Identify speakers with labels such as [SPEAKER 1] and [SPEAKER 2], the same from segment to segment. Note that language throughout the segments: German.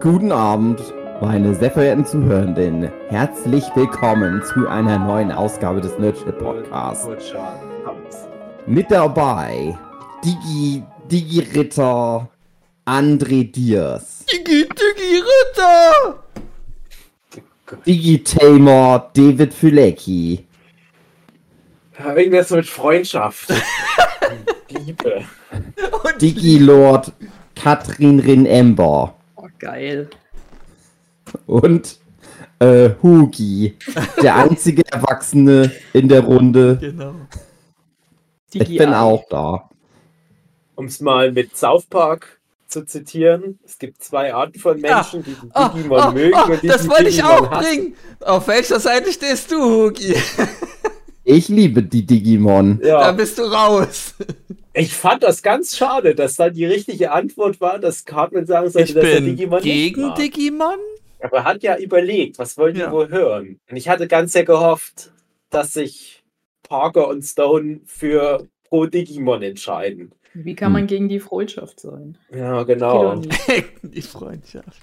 [SPEAKER 1] Guten Abend, meine sehr verehrten Zuhörenden. Herzlich willkommen zu einer neuen Ausgabe des Nerdship Podcasts. Mit dabei Digi, Digi Ritter, André Diers.
[SPEAKER 2] Digi, Digi Ritter!
[SPEAKER 1] Digi Tamer, David Fülecki.
[SPEAKER 3] Ja, irgendwas mit Freundschaft. Liebe.
[SPEAKER 1] Digi Lord, Katrin Rin-Ember.
[SPEAKER 2] Oh, geil.
[SPEAKER 1] Und äh, Hugi, der einzige Erwachsene in der Runde.
[SPEAKER 2] Genau.
[SPEAKER 1] Ich bin auch da.
[SPEAKER 3] Um es mal mit South Park zu zitieren, es gibt zwei Arten von Menschen, die den
[SPEAKER 2] Oh,
[SPEAKER 3] Digimon
[SPEAKER 2] oh,
[SPEAKER 3] mögen
[SPEAKER 2] oh,
[SPEAKER 3] und die
[SPEAKER 2] das wollte ich auch bringen. Auf welcher Seite stehst du, Hugi?
[SPEAKER 1] Ich liebe die Digimon.
[SPEAKER 2] Da
[SPEAKER 3] Ja,
[SPEAKER 2] bist du raus.
[SPEAKER 3] ich fand das ganz schade, dass dann die richtige Antwort war, dass Cartman sagen sollte,
[SPEAKER 2] Ich
[SPEAKER 3] dass er
[SPEAKER 2] bin
[SPEAKER 3] Digimon nicht
[SPEAKER 2] gegen. Digimon.
[SPEAKER 3] Aber er hat ja überlegt, was wollen die
[SPEAKER 2] Ja.
[SPEAKER 3] wohl hören? Und ich hatte ganz sehr gehofft, dass sich Parker und Stone für pro Digimon entscheiden.
[SPEAKER 4] Wie kann man gegen die Freundschaft sein?
[SPEAKER 3] Ja,
[SPEAKER 4] Geht
[SPEAKER 3] genau.
[SPEAKER 2] Die Freundschaft.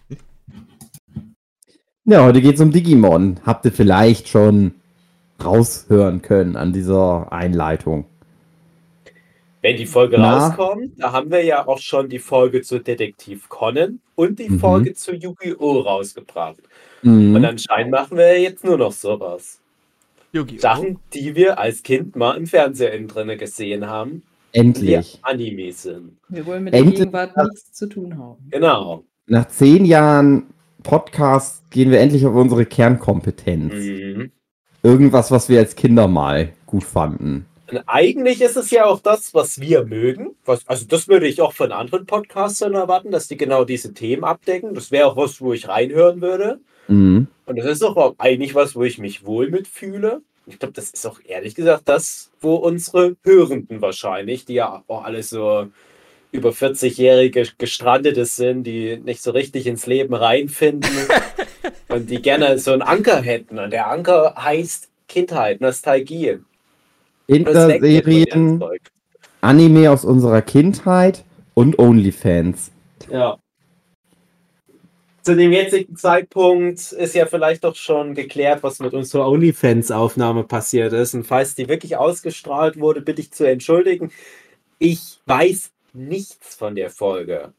[SPEAKER 1] Ja, heute geht's um Digimon. Habt ihr vielleicht schon raushören können an dieser Einleitung?
[SPEAKER 3] Wenn die Folge
[SPEAKER 1] Na?
[SPEAKER 3] rauskommt, da haben wir ja auch schon die Folge zu Detektiv Conan und die
[SPEAKER 1] Mhm.
[SPEAKER 3] Folge zu Yu-Gi-Oh! rausgebracht.
[SPEAKER 1] Mhm.
[SPEAKER 3] Und anscheinend machen wir jetzt nur noch sowas.
[SPEAKER 2] Yugi.
[SPEAKER 3] Sachen, die wir als Kind mal im Fernseher innen drinne gesehen haben, die
[SPEAKER 1] Endlich.
[SPEAKER 3] Anime sind.
[SPEAKER 4] Wir wollen mit der
[SPEAKER 1] Endlich-
[SPEAKER 4] Gegenwart nichts zu tun haben.
[SPEAKER 3] Genau.
[SPEAKER 1] Nach zehn Jahren Podcast gehen wir endlich auf unsere Kernkompetenz.
[SPEAKER 3] Mhm.
[SPEAKER 1] Irgendwas, was wir als Kinder mal gut fanden.
[SPEAKER 3] Und eigentlich ist es ja auch das, was wir mögen. Was, also das würde ich auch von anderen Podcastern erwarten, dass die genau diese Themen abdecken. Das wäre auch was, wo ich reinhören würde.
[SPEAKER 1] Mhm.
[SPEAKER 3] Und das ist doch auch eigentlich was, wo ich mich wohl mitfühle. Ich glaube, das ist auch ehrlich gesagt das, wo unsere Hörenden wahrscheinlich, die ja auch alle so über 40-jährige Gestrandete sind, die nicht so richtig ins Leben reinfinden und die gerne so einen Anker hätten. Und der Anker heißt Kindheit, Nostalgie. Zeug.
[SPEAKER 1] Anime aus unserer Kindheit und Onlyfans.
[SPEAKER 3] Ja. Zu dem jetzigen Zeitpunkt ist ja vielleicht doch schon geklärt, was mit unserer OnlyFans-Aufnahme passiert ist. Und falls die wirklich ausgestrahlt wurde, bitte ich zu entschuldigen. Ich weiß nichts von der Folge.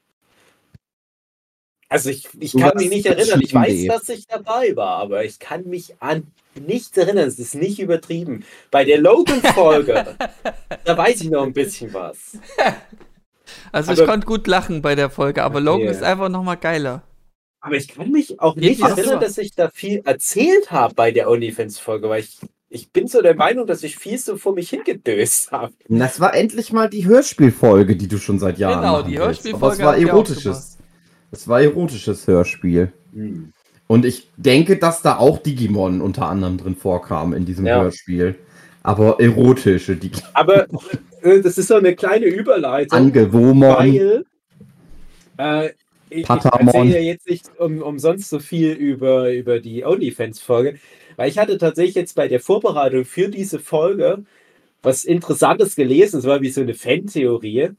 [SPEAKER 3] Also ich, ich kann mich nicht erinnern. Ich weiß, dass ich dabei war, aber ich kann mich an nichts erinnern. Es ist nicht übertrieben. Bei der Logan-Folge, da weiß ich noch ein bisschen was.
[SPEAKER 2] Also ich
[SPEAKER 3] Aber-
[SPEAKER 2] konnte gut lachen bei der Folge, aber Logan
[SPEAKER 3] Okay.
[SPEAKER 2] ist einfach nochmal geiler.
[SPEAKER 3] Aber ich kann mich auch nicht erinnern, dass ich da viel erzählt habe bei der OnlyFans-Folge, weil ich, ich bin so der Meinung, dass ich viel so vor mich hingedöst habe.
[SPEAKER 1] Das war endlich mal die Hörspielfolge, die du schon seit Jahren
[SPEAKER 2] Genau, die. Hörspielfolge
[SPEAKER 1] Aber es war erotisches. Es war erotisches Hörspiel. Und ich denke, dass da auch Digimon unter anderem drin vorkam in diesem
[SPEAKER 3] Ja.
[SPEAKER 1] Hörspiel. Aber erotische Digimon.
[SPEAKER 3] Aber äh, das ist so eine kleine Überleitung,
[SPEAKER 1] Angewomon.
[SPEAKER 3] weil äh, ich, ich erzähle ja jetzt nicht um, umsonst so viel über, über die OnlyFans-Folge, weil ich hatte tatsächlich jetzt bei der Vorbereitung für diese Folge was Interessantes gelesen. Es war wie so eine Fan-Theorie.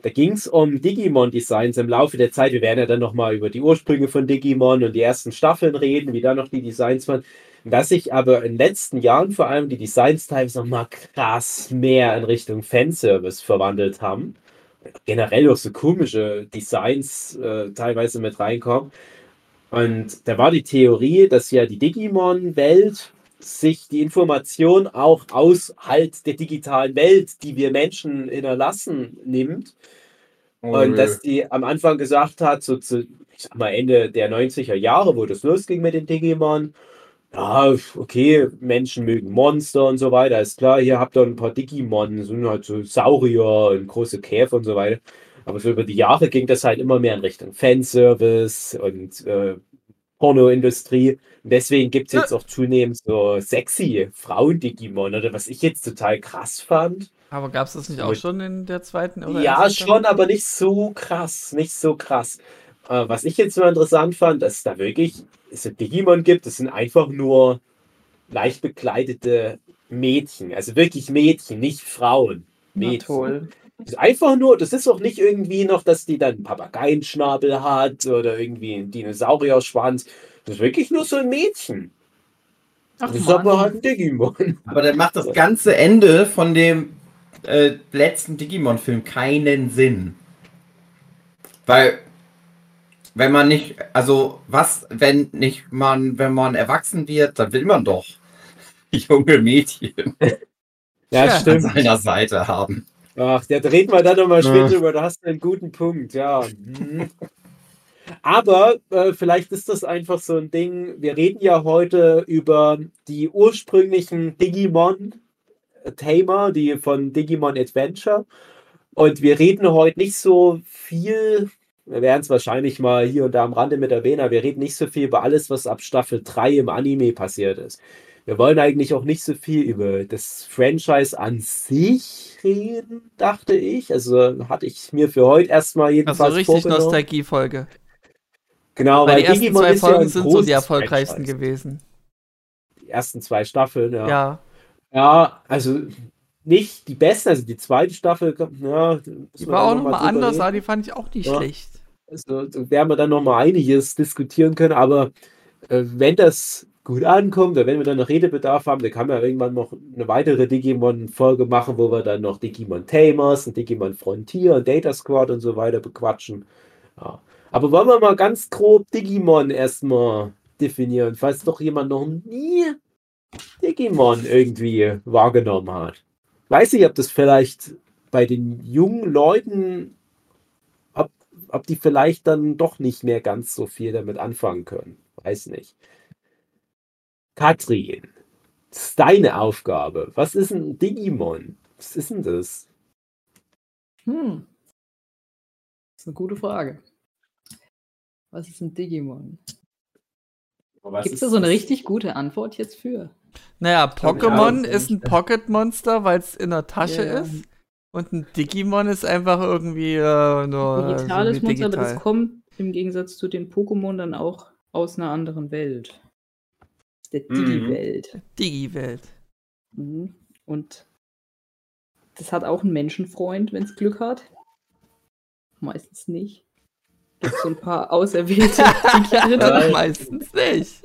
[SPEAKER 3] Da ging es um Digimon-Designs im Laufe der Zeit. Wir werden ja dann nochmal über die Ursprünge von Digimon und die ersten Staffeln reden, wie da noch die Designs waren. Dass sich aber in den letzten Jahren vor allem die Designs teilweise nochmal krass mehr in Richtung Fanservice verwandelt haben. Generell auch so komische Designs äh, teilweise mit reinkommen. Und da war die Theorie, dass ja die Digimon-Welt sich die Information auch aus halt der digitalen Welt, die wir Menschen hinterlassen, nimmt. Und dass die am Anfang gesagt hat, so zu, ich sag mal, Ende der 90er Jahre, wo das losging mit den Digimon, ja, okay, Menschen mögen Monster und so weiter, ist klar, hier habt ihr ein paar Digimon, so halt so Saurier und große Käfer und so weiter. Aber so über die Jahre ging das halt immer mehr in Richtung Fanservice und äh, Pornoindustrie. Und deswegen gibt es jetzt auch zunehmend so sexy Frauen-Digimon, oder was ich jetzt total krass fand.
[SPEAKER 2] Aber gab es das nicht auch schon in der zweiten oder
[SPEAKER 3] Ja, schon, aber nicht so krass, nicht so krass. Äh, was ich jetzt nur interessant fand, dass es da wirklich es ein Digimon gibt, das sind einfach nur leicht bekleidete Mädchen, also wirklich Mädchen, nicht Frauen.
[SPEAKER 4] Na
[SPEAKER 3] Mädchen.
[SPEAKER 4] Toll.
[SPEAKER 3] Das ist einfach nur, das ist auch nicht irgendwie noch, dass die dann einen Papageienschnabel hat oder irgendwie einen Dinosaurierschwanz. Das ist wirklich nur so ein Mädchen.
[SPEAKER 4] Ach,
[SPEAKER 3] das ist aber halt ein Digimon.
[SPEAKER 5] Aber dann macht das ganze Ende von dem äh, letzten Digimon-Film keinen Sinn. Weil, wenn man nicht, also was, wenn nicht man, wenn man erwachsen wird, dann will man doch junge Mädchen
[SPEAKER 3] Ja,
[SPEAKER 5] an seiner Seite haben.
[SPEAKER 3] Ach, der dreht mal dann nochmal später über. Da hast du einen guten Punkt, ja. Mhm. Aber äh, vielleicht ist das einfach so ein Ding. Wir reden ja heute über die ursprünglichen Digimon-Tamer, die von Digimon Adventure. Und wir reden heute nicht so viel. Wir werden es wahrscheinlich mal hier und da am Rande mit erwähnen, aber wir reden nicht so viel über alles, was ab Staffel 3 im Anime passiert ist. Wir wollen eigentlich auch nicht so viel über das Franchise an sich reden, dachte ich. Also hatte ich mir für heute erstmal jedenfalls
[SPEAKER 2] Also richtig. Nostalgie-Folge.
[SPEAKER 3] Genau,
[SPEAKER 2] Weil
[SPEAKER 3] weil,
[SPEAKER 2] die ersten
[SPEAKER 3] Digimon
[SPEAKER 2] zwei
[SPEAKER 3] ja
[SPEAKER 2] Folgen sind so die erfolgreichsten gewesen.
[SPEAKER 3] Die ersten zwei Staffeln, ja.
[SPEAKER 2] Ja.
[SPEAKER 3] Ja, also nicht die besten, also die zweite Staffel, ja,
[SPEAKER 2] Die war auch nochmal anders, aber die fand ich auch nicht
[SPEAKER 3] Ja.
[SPEAKER 2] schlecht.
[SPEAKER 3] Also, werden wir dann noch mal einiges diskutieren können, aber äh, wenn das gut ankommt, oder wenn wir dann noch Redebedarf haben, dann kann man ja irgendwann noch eine weitere Digimon-Folge machen, wo wir dann noch Digimon Tamers und Digimon Frontier und Data Squad und so weiter bequatschen. Ja. Aber wollen wir mal ganz grob Digimon erstmal definieren, falls doch jemand noch nie Digimon irgendwie wahrgenommen hat. Weiß ich, ob das vielleicht bei den jungen Leuten ob, ob die vielleicht dann doch nicht mehr ganz so viel damit anfangen können. Weiß nicht. Katrin, das ist deine Aufgabe. Was ist ein Digimon? Was ist denn das?
[SPEAKER 4] Hm. Das ist eine gute Frage. Was ist ein Digimon? Gibt es da so eine richtig gute Antwort jetzt für?
[SPEAKER 2] Naja, Pokémon
[SPEAKER 3] ja,
[SPEAKER 2] ist ein Pocket-Monster, weil es in der Tasche
[SPEAKER 4] Ja, ja.
[SPEAKER 2] ist. Und ein Digimon ist einfach irgendwie äh, nur äh,
[SPEAKER 4] Digitales
[SPEAKER 2] so wie
[SPEAKER 4] Monster, aber
[SPEAKER 2] digital.
[SPEAKER 4] das kommt im Gegensatz zu den Pokémon dann auch aus einer anderen Welt. Der
[SPEAKER 5] Mhm.
[SPEAKER 4] Digi-Welt.
[SPEAKER 2] Digi-Welt.
[SPEAKER 4] Mhm. Und das hat auch einen Menschenfreund, wenn es Glück hat. Meistens nicht. Gibt so ein paar auserwählte Digi-Ritter.
[SPEAKER 2] Meistens nicht.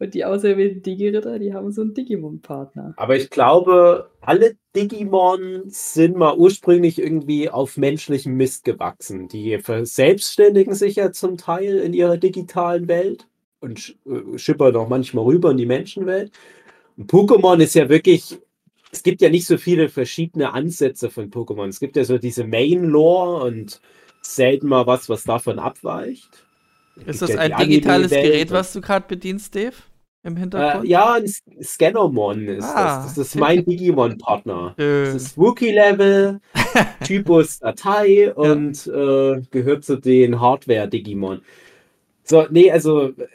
[SPEAKER 4] Und die auserwählten Digi-Ritter, die haben so einen Digimon-Partner.
[SPEAKER 3] Aber ich glaube, alle Digimon sind mal ursprünglich irgendwie auf menschlichem Mist gewachsen. Die verselbstständigen sich ja zum Teil in ihrer digitalen Welt und äh, schippern auch manchmal rüber in die Menschenwelt. Und Pokémon ist ja wirklich, es gibt ja nicht so viele verschiedene Ansätze von Pokémon. Es gibt ja so diese Main-Lore und selten mal was, was davon abweicht.
[SPEAKER 2] Ist das
[SPEAKER 3] ja
[SPEAKER 2] ein digitales Gerät, was du gerade bedienst, Dave? Im Hintergrund?
[SPEAKER 3] Äh, ja, ein Scannermon ist
[SPEAKER 2] Ah.
[SPEAKER 3] das. Das ist mein Digimon-Partner. Das ist Rookie-Level, Typus Datei und äh, gehört zu den Hardware-Digimon. So, nee, also äh,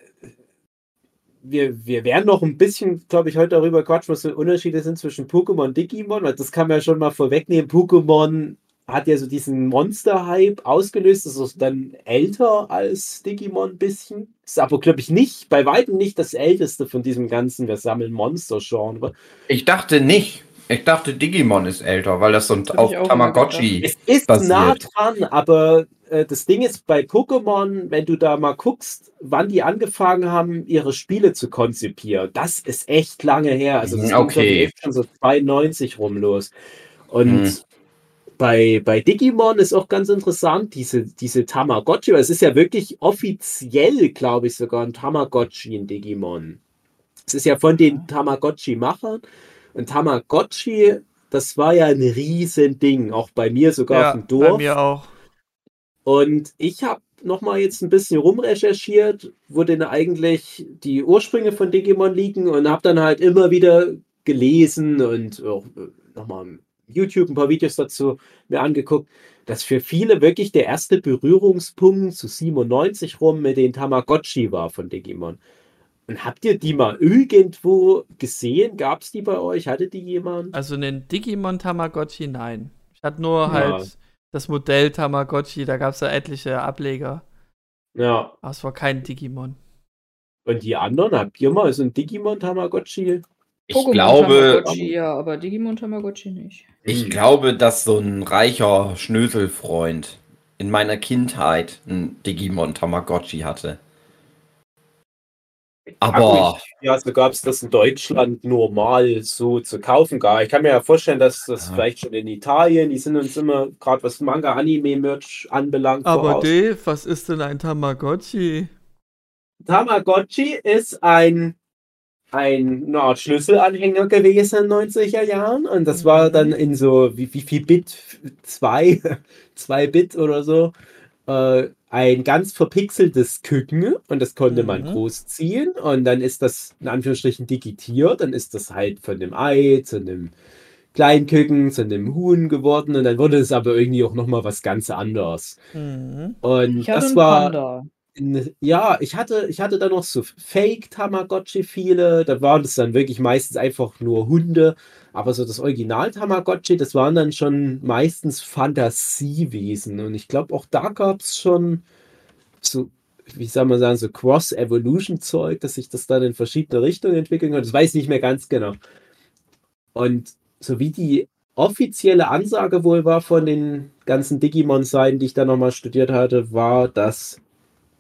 [SPEAKER 3] wir, wir werden noch ein bisschen, glaube ich, heute darüber quatschen, was die Unterschiede sind zwischen Pokémon und Digimon, weil das kann man ja schon mal vorwegnehmen. Pokémon hat ja so diesen Monster-Hype ausgelöst, das ist dann älter als Digimon ein bisschen. Ist aber, glaube ich, nicht, bei weitem nicht das älteste von diesem ganzen, wir sammeln Monster-Genre.
[SPEAKER 5] Ich dachte nicht. Ich dachte, Digimon ist älter, weil das so ein auf Tamagotchi.
[SPEAKER 3] Es ist
[SPEAKER 5] basiert.
[SPEAKER 3] nah dran, aber äh, das Ding ist bei Pokémon, wenn du da mal guckst, wann die angefangen haben, ihre Spiele zu konzipieren, das ist echt lange her. Also das
[SPEAKER 5] Mhm,
[SPEAKER 3] ging,
[SPEAKER 5] okay.
[SPEAKER 3] echt schon so 92 rum los. Und
[SPEAKER 5] Mhm.
[SPEAKER 3] bei, bei Digimon ist auch ganz interessant, diese, diese Tamagotchi, weil es ist ja wirklich offiziell, glaube ich, sogar ein Tamagotchi in Digimon. Es ist ja von den Tamagotchi-Machern. Und Tamagotchi, das war ja ein Riesending, auch bei mir sogar
[SPEAKER 2] ja,
[SPEAKER 3] auf dem Dorf.
[SPEAKER 2] bei mir auch.
[SPEAKER 3] Und ich habe nochmal jetzt ein bisschen rumrecherchiert, wo denn eigentlich die Ursprünge von Digimon liegen und habe dann halt immer wieder gelesen und auch nochmal YouTube ein paar Videos dazu mir angeguckt, dass für viele wirklich der erste Berührungspunkt zu 97 rum mit den Tamagotchi war von Digimon. Und habt ihr die mal irgendwo gesehen? Gab es die bei euch? Hatte die jemand?
[SPEAKER 2] Also einen Digimon Tamagotchi, nein. Ich hatte nur
[SPEAKER 3] Ja.
[SPEAKER 2] halt das Modell Tamagotchi, da gab es ja etliche Ableger.
[SPEAKER 3] Ja.
[SPEAKER 2] Aber es war kein Digimon.
[SPEAKER 3] Und die anderen, habt ihr mal so ein Digimon Tamagotchi
[SPEAKER 5] Ich
[SPEAKER 4] Pokémon
[SPEAKER 5] glaube,
[SPEAKER 4] Tamagotchi, ja, aber Digimon Tamagotchi nicht.
[SPEAKER 5] ich glaube, dass so ein reicher Schnöselfreund in meiner Kindheit ein Digimon Tamagotchi hatte. Aber
[SPEAKER 3] ja, so gab es das in Deutschland normal so zu kaufen gar. Ich kann mir ja vorstellen, dass das
[SPEAKER 5] Ja.
[SPEAKER 3] vielleicht schon in Italien, die sind uns immer, gerade was Manga, Anime-Merch anbelangt,
[SPEAKER 2] Aber
[SPEAKER 3] voraus.
[SPEAKER 2] Dave, was ist denn ein Tamagotchi?
[SPEAKER 3] Tamagotchi ist ein, ein eine Art Schlüsselanhänger gewesen in den 90er Jahren und das war dann in so, wie, wie viel Bit? Zwei, zwei Bit oder so. Äh, ein ganz verpixeltes Küken und das konnte man
[SPEAKER 2] Mhm.
[SPEAKER 3] großziehen und dann ist das in Anführungsstrichen digitiert, dann ist das halt von dem Ei zu einem kleinen Küken, zu einem Huhn geworden und dann wurde es aber irgendwie auch nochmal was ganz anderes.
[SPEAKER 2] Mhm.
[SPEAKER 3] Und das war,
[SPEAKER 4] Panda.
[SPEAKER 3] Ja, ich hatte, ich hatte da noch so Fake-Tamagotchi viele. Da waren das dann wirklich meistens einfach nur Hunde. Aber so das Original-Tamagotchi, das waren dann schon meistens Fantasiewesen. Und ich glaube, auch da gab es schon so, wie soll man sagen, so Cross-Evolution-Zeug, dass sich das dann in verschiedene Richtungen entwickeln konnte. Das weiß ich nicht mehr ganz genau. Und so wie die offizielle Ansage wohl war von den ganzen Digimon-Seiten, die ich da nochmal studiert hatte, war, dass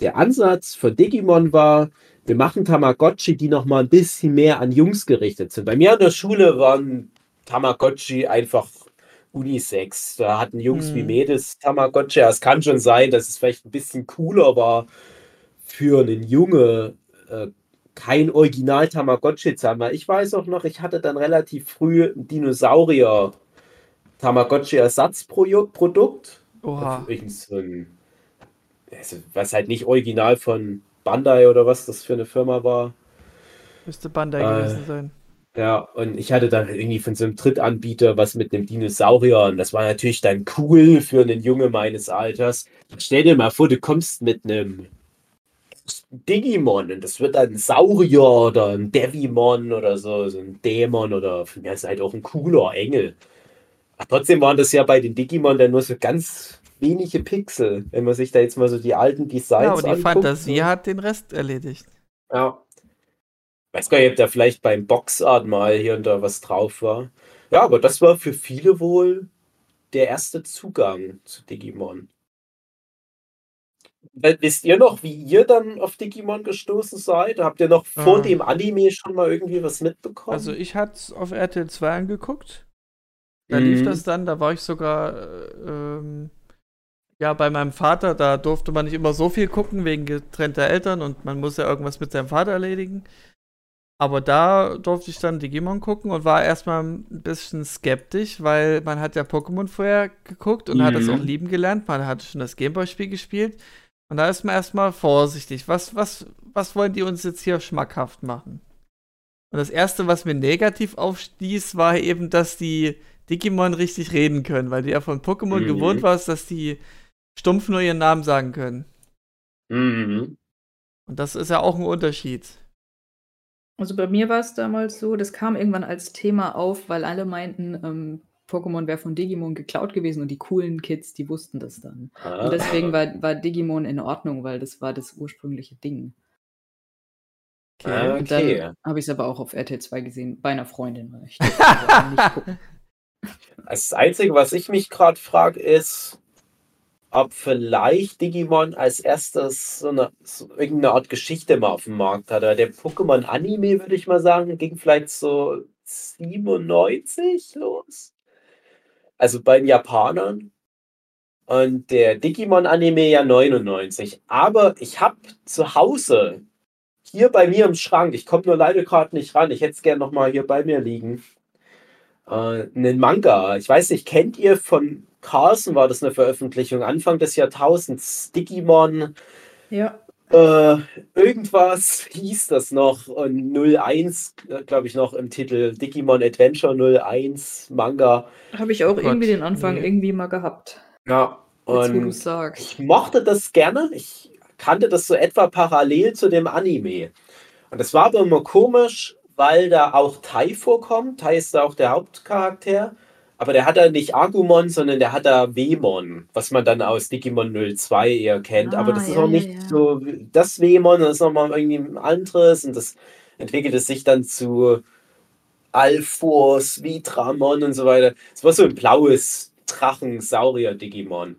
[SPEAKER 3] der Ansatz von Digimon war, wir machen Tamagotchi, die noch mal ein bisschen mehr an Jungs gerichtet sind. Bei mir an der Schule waren Tamagotchi einfach Unisex. Da hatten Jungs
[SPEAKER 2] Hm.
[SPEAKER 3] wie Mädels Tamagotchi. Es kann schon sein, dass es vielleicht ein bisschen cooler war für einen Junge, äh, kein Original Tamagotchi zu haben. Weil Ich weiß auch noch, ich hatte dann relativ früh ein Dinosaurier Tamagotchi Ersatzprodukt.
[SPEAKER 2] Oha.
[SPEAKER 3] So ein, also was halt nicht original von Bandai oder was das für eine Firma war.
[SPEAKER 2] Müsste Bandai
[SPEAKER 3] Äh,
[SPEAKER 2] gewesen sein.
[SPEAKER 3] Ja, und ich hatte dann halt irgendwie von so einem Drittanbieter was mit einem Dinosaurier und das war natürlich dann cool für einen Junge meines Alters. Stell dir mal vor, du kommst mit einem Digimon und das wird dann ein Saurier oder ein Devimon oder so, so ein Dämon oder für mich ist halt auch ein cooler Engel. Ach, trotzdem waren das ja bei den Digimon dann nur so ganz wenige Pixel, wenn man sich da jetzt mal so die alten Designs
[SPEAKER 2] Ja, aber die
[SPEAKER 3] anguckt.
[SPEAKER 2] Fantasie
[SPEAKER 3] so.
[SPEAKER 2] hat den Rest erledigt.
[SPEAKER 3] Ja. Weiß gar nicht, ob da vielleicht beim Boxart mal hier und da was drauf war. Ja, aber das war für viele wohl der erste Zugang zu Digimon. We- Wisst ihr noch, wie ihr dann auf Digimon gestoßen seid? Habt ihr noch vor
[SPEAKER 2] Ah.
[SPEAKER 3] dem Anime schon mal irgendwie was mitbekommen?
[SPEAKER 2] Also ich hatte es auf RTL 2 angeguckt. Da lief
[SPEAKER 3] Mhm.
[SPEAKER 2] das dann, da war ich sogar äh, ähm, ja bei meinem Vater, da durfte man nicht immer so viel gucken wegen getrennter Eltern und man muss ja irgendwas mit seinem Vater erledigen. Aber da durfte ich dann Digimon gucken und war erstmal ein bisschen skeptisch, weil man hat ja Pokémon vorher geguckt und hat es
[SPEAKER 3] Mhm.
[SPEAKER 2] auch lieben gelernt. Man hat schon das Gameboy-Spiel gespielt. Und da ist man erstmal vorsichtig. Was, was, was wollen die uns jetzt hier schmackhaft machen? Und das erste, was mir negativ aufstieß, war eben, dass die Digimon richtig reden können, weil du ja von Pokémon
[SPEAKER 3] Mhm.
[SPEAKER 2] gewohnt warst, dass die stumpf nur ihren Namen sagen können.
[SPEAKER 3] Mhm.
[SPEAKER 2] Und das ist ja auch ein Unterschied.
[SPEAKER 4] Also bei mir war es damals so, das kam irgendwann als Thema auf, weil alle meinten, ähm, Pokémon wäre von Digimon geklaut gewesen und die coolen Kids, die wussten das dann.
[SPEAKER 3] Ah.
[SPEAKER 4] Und deswegen war, war Digimon in Ordnung, weil das war das ursprüngliche Ding.
[SPEAKER 3] Ah,
[SPEAKER 4] Und
[SPEAKER 3] okay.
[SPEAKER 4] dann habe ich es aber auch auf RTL 2 gesehen, bei einer Freundin. Weil ich nicht gucken.
[SPEAKER 3] Das Einzige, was ich mich gerade frage, ist, ob vielleicht Digimon als erstes so eine so irgendeine Art Geschichte mal auf dem Markt hatte. Der Pokémon-Anime, würde ich mal sagen, ging vielleicht so 97 los. Also bei den Japanern. Und der Digimon-Anime ja 99. Aber ich habe zu Hause, hier bei mir im Schrank, ich komme nur leider gerade nicht ran, ich hätte es gerne nochmal hier bei mir liegen, äh, einen Manga. Ich weiß nicht, kennt ihr von Carlsen, war das eine Veröffentlichung, Anfang des Jahrtausends, Digimon,
[SPEAKER 4] Ja,
[SPEAKER 3] äh, irgendwas hieß das noch und 01, glaube ich, noch im Titel, Digimon Adventure 01 Manga.
[SPEAKER 4] habe ich auch
[SPEAKER 2] Gott,
[SPEAKER 4] irgendwie den Anfang
[SPEAKER 2] nee.
[SPEAKER 4] irgendwie mal gehabt.
[SPEAKER 3] Ja, und
[SPEAKER 4] sagst.
[SPEAKER 3] ich mochte das gerne. Ich kannte das so etwa parallel zu dem Anime. Und das war aber immer komisch, weil da auch Tai vorkommt. Tai ist da auch der Hauptcharakter. Aber der hat da nicht Agumon, sondern der hat da Wemon, was man dann aus Digimon 02 eher kennt. aber
[SPEAKER 4] Ah,
[SPEAKER 3] das ist
[SPEAKER 4] ja,
[SPEAKER 3] auch
[SPEAKER 4] ja,
[SPEAKER 3] nicht
[SPEAKER 4] ja.
[SPEAKER 3] so das Wemon, das ist nochmal irgendwie ein anderes. Und das entwickelt es sich dann zu Alphors, Vitramon und so weiter. Es war so ein blaues Drachen-Saurier-Digimon.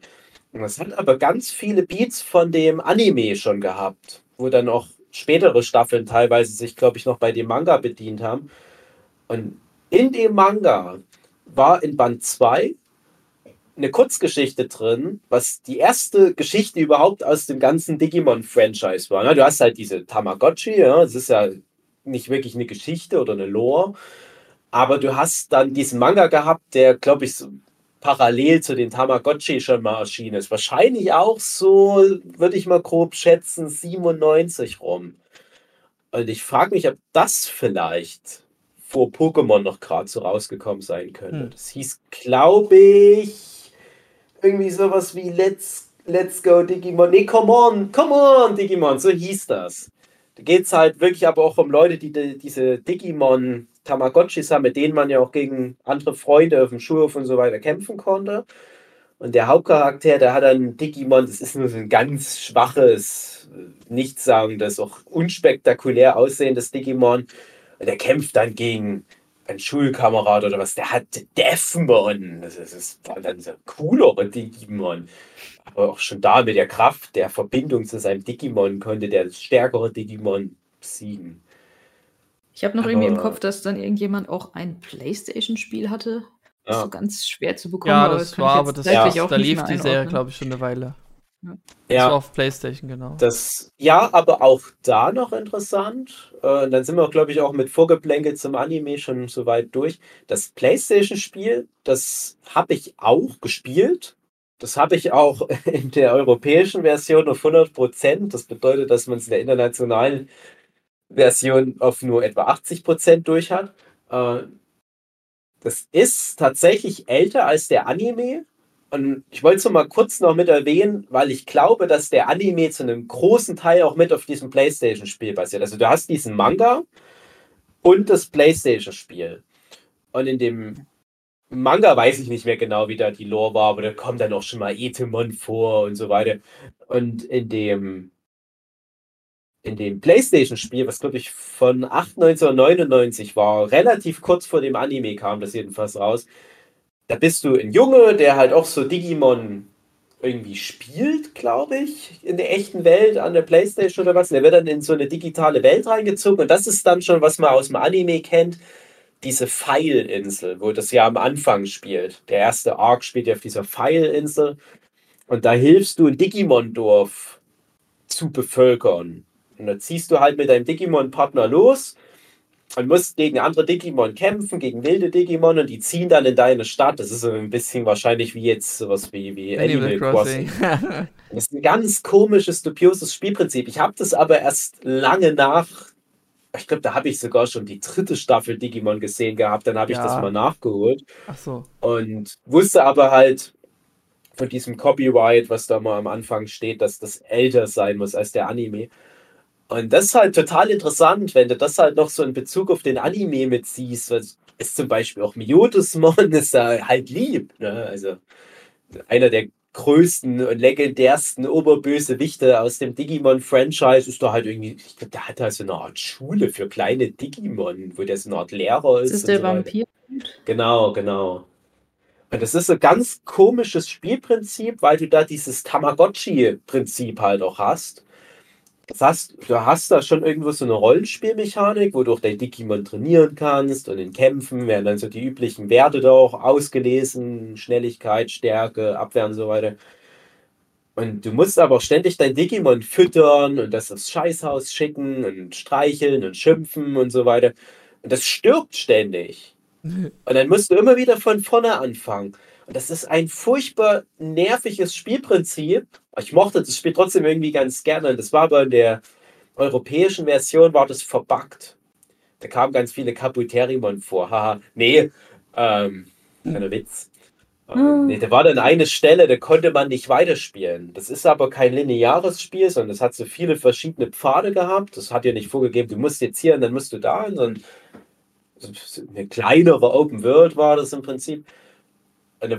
[SPEAKER 3] Und das hat aber ganz viele Beats von dem Anime schon gehabt, wo dann auch spätere Staffeln teilweise sich, glaube ich, noch bei dem Manga bedient haben. Und in dem Manga war in Band 2 eine Kurzgeschichte drin, was die erste Geschichte überhaupt aus dem ganzen Digimon-Franchise war. Du hast halt diese Tamagotchi, das ist ja nicht wirklich eine Geschichte oder eine Lore, aber du hast dann diesen Manga gehabt, der, glaube ich, so parallel zu den Tamagotchi schon mal erschienen ist. Wahrscheinlich auch so, würde ich mal grob schätzen, 97 rum. Und ich frage mich, ob das vielleicht vor Pokémon noch gerade so rausgekommen sein könnte. Hm. Das hieß, glaube ich, irgendwie sowas wie Let's, Let's Go Digimon. Nee, come on, come on, Digimon, so hieß das. Da geht es halt wirklich aber auch um Leute, die, die diese Digimon Tamagotchis haben, mit denen man ja auch gegen andere Freunde auf dem Schulhof und so weiter kämpfen konnte. Und der Hauptcharakter, der hat dann Digimon, das ist nur so ein ganz schwaches, nichtssagendes, auch unspektakulär aussehendes Digimon. Und der kämpft dann gegen ein Schulkamerad oder was, der hat Deathmon. Das, ist, das war dann so ein cooler Digimon. Aber auch schon da mit der Kraft der Verbindung zu seinem Digimon konnte der stärkere Digimon besiegen.
[SPEAKER 4] Ich habe noch Aber, irgendwie im Kopf, dass dann irgendjemand auch ein Playstation-Spiel hatte. Das ja. so ganz schwer zu bekommen.
[SPEAKER 2] Ja, das war aber das, ja. da lief die Serie, glaube ich, schon eine Weile. Ja. auf PlayStation, genau.
[SPEAKER 3] Das, ja, aber auch da noch interessant. Äh, dann sind wir, glaube ich, auch mit Vorgeplänkel zum Anime schon so weit durch. Das PlayStation-Spiel, das habe ich auch gespielt. Das habe ich auch in der europäischen Version auf 100 Prozent. Das bedeutet, dass man es in der internationalen Version auf nur etwa 80 Prozent durch hat. Äh, das ist tatsächlich älter als der Anime und ich wollte es mal kurz noch mit erwähnen, weil ich glaube, dass der Anime zu einem großen Teil auch mit auf diesem PlayStation-Spiel basiert. Also du hast diesen Manga und das PlayStation-Spiel. Und in dem Manga weiß ich nicht mehr genau, wie da die Lore war, aber da kommt dann auch schon mal Etemon vor und so weiter. Und in dem in dem PlayStation-Spiel, was glaube ich von 8, 1999 war, relativ kurz vor dem Anime kam das jedenfalls raus, da bist du ein Junge, der halt auch so Digimon irgendwie spielt, glaube ich, in der echten Welt an der Playstation oder was. der wird dann in so eine digitale Welt reingezogen und das ist dann schon, was man aus dem Anime kennt, diese Pfeilinsel, wo das ja am Anfang spielt. Der erste Arc spielt ja auf dieser Pfeilinsel und da hilfst du ein Digimon-Dorf zu bevölkern. Und da ziehst du halt mit deinem Digimon-Partner los und musst gegen andere Digimon kämpfen, gegen wilde Digimon und die ziehen dann in deine Stadt. Das ist so ein bisschen wahrscheinlich wie jetzt sowas wie, wie Animal, Crossing. Crossing. das ist ein ganz komisches, dubioses Spielprinzip. Ich habe das aber erst lange nach, ich glaube, da habe ich sogar schon die dritte Staffel Digimon gesehen gehabt, dann habe ich ja. das mal nachgeholt.
[SPEAKER 2] Ach so.
[SPEAKER 3] Und wusste aber halt von diesem Copyright, was da mal am Anfang steht, dass das älter sein muss als der Anime. Und das ist halt total interessant, wenn du das halt noch so in Bezug auf den Anime mitziehst. Was ist zum Beispiel auch Miotismon ist da halt lieb. Ne? Also einer der größten und legendärsten Oberbösewichte aus dem Digimon-Franchise ist da halt irgendwie, ich glaube, der hat halt so eine Art Schule für kleine Digimon, wo der so eine Art Lehrer ist.
[SPEAKER 4] Das ist der so Vampir.
[SPEAKER 3] Genau, genau. Und das ist ein ganz komisches Spielprinzip, weil du da dieses Tamagotchi-Prinzip halt auch hast. Heißt, du hast da schon irgendwo so eine Rollenspielmechanik, wo du auch dein Digimon trainieren kannst und in Kämpfen werden dann so die üblichen Werte da auch ausgelesen, Schnelligkeit, Stärke, Abwehr und so weiter. Und du musst aber auch ständig dein Digimon füttern und das aufs Scheißhaus schicken und streicheln und schimpfen und so weiter. Und das stirbt ständig. Und dann musst du immer wieder von vorne anfangen. Und das ist ein furchtbar nerviges Spielprinzip. Ich mochte das Spiel trotzdem irgendwie ganz gerne. Das war aber in der europäischen Version war das verbuggt. Da kamen ganz viele Kabuterimon vor. Haha, nee, ähm, kleiner Witz. Ähm, nee, da war dann eine Stelle, da konnte man nicht weiterspielen. Das ist aber kein lineares Spiel, sondern es hat so viele verschiedene Pfade gehabt. Das hat ja nicht vorgegeben, du musst jetzt hier und dann musst du da, sondern eine kleinere Open World war das im Prinzip.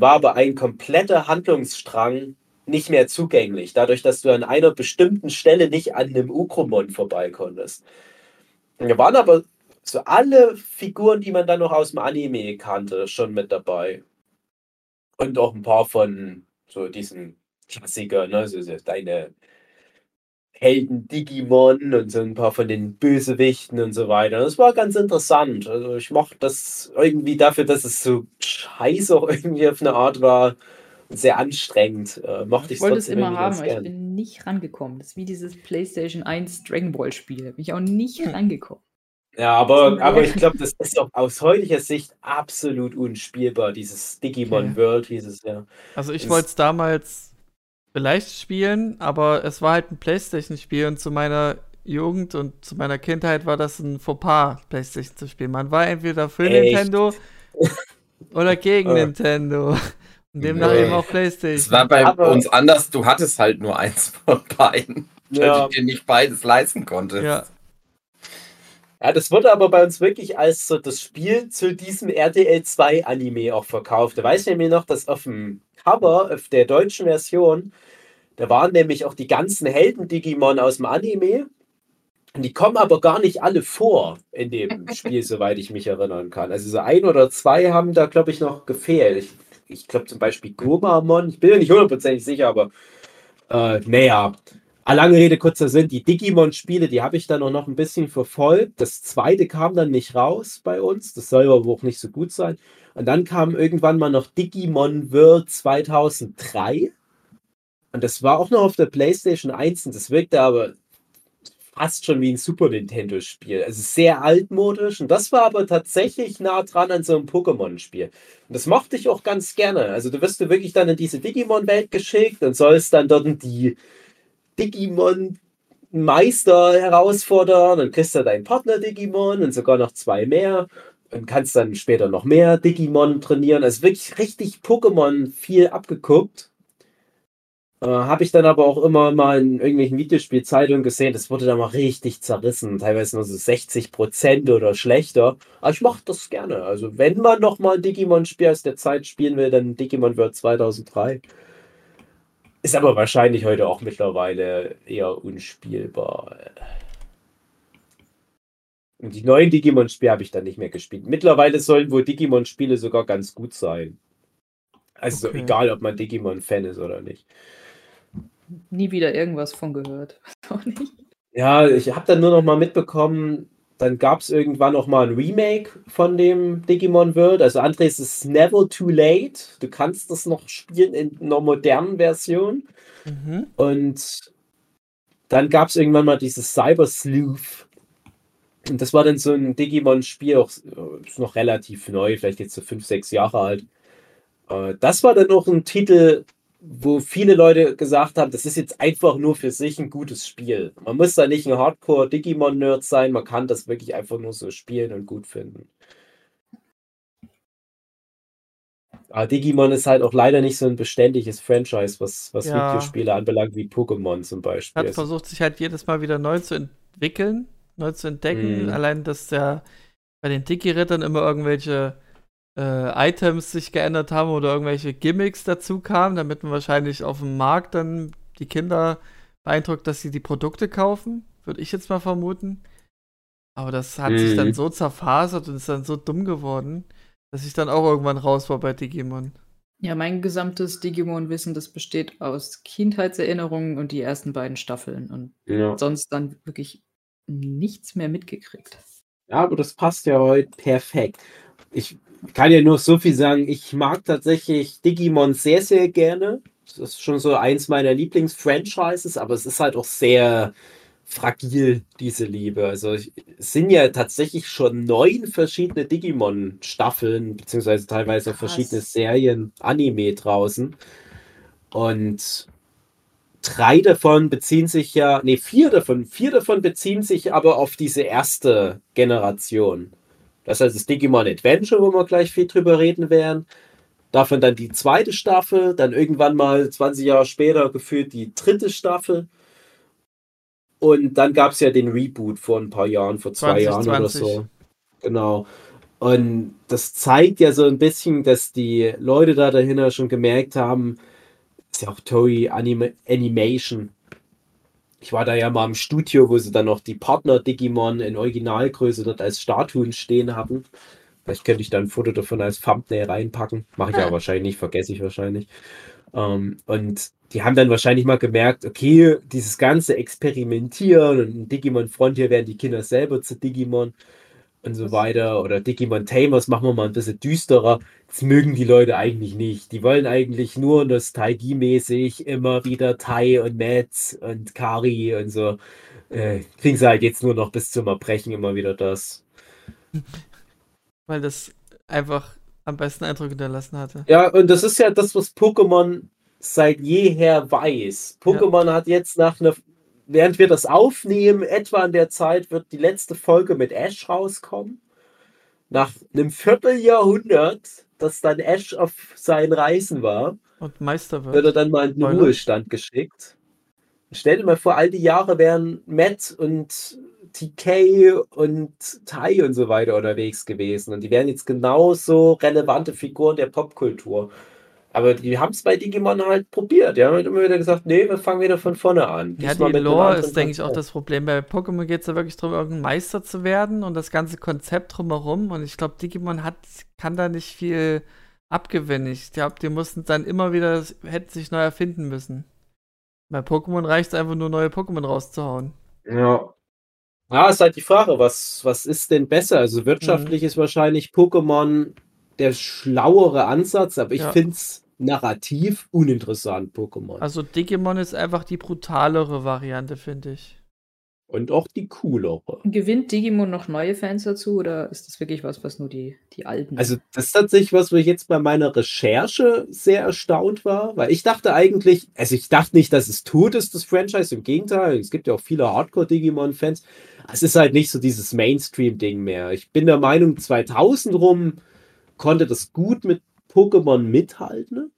[SPEAKER 3] War aber ein kompletter Handlungsstrang nicht mehr zugänglich, dadurch, dass du an einer bestimmten Stelle nicht an einem Ukromon vorbei. Da waren aber so alle Figuren, die man dann noch aus dem Anime kannte, schon mit dabei. Und auch ein paar von so diesen Klassikern, ne? So, so deine Helden Digimon und so ein paar von den Bösewichten und so weiter. Das war ganz interessant. Also ich mochte das irgendwie dafür, dass es so scheiße auch irgendwie auf eine Art war, sehr anstrengend. Äh, mochte
[SPEAKER 4] ich wollte es immer haben, aber ich bin nicht rangekommen. Das ist wie dieses PlayStation 1 Dragon Ball Spiel. Bin ich auch nicht hm. rangekommen.
[SPEAKER 3] Ja, aber, aber ich glaube, das ist auch aus heutiger Sicht absolut unspielbar, dieses Digimon okay. World, hieß es ja.
[SPEAKER 2] Also ich wollte es damals vielleicht spielen, aber es war halt ein Playstation-Spiel und zu meiner Jugend und zu meiner Kindheit war das ein Fauxpas, Playstation zu spielen. Man war entweder für Echt? Nintendo oder gegen Nintendo. Und demnach nee. eben auch Playstation.
[SPEAKER 1] Es war bei aber uns anders, du hattest halt nur eins von beiden. Ja. Weil du dir nicht beides leisten konntest.
[SPEAKER 2] Ja.
[SPEAKER 3] Ja, das wurde aber bei uns wirklich als so das Spiel zu diesem RTL 2 Anime auch verkauft. Da weiß ich mir noch, dass auf dem Cover auf der deutschen Version, da waren nämlich auch die ganzen Helden-Digimon aus dem Anime. Und die kommen aber gar nicht alle vor in dem Spiel, soweit ich mich erinnern kann. Also so ein oder zwei haben da, glaube ich, noch gefehlt. Ich, ich glaube zum Beispiel Gomamon, ich bin mir nicht hundertprozentig sicher, aber äh, naja, Ah, lange Rede, kurzer Sinn. Die Digimon-Spiele, die habe ich dann auch noch ein bisschen verfolgt. Das zweite kam dann nicht raus bei uns. Das soll aber auch nicht so gut sein. Und dann kam irgendwann mal noch Digimon World 2003. Und das war auch noch auf der PlayStation 1. Und das wirkte aber fast schon wie ein Super Nintendo-Spiel. Also sehr altmodisch. Und das war aber tatsächlich nah dran an so einem Pokémon-Spiel. Und das mochte ich auch ganz gerne. Also du wirst du wirklich dann in diese Digimon-Welt geschickt und sollst dann dort die Digimon Meister herausfordern, dann kriegst du deinen Partner Digimon und sogar noch zwei mehr und kannst dann später noch mehr Digimon trainieren. Also wirklich richtig Pokémon viel abgeguckt. Äh, Habe ich dann aber auch immer mal in irgendwelchen Videospielzeitungen gesehen, das wurde dann mal richtig zerrissen, teilweise nur so 60% oder schlechter. Aber ich mache das gerne. Also wenn man noch mal ein Digimon-Spiel aus der Zeit spielen will, dann Digimon World 2003. Ist aber wahrscheinlich heute auch mittlerweile eher unspielbar. Und die neuen Digimon-Spiele habe ich dann nicht mehr gespielt. Mittlerweile sollen wohl Digimon-Spiele sogar ganz gut sein. Also okay. egal, ob man Digimon-Fan ist oder nicht.
[SPEAKER 4] Nie wieder irgendwas von gehört.
[SPEAKER 3] ja, ich habe dann nur noch mal mitbekommen, dann gab es irgendwann noch mal ein Remake von dem Digimon World. Also André, es ist never too late. Du kannst das noch spielen in einer modernen Version. Mhm. Und dann gab es irgendwann mal dieses Cyber Sleuth. Und das war dann so ein Digimon-Spiel, auch äh, ist noch relativ neu, vielleicht jetzt so fünf, sechs Jahre alt. Äh, das war dann noch ein Titel, wo viele Leute gesagt haben, das ist jetzt einfach nur für sich ein gutes Spiel. Man muss da nicht ein Hardcore-Digimon-Nerd sein, man kann das wirklich einfach nur so spielen und gut finden. Aber Digimon ist halt auch leider nicht so ein beständiges Franchise, was, was ja. Videospiele anbelangt, wie Pokémon zum Beispiel.
[SPEAKER 2] Hat versucht, sich halt jedes Mal wieder neu zu entwickeln, neu zu entdecken. Mm. Allein, dass der bei den Digi-Rittern immer irgendwelche äh, Items sich geändert haben oder irgendwelche Gimmicks dazu kamen, damit man wahrscheinlich auf dem Markt dann die Kinder beeindruckt, dass sie die Produkte kaufen, würde ich jetzt mal vermuten. Aber das hat mhm. sich dann mhm. so zerfasert und ist dann so dumm geworden, dass ich dann auch irgendwann raus war bei Digimon.
[SPEAKER 4] Ja, mein gesamtes Digimon-Wissen, das besteht aus Kindheitserinnerungen und die ersten beiden Staffeln und ja. sonst dann wirklich nichts mehr mitgekriegt.
[SPEAKER 3] Ja, aber das passt ja heute perfekt. Ich kann ja nur so viel sagen, ich mag tatsächlich Digimon sehr, sehr gerne. Das ist schon so eins meiner Lieblingsfranchises, aber es ist halt auch sehr fragil, diese Liebe. Also es sind ja tatsächlich schon neun verschiedene Digimon-Staffeln, beziehungsweise teilweise Krass. verschiedene Serien, Anime draußen. Und drei davon beziehen sich ja, nee, vier davon, vier davon beziehen sich aber auf diese erste Generation. Das heißt, das Digimon Adventure, wo wir gleich viel drüber reden werden. Davon dann die zweite Staffel, dann irgendwann mal 20 Jahre später gefühlt die dritte Staffel. Und dann gab es ja den Reboot vor ein paar Jahren, vor zwei 20, Jahren oder so. Genau. Und das zeigt ja so ein bisschen, dass die Leute da dahinter schon gemerkt haben, ist ja auch Toei Anima Animation. Ich war da ja mal im Studio, wo sie dann noch die Partner-Digimon in Originalgröße dort als Statuen stehen hatten. Vielleicht könnte ich da ein Foto davon als Thumbnail reinpacken. Mache ich ja wahrscheinlich nicht, vergesse ich wahrscheinlich. Ähm, und die haben dann wahrscheinlich mal gemerkt, okay, dieses ganze Experimentieren und Digimon Frontier werden die Kinder selber zu Digimon und so weiter. Oder Digimon Tamers machen wir mal ein bisschen düsterer. Das mögen die Leute eigentlich nicht. Die wollen eigentlich nur nostalgiemäßig immer wieder Tai und Metz und Kari und so. Äh, kriegen sie halt jetzt nur noch bis zum Erbrechen immer wieder das.
[SPEAKER 2] Weil das einfach am besten Eindruck hinterlassen hatte.
[SPEAKER 3] Ja, und das ist ja das, was Pokémon seit jeher weiß. Pokémon ja. hat jetzt nach einer, während wir das aufnehmen, etwa in der Zeit wird die letzte Folge mit Ash rauskommen. Nach einem Vierteljahrhundert, dass dann Ash auf seinen Reisen war.
[SPEAKER 2] Und Meister wird.
[SPEAKER 3] Wird er dann mal in den Ruhestand geschickt. Stell dir mal vor, all die Jahre wären Matt und TK und Tai und so weiter unterwegs gewesen. Und die wären jetzt genauso relevante Figuren der Popkultur. Aber die haben es bei Digimon halt probiert. Die haben halt immer wieder gesagt, nee, wir fangen wieder von vorne an.
[SPEAKER 2] Ja, die Lore ist, denke ich, auch das Problem. Bei Pokémon geht es ja wirklich darum, irgendein Meister zu werden und das ganze Konzept drumherum. Und ich glaube, Digimon hat, kann da nicht viel abgewinnen. Ich glaube, die mussten dann immer wieder, hätten sich neu erfinden müssen. Bei Pokémon reicht es einfach nur, neue Pokémon rauszuhauen.
[SPEAKER 3] Ja. Ja, ist halt die Frage, was, was ist denn besser? Also wirtschaftlich mhm. ist wahrscheinlich Pokémon der schlauere Ansatz, aber ich ja. finde es narrativ uninteressant, Pokémon.
[SPEAKER 2] Also Digimon ist einfach die brutalere Variante, finde ich.
[SPEAKER 3] Und auch die coolere.
[SPEAKER 4] Gewinnt Digimon noch neue Fans dazu oder ist das wirklich was, was nur die, die alten?
[SPEAKER 3] Also, das ist tatsächlich was, wo ich jetzt bei meiner Recherche sehr erstaunt war, weil ich dachte eigentlich, also ich dachte nicht, dass es tot ist, das Franchise, im Gegenteil, es gibt ja auch viele Hardcore-Digimon-Fans. Es ist halt nicht so dieses Mainstream-Ding mehr. Ich bin der Meinung, 2000 rum konnte das gut mit Pokémon mithalten.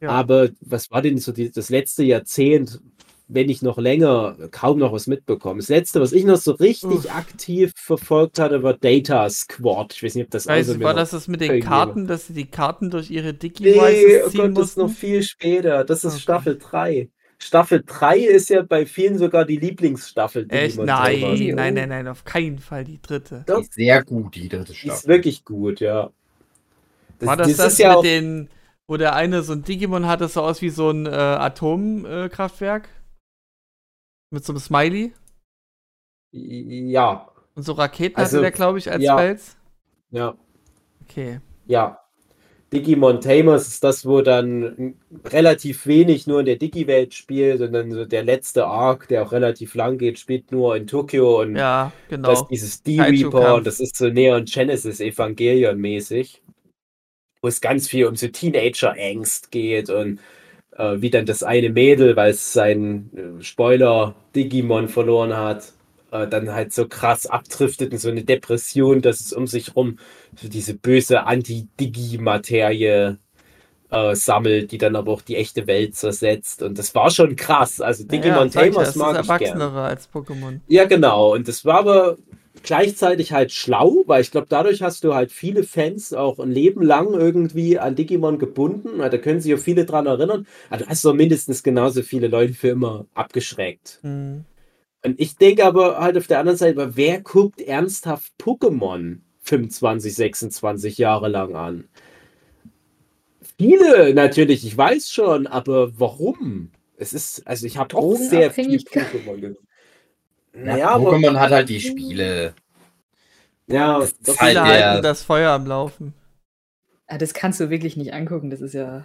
[SPEAKER 3] Ja. Aber was war denn so die, das letzte Jahrzehnt, wenn nicht noch länger, kaum noch was mitbekommen? Das letzte, was ich noch so richtig Uff. aktiv verfolgt hatte, war Data Squad. Ich weiß nicht, ob das
[SPEAKER 2] weiß, also War das das mit den Karten, dass sie die Karten durch ihre Digi-Devices nee, oh
[SPEAKER 3] Gott, das ist noch viel später. Das ist okay. Staffel 3. Staffel 3 ist ja bei vielen sogar die Lieblingsstaffel. Die
[SPEAKER 2] Echt? Nein, nein, nein, nein, auf keinen Fall die dritte.
[SPEAKER 1] Ist sehr gut, die dritte Staffel.
[SPEAKER 3] Ist wirklich gut, ja.
[SPEAKER 2] Das, War das das, das ja mit den, wo der eine so ein Digimon hatte, so aus wie so ein äh, Atomkraftwerk? Äh, mit so einem Smiley?
[SPEAKER 3] Ja.
[SPEAKER 2] Und so Raketen also, hatte der, glaube ich, als ja. Fels?
[SPEAKER 3] Ja.
[SPEAKER 2] Okay.
[SPEAKER 3] Ja. Digimon Tamers ist das, wo dann relativ wenig nur in der Digi-Welt spielt, sondern so der letzte Arc, der auch relativ lang geht, spielt nur in Tokio und
[SPEAKER 2] ja, genau.
[SPEAKER 3] das ist dieses D-Reaper und das ist so Neon Genesis Evangelion mäßig wo es ganz viel um so Teenager-Angst geht und äh, wie dann das eine Mädel, weil es sein äh, Spoiler-Digimon verloren hat, äh, dann halt so krass abdriftet in so eine Depression, dass es um sich rum so diese böse Anti-Digi-Materie äh, sammelt, die dann aber auch die echte Welt zersetzt. Und das war schon krass. Also Digimon ja, Tamers mag ich gerne.
[SPEAKER 2] als Pokémon.
[SPEAKER 3] Ja, genau. Und das war aber gleichzeitig halt schlau, weil ich glaube, dadurch hast du halt viele Fans auch ein Leben lang irgendwie an Digimon gebunden. Da können sich auch viele dran erinnern. Also du hast doch mindestens genauso viele Leute für immer abgeschreckt. Mhm. Und ich denke aber halt auf der anderen Seite, wer guckt ernsthaft Pokémon 25, 26 Jahre lang an? Viele natürlich, ich weiß schon, aber warum? Es ist, also ich habe auch sehr viel Pokémon gesehen.
[SPEAKER 1] Naja, Pokémon hat halt die Spiele.
[SPEAKER 2] Ja, das ist halt halten das Feuer am Laufen.
[SPEAKER 4] Ja, das kannst du wirklich nicht angucken. Das ist ja.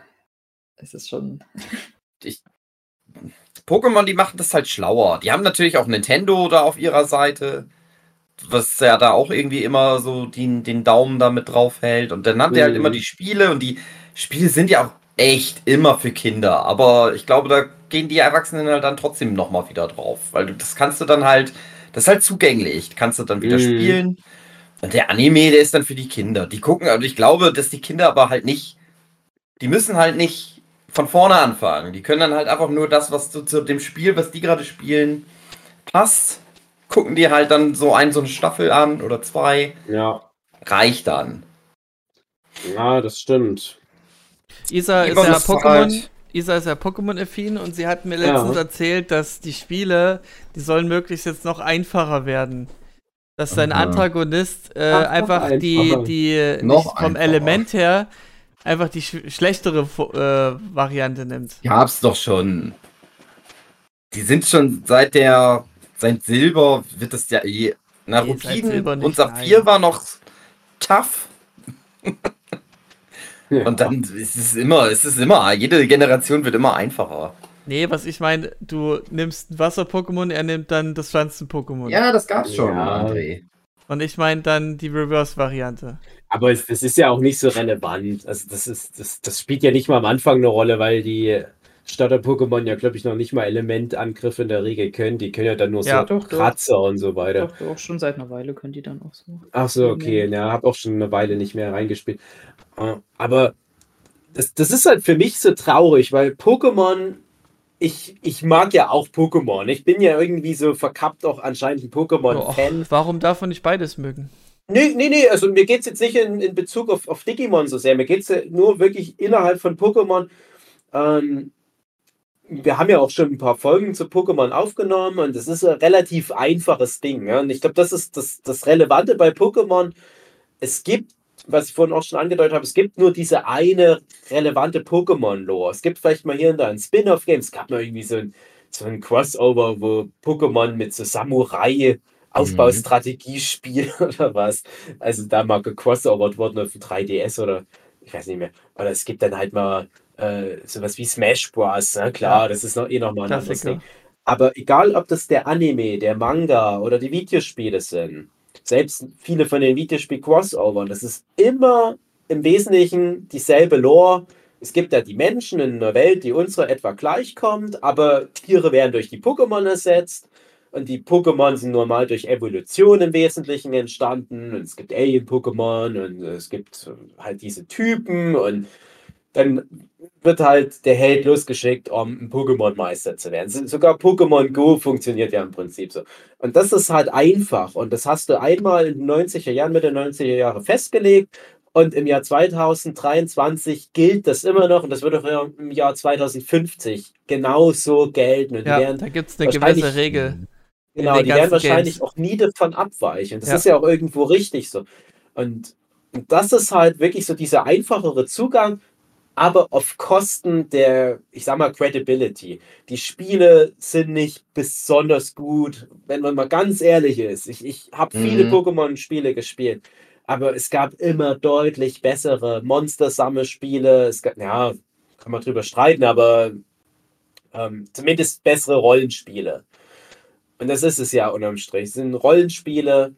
[SPEAKER 4] Das ist schon.
[SPEAKER 1] Ich, Pokémon, die machen das halt schlauer. Die haben natürlich auch Nintendo da auf ihrer Seite, was ja da auch irgendwie immer so den, den Daumen da mit drauf hält. Und dann hat mhm. er halt immer die Spiele und die Spiele sind ja auch echt immer für Kinder. Aber ich glaube, da gehen die Erwachsenen halt dann trotzdem nochmal wieder drauf. Weil du, das kannst du dann halt, das ist halt zugänglich. Kannst du dann wieder mm. spielen. Und der Anime, der ist dann für die Kinder. Die gucken, aber ich glaube, dass die Kinder aber halt nicht, die müssen halt nicht von vorne anfangen. Die können dann halt einfach nur das, was zu, zu dem Spiel, was die gerade spielen, passt. Gucken die halt dann so ein, so eine Staffel an oder zwei.
[SPEAKER 3] Ja.
[SPEAKER 1] Reicht dann.
[SPEAKER 3] Ja, das stimmt.
[SPEAKER 2] Isa ist ja Pokémon. Isa ist ja Pokémon-affin und sie hat mir
[SPEAKER 3] Ja.
[SPEAKER 2] letztens erzählt, dass die Spiele, die sollen möglichst jetzt noch einfacher werden. Dass dein
[SPEAKER 5] Aha.
[SPEAKER 2] Antagonist äh,
[SPEAKER 3] Ach,
[SPEAKER 2] einfach die, die
[SPEAKER 1] Noch
[SPEAKER 2] vom
[SPEAKER 1] einfacher.
[SPEAKER 2] Element her einfach die sch schlechtere äh, Variante nimmt.
[SPEAKER 1] Gab's doch schon. Die sind schon seit der, seit Silber wird es ja eh. Na,
[SPEAKER 2] Nee,
[SPEAKER 1] Rubin und Saphir
[SPEAKER 2] nein.
[SPEAKER 1] war noch tough.
[SPEAKER 3] Ja.
[SPEAKER 1] Und dann ist es immer, es ist immer, jede Generation wird immer einfacher.
[SPEAKER 2] Nee, was ich meine, du nimmst ein Wasser-Pokémon, er nimmt dann das Pflanzen-Pokémon.
[SPEAKER 1] Ja, das gab's schon,
[SPEAKER 3] Ja.
[SPEAKER 1] André.
[SPEAKER 2] Und ich meine dann die Reverse-Variante.
[SPEAKER 3] Aber es, das ist ja auch nicht so relevant. Also das ist, das, das spielt ja nicht mal am Anfang eine Rolle, weil die Starter-Pokémon ja, glaube ich, noch nicht mal Elementangriffe in der Regel können. Die können ja dann nur
[SPEAKER 2] Ja,
[SPEAKER 3] so
[SPEAKER 4] doch, doch.
[SPEAKER 3] Kratzer und so weiter.
[SPEAKER 4] Doch, doch, schon seit einer Weile können die dann auch so.
[SPEAKER 3] Ach so, okay. Ja, habe auch schon eine Weile nicht mehr reingespielt. Äh, Aber das, das ist halt für mich so traurig, weil Pokémon, ich, ich mag ja auch Pokémon. Ich bin ja irgendwie so verkappt auch anscheinend ein Pokémon-Fan.
[SPEAKER 2] warum darf man nicht beides mögen?
[SPEAKER 3] Nee, nee, nee, also mir geht es jetzt nicht in, in Bezug auf, auf Digimon so sehr. Mir geht es ja nur wirklich innerhalb von Pokémon. Ähm, wir haben ja auch schon ein paar Folgen zu Pokémon aufgenommen und es ist ein relativ einfaches Ding. Ja? Und ich glaube, das ist das, das Relevante bei Pokémon. Es gibt, was ich vorhin auch schon angedeutet habe, es gibt nur diese eine relevante Pokémon-Lore. Es gibt vielleicht mal hier und da ein Spin-off-Game. Es gab mal irgendwie so ein, so ein Crossover, wo Pokémon mit so Samurai Aufbaustrategiespiel oder was. Also da mal gecrossovert worden auf dem 3DS oder ich weiß nicht mehr. Oder es gibt dann halt mal äh, sowas wie Smash Bros. Ne? Klar,
[SPEAKER 2] Ja.
[SPEAKER 3] das ist noch eh nochmal ein anderes. Ding. Aber egal, ob das der Anime, der Manga oder die Videospiele sind, selbst viele von den Videospiel-Crossovern, das ist immer im Wesentlichen dieselbe Lore. Es gibt ja die Menschen in einer Welt, die unserer etwa gleichkommt, aber Tiere werden durch die Pokémon ersetzt. Und die Pokémon sind normal durch Evolution im Wesentlichen entstanden. Und es gibt Alien-Pokémon und es gibt halt diese Typen. Und dann wird halt der Held losgeschickt, um ein Pokémon-Meister zu werden. So- Sogar Pokémon Go funktioniert ja im Prinzip so. Und das ist halt einfach. Und das hast du einmal in den 90er Jahren, Mitte der 90er Jahre festgelegt. Und im Jahr 2023 gilt das immer noch. Und das wird auch im Jahr 2050 genauso gelten. Und
[SPEAKER 2] Ja,
[SPEAKER 3] werden
[SPEAKER 2] da gibt es eine gewisse Regel.
[SPEAKER 3] Genau, die werden wahrscheinlich
[SPEAKER 2] Games.
[SPEAKER 3] auch nie davon abweichen. Das
[SPEAKER 2] Ja.
[SPEAKER 3] ist ja auch irgendwo richtig so. Und, und das ist halt wirklich so dieser einfachere Zugang, aber auf Kosten der, ich sag mal, Credibility. Die Spiele sind nicht besonders gut, wenn man mal ganz ehrlich ist. Ich, ich habe viele
[SPEAKER 1] Mhm.
[SPEAKER 3] Pokémon-Spiele gespielt, aber es gab immer deutlich bessere Monster-Sammelspiele. Es gab, ja, kann man drüber streiten, aber ähm, zumindest bessere Rollenspiele. Und das ist es ja unterm Strich. Es sind Rollenspiele,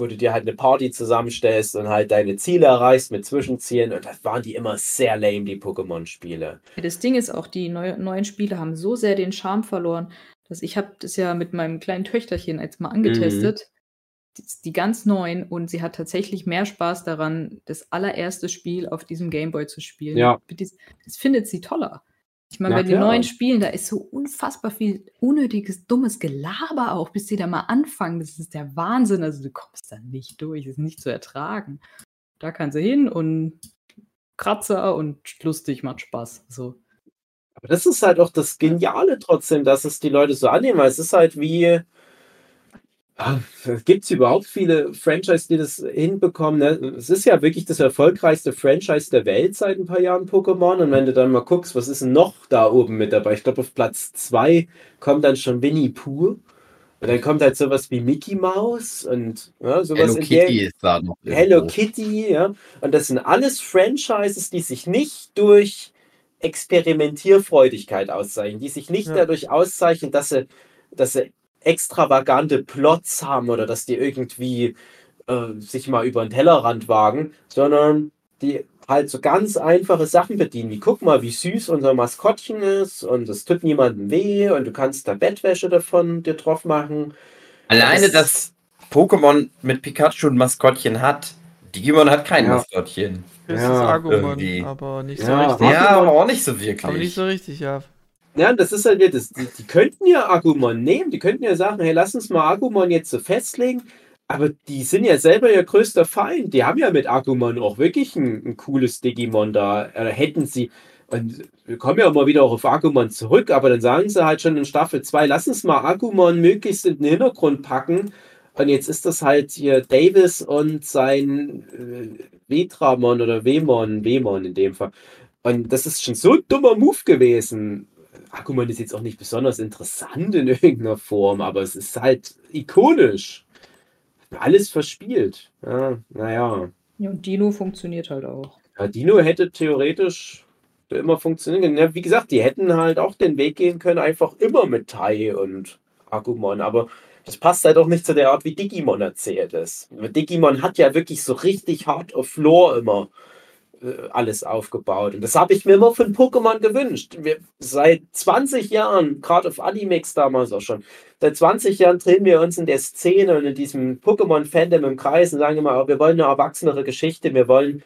[SPEAKER 3] wo du dir halt eine Party zusammenstellst und halt deine Ziele erreichst mit Zwischenzielen. Und das waren die immer sehr lame, die Pokémon-Spiele.
[SPEAKER 4] Das Ding ist auch, die neu, neuen Spiele haben so sehr den Charme verloren, dass ich habe das ja mit meinem kleinen Töchterchen jetzt mal angetestet, die, die ganz neuen, und sie hat tatsächlich mehr Spaß daran, das allererste Spiel auf diesem Gameboy zu spielen.
[SPEAKER 3] Ja.
[SPEAKER 4] Das, das findet sie toller. Ich meine,
[SPEAKER 3] Na
[SPEAKER 4] bei den
[SPEAKER 3] klar.
[SPEAKER 4] neuen Spielen, da ist so unfassbar viel unnötiges, dummes Gelaber auch, bis sie da mal anfangen. Das ist der Wahnsinn. Also du kommst da nicht durch, das ist nicht zu ertragen. Da kann sie hin und Kratzer und lustig, macht Spaß. So.
[SPEAKER 3] Aber das ist halt auch das Geniale trotzdem, dass es die Leute so annehmen. weil Es ist halt wie. Gibt es überhaupt viele Franchise, die das hinbekommen? Ne? Es ist ja wirklich das erfolgreichste Franchise der Welt seit ein paar Jahren Pokémon. Und wenn du dann mal guckst, was ist denn noch da oben mit dabei? Ich glaube, auf Platz 2 kommt dann schon Winnie Pooh. Und dann kommt halt sowas wie Mickey Mouse und ja, sowas
[SPEAKER 1] Hello
[SPEAKER 3] in der-
[SPEAKER 1] Kitty ist da noch.
[SPEAKER 3] Hello
[SPEAKER 1] irgendwo.
[SPEAKER 3] Kitty, ja. Und das sind alles Franchises, die sich nicht durch Experimentierfreudigkeit auszeichnen, die sich nicht
[SPEAKER 2] Ja.
[SPEAKER 3] dadurch auszeichnen, dass sie, dass sie extravagante Plots haben oder dass die irgendwie äh, sich mal über den Tellerrand wagen, sondern die halt so ganz einfache Sachen bedienen, wie guck mal, wie süß unser Maskottchen ist und es tut niemandem weh und du kannst da Bettwäsche davon dir drauf machen.
[SPEAKER 1] Alleine,
[SPEAKER 3] Das-
[SPEAKER 1] dass Pokémon mit Pikachu ein Maskottchen hat. Digimon hat kein
[SPEAKER 3] Ja.
[SPEAKER 1] Maskottchen.
[SPEAKER 2] Das
[SPEAKER 3] Ja,
[SPEAKER 2] ist
[SPEAKER 1] irgendwie.
[SPEAKER 2] aber nicht
[SPEAKER 3] Ja.
[SPEAKER 2] so richtig.
[SPEAKER 1] Ja, aber auch nicht so wirklich.
[SPEAKER 2] Aber nicht so richtig, ja.
[SPEAKER 3] Ja, das ist halt das. Die, die könnten ja Agumon nehmen, die könnten ja sagen, hey, lass uns mal Agumon jetzt so festlegen. Aber die sind ja selber ihr größter Feind. Die haben ja mit Agumon auch wirklich ein, ein cooles Digimon da. Äh, hätten sie. Und wir kommen ja immer wieder auch auf Agumon zurück, aber dann sagen sie halt schon in Staffel 2, lass uns mal Agumon möglichst in den Hintergrund packen. Und jetzt ist das halt hier Davis und sein äh, Vetramon oder Wemon, Wemon in dem Fall. Und das ist schon so ein dummer Move gewesen. Agumon ist jetzt auch nicht besonders interessant in irgendeiner Form, aber es ist halt ikonisch. Alles verspielt. Ja, naja.
[SPEAKER 4] Ja, und Dino funktioniert halt auch.
[SPEAKER 3] Ja, Dino hätte theoretisch immer funktionieren können. Ja, wie gesagt, die hätten halt auch den Weg gehen können, einfach immer mit Tai und Agumon, aber das passt halt auch nicht zu der Art, wie Digimon erzählt ist. Digimon hat ja wirklich so richtig hart auf Floor immer alles aufgebaut. Und das habe ich mir immer von Pokémon gewünscht. Wir, seit 20 Jahren, gerade auf Animex damals auch schon, seit 20 Jahren drehen wir uns in der Szene und in diesem Pokémon-Fandom im Kreis und sagen immer, wir wollen eine erwachsenere Geschichte, wir wollen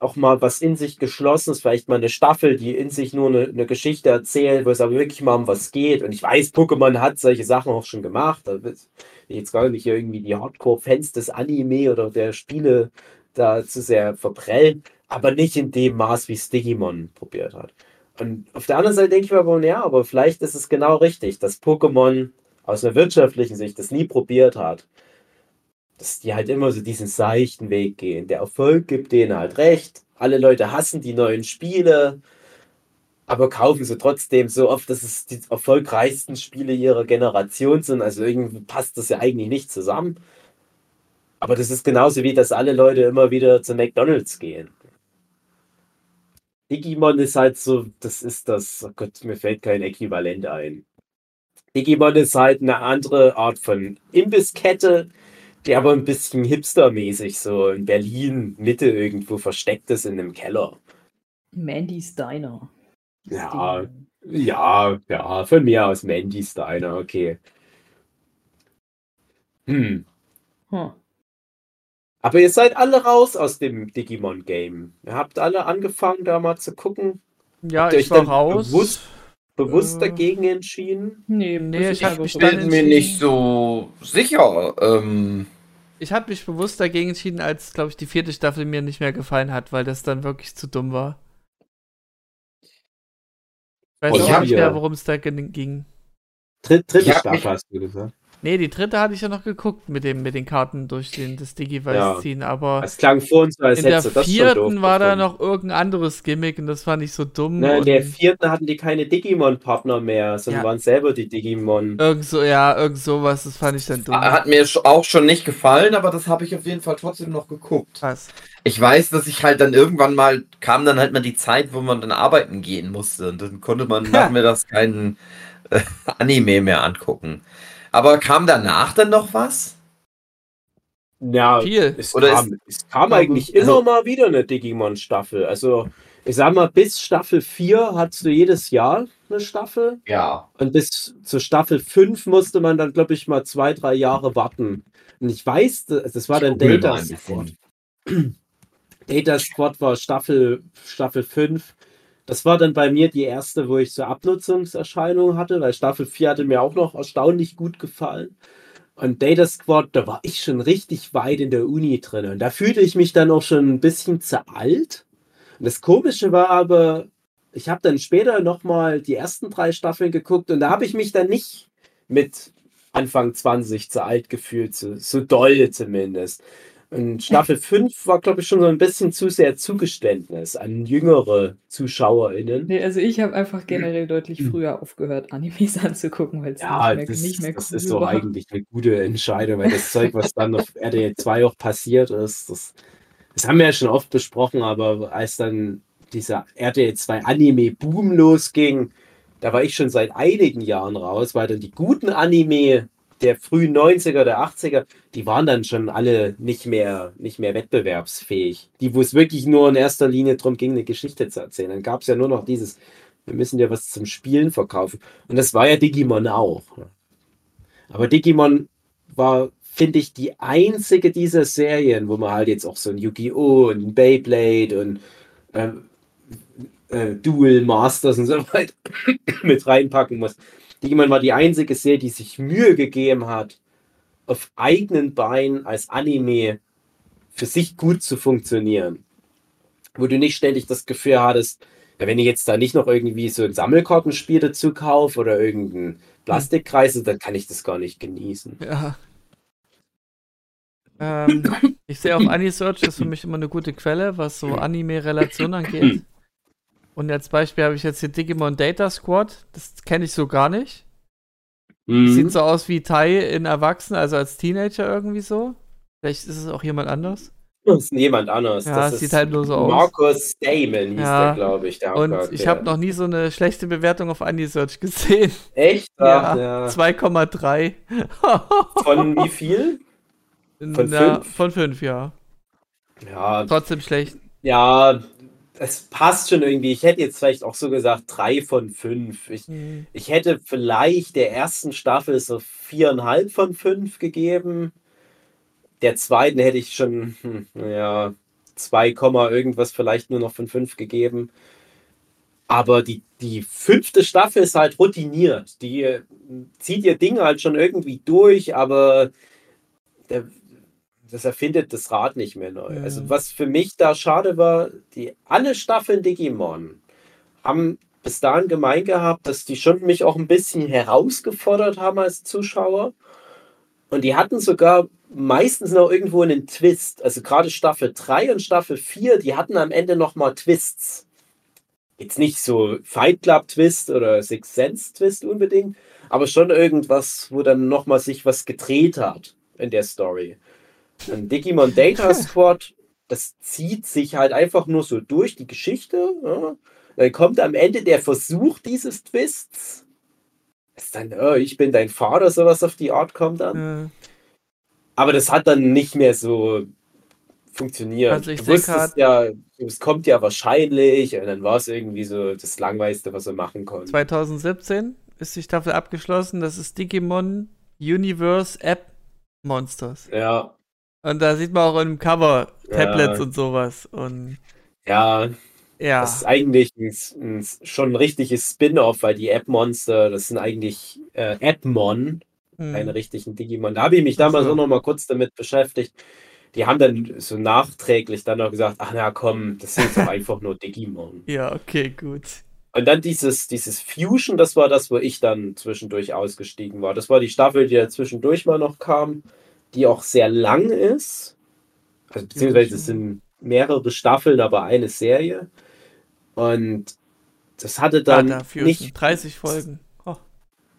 [SPEAKER 3] auch mal was in sich geschlossenes, vielleicht mal eine Staffel, die in sich nur eine, eine, Geschichte erzählt, wo es aber wirklich mal um was geht. Und ich weiß, Pokémon hat solche Sachen auch schon gemacht. Ich jetzt gar nicht irgendwie die Hardcore-Fans des Anime oder der Spiele da zu sehr verprellen, aber nicht in dem Maß, wie es Digimon probiert hat. Und auf der anderen Seite denke ich mir aber, ja, aber vielleicht ist es genau richtig, dass Pokémon aus einer wirtschaftlichen Sicht das nie probiert hat dass die halt immer so diesen seichten Weg gehen. Der Erfolg gibt denen halt recht. Alle Leute hassen die neuen Spiele, aber kaufen sie trotzdem so oft, dass es die erfolgreichsten Spiele ihrer Generation sind. Also irgendwie passt das ja eigentlich nicht zusammen. Aber das ist genauso wie, dass alle Leute immer wieder zu McDonalds gehen. Digimon ist halt so, das ist das, oh Gott, mir fällt kein Äquivalent ein. Digimon ist halt eine andere Art von Imbisskette, die aber ein bisschen hipstermäßig so in Berlin Mitte irgendwo versteckt ist in einem Keller.
[SPEAKER 4] Mandy's Diner.
[SPEAKER 3] Ja, ja, ja, von mir aus Mandy's Diner, okay. Hm. Hm. Aber ihr seid alle raus aus dem Digimon-Game. Ihr habt alle angefangen, da mal zu gucken.
[SPEAKER 2] Ja, habt ich war raus.
[SPEAKER 3] Bewusst, bewusst äh, dagegen entschieden?
[SPEAKER 1] Nee, nee ich, ich bin mir nicht so sicher. Ähm,
[SPEAKER 2] ich habe mich bewusst dagegen entschieden, als, glaube ich, die vierte Staffel mir nicht mehr gefallen hat, weil das dann wirklich zu dumm war. Ich weiß auch nicht mehr, worum es da ging.
[SPEAKER 3] Dritte Staffel hast du gesagt.
[SPEAKER 2] Nee, die dritte hatte ich ja noch geguckt mit, dem, mit den Karten durch den, das Digivice ja. ziehen, aber.
[SPEAKER 3] Es klang vor uns, als
[SPEAKER 2] in der vierten war da noch irgendein anderes Gimmick und das fand ich so dumm.
[SPEAKER 3] Na, in der vierten hatten die keine Digimon-Partner mehr, sondern ja. waren selber die Digimon.
[SPEAKER 2] Irgend so, ja, irgend sowas, das fand ich dann dumm.
[SPEAKER 1] Hat mir auch schon nicht gefallen, aber das habe ich auf jeden Fall trotzdem noch geguckt. Was? Ich weiß, dass ich halt dann irgendwann mal, kam dann halt mal die Zeit, wo man dann arbeiten gehen musste und dann konnte man nach mir das keinen äh, Anime mehr angucken. Aber kam danach dann noch was?
[SPEAKER 3] Ja, Viel. Es, Oder kam, es kam eigentlich also, immer mal wieder eine Digimon-Staffel. Also, ich sag mal, bis Staffel 4 hattest du jedes Jahr eine Staffel.
[SPEAKER 1] Ja.
[SPEAKER 3] Und bis zur Staffel 5 musste man dann, glaube ich, mal zwei, drei Jahre warten. Und ich weiß, das war dann Data Squad. Data Squad war Staffel, Staffel 5. Das war dann bei mir die erste, wo ich so Abnutzungserscheinungen hatte, weil Staffel 4 hatte mir auch noch erstaunlich gut gefallen. Und Data Squad, da war ich schon richtig weit in der Uni drin. Und da fühlte ich mich dann auch schon ein bisschen zu alt. Und das Komische war aber, ich habe dann später nochmal die ersten drei Staffeln geguckt und da habe ich mich dann nicht mit Anfang 20 zu alt gefühlt, so, so doll zumindest. Und Staffel 5 war, glaube ich, schon so ein bisschen zu sehr Zugeständnis an jüngere ZuschauerInnen.
[SPEAKER 4] Nee, also ich habe einfach generell deutlich hm. früher aufgehört, Animes anzugucken, weil es
[SPEAKER 3] ja, nicht mehr,
[SPEAKER 4] das,
[SPEAKER 3] nicht mehr das ist war. eigentlich eine gute Entscheidung, weil das Zeug, was dann auf RDL 2 auch passiert ist, das, das haben wir ja schon oft besprochen, aber als dann dieser RDL 2 Anime-Boom losging, da war ich schon seit einigen Jahren raus, weil dann die guten Anime der frühen 90er, der 80er, die waren dann schon alle nicht mehr, nicht mehr wettbewerbsfähig. Die, wo es wirklich nur in erster Linie darum ging, eine Geschichte zu erzählen. Dann gab es ja nur noch dieses, wir müssen ja was zum Spielen verkaufen. Und das war ja Digimon auch. Aber Digimon war, finde ich, die einzige dieser Serien, wo man halt jetzt auch so ein Yu-Gi-Oh! und ein Beyblade und äh, äh, Dual Masters und so weiter mit reinpacken muss. Digimon war die einzige Serie, die sich Mühe gegeben hat, auf eigenen Beinen als Anime für sich gut zu funktionieren. Wo du nicht ständig das Gefühl hattest, wenn ich jetzt da nicht noch irgendwie so ein Sammelkartenspiel dazu kaufe oder irgendein Plastikkreis, dann kann ich das gar nicht genießen.
[SPEAKER 2] Ja. Ähm, ich sehe auch Anisearch, das ist für mich immer eine gute Quelle, was so Anime-Relation angeht. Und als Beispiel habe ich jetzt hier Digimon Data Squad. Das kenne ich so gar nicht.
[SPEAKER 3] Mhm.
[SPEAKER 2] Sieht so aus wie Tai in Erwachsenen, also als Teenager irgendwie so. Vielleicht ist es auch jemand anders.
[SPEAKER 3] Das ist jemand anders.
[SPEAKER 2] Ja,
[SPEAKER 3] das
[SPEAKER 2] sieht halt nur so aus.
[SPEAKER 3] Markus Stamen hieß
[SPEAKER 2] Ja.
[SPEAKER 3] der, glaube ich. Der
[SPEAKER 2] Und
[SPEAKER 3] Hauptcharakter.
[SPEAKER 2] ich habe noch nie so eine schlechte Bewertung auf Anisearch gesehen.
[SPEAKER 3] Echt?
[SPEAKER 2] Ja,
[SPEAKER 3] ja.
[SPEAKER 2] 2,3.
[SPEAKER 3] Von wie viel? Von
[SPEAKER 2] Ja,
[SPEAKER 3] fünf?
[SPEAKER 2] Von 5, ja.
[SPEAKER 3] Ja,
[SPEAKER 2] Trotzdem schlecht.
[SPEAKER 3] ja, es passt schon irgendwie. Ich hätte jetzt vielleicht auch so gesagt drei von fünf. Ich,
[SPEAKER 2] Hm.
[SPEAKER 3] ich hätte vielleicht der ersten Staffel so viereinhalb von fünf gegeben. Der zweiten hätte ich schon, hm, naja, 2, Komma irgendwas vielleicht nur noch von fünf gegeben. Aber die, die fünfte Staffel ist halt routiniert. Die äh, zieht ihr Ding halt schon irgendwie durch, aber der, das erfindet das Rad nicht mehr neu.
[SPEAKER 2] Ja.
[SPEAKER 3] Also was für mich da schade war, die alle Staffeln Digimon haben bis dahin gemein gehabt, dass die schon mich auch ein bisschen herausgefordert haben als Zuschauer. Und die hatten sogar meistens noch irgendwo einen Twist. Also gerade Staffel 3 und Staffel 4, die hatten am Ende nochmal Twists. Jetzt nicht so Fight Club Twist oder Six Sense Twist unbedingt, aber schon irgendwas, wo dann nochmal sich was gedreht hat in der Story. Und Digimon Data Squad, das zieht sich halt einfach nur so durch die Geschichte. Ja. Dann kommt am Ende der Versuch dieses Twists. Ist dann, oh, ich bin dein Vater, sowas auf die Art kommt dann.
[SPEAKER 2] Äh,
[SPEAKER 3] Aber das hat dann nicht mehr so funktioniert.
[SPEAKER 2] Also ich
[SPEAKER 3] du wusstest ja, es kommt ja wahrscheinlich und dann war es irgendwie so das Langweiligste, was er machen konnte.
[SPEAKER 2] 2017 ist die Staffel abgeschlossen. Das ist Digimon Universe App Monsters.
[SPEAKER 3] Ja,
[SPEAKER 2] Und da sieht man auch im Cover Tablets
[SPEAKER 3] Ja.
[SPEAKER 2] und sowas. Und
[SPEAKER 3] ja,
[SPEAKER 2] ja.
[SPEAKER 3] das ist eigentlich ein, ein, schon ein richtiges Spin-off, weil die App-Monster, das sind eigentlich äh, Appmon,
[SPEAKER 2] hm.
[SPEAKER 3] keine richtigen Digimon. Da habe ich mich damals
[SPEAKER 2] so.
[SPEAKER 3] auch noch mal kurz damit beschäftigt. Die haben dann so nachträglich dann noch gesagt, ach na komm, das sind doch einfach nur Digimon.
[SPEAKER 2] Ja, okay, gut.
[SPEAKER 3] Und dann dieses, dieses Fusion, das war das, wo ich dann zwischendurch ausgestiegen war. Das war die Staffel, die da zwischendurch mal noch kam, die auch sehr lang ist. Also beziehungsweise es sind mehrere Staffeln, aber eine Serie. Und das hatte dann
[SPEAKER 2] Dann dafür
[SPEAKER 3] nicht.
[SPEAKER 2] 30 Folgen. Oh,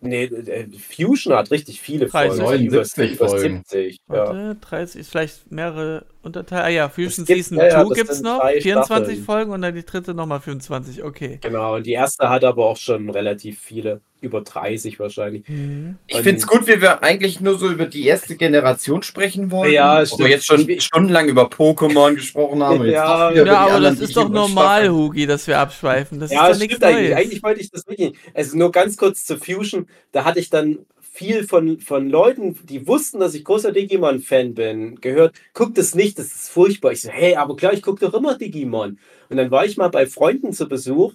[SPEAKER 3] Nee, äh, Fusion hat richtig viele
[SPEAKER 2] 30.
[SPEAKER 3] Folgen.
[SPEAKER 1] 79
[SPEAKER 3] über, über
[SPEAKER 1] Folgen.
[SPEAKER 3] 70. Ja.
[SPEAKER 2] warte, 30 ist vielleicht mehrere Unterteile. Ah ja, Fusion
[SPEAKER 3] gibt-
[SPEAKER 2] Season
[SPEAKER 3] ja, ja,
[SPEAKER 2] 2
[SPEAKER 3] das
[SPEAKER 2] gibt's
[SPEAKER 3] sind
[SPEAKER 2] noch.
[SPEAKER 3] drei
[SPEAKER 2] 24
[SPEAKER 3] Staffeln.
[SPEAKER 2] Folgen und dann die dritte nochmal 25. Okay.
[SPEAKER 3] Genau, und die erste hat aber auch schon relativ viele, über 30 wahrscheinlich.
[SPEAKER 2] Mhm.
[SPEAKER 1] Ich finde es gut, wie wir eigentlich nur so über die erste Generation sprechen wollen.
[SPEAKER 3] Ja,
[SPEAKER 1] aber
[SPEAKER 3] stimmt.
[SPEAKER 1] jetzt schon stundenlang über Pokémon gesprochen haben.
[SPEAKER 3] Ja,
[SPEAKER 2] Ja, aber das ist doch normal. Hugi, dass wir abschweifen. Das
[SPEAKER 3] Ja,
[SPEAKER 2] ist doch nichts
[SPEAKER 3] eigentlich.
[SPEAKER 2] Neues.
[SPEAKER 3] Eigentlich wollte ich das wirklich. Also nur ganz kurz zu Fusion. Da hatte ich dann viel von, von Leuten, die wussten, dass ich großer Digimon-Fan bin, gehört, guck das nicht, das ist furchtbar. Ich so, hey, aber klar, ich gucke doch immer Digimon. Und dann war ich mal bei Freunden zu Besuch,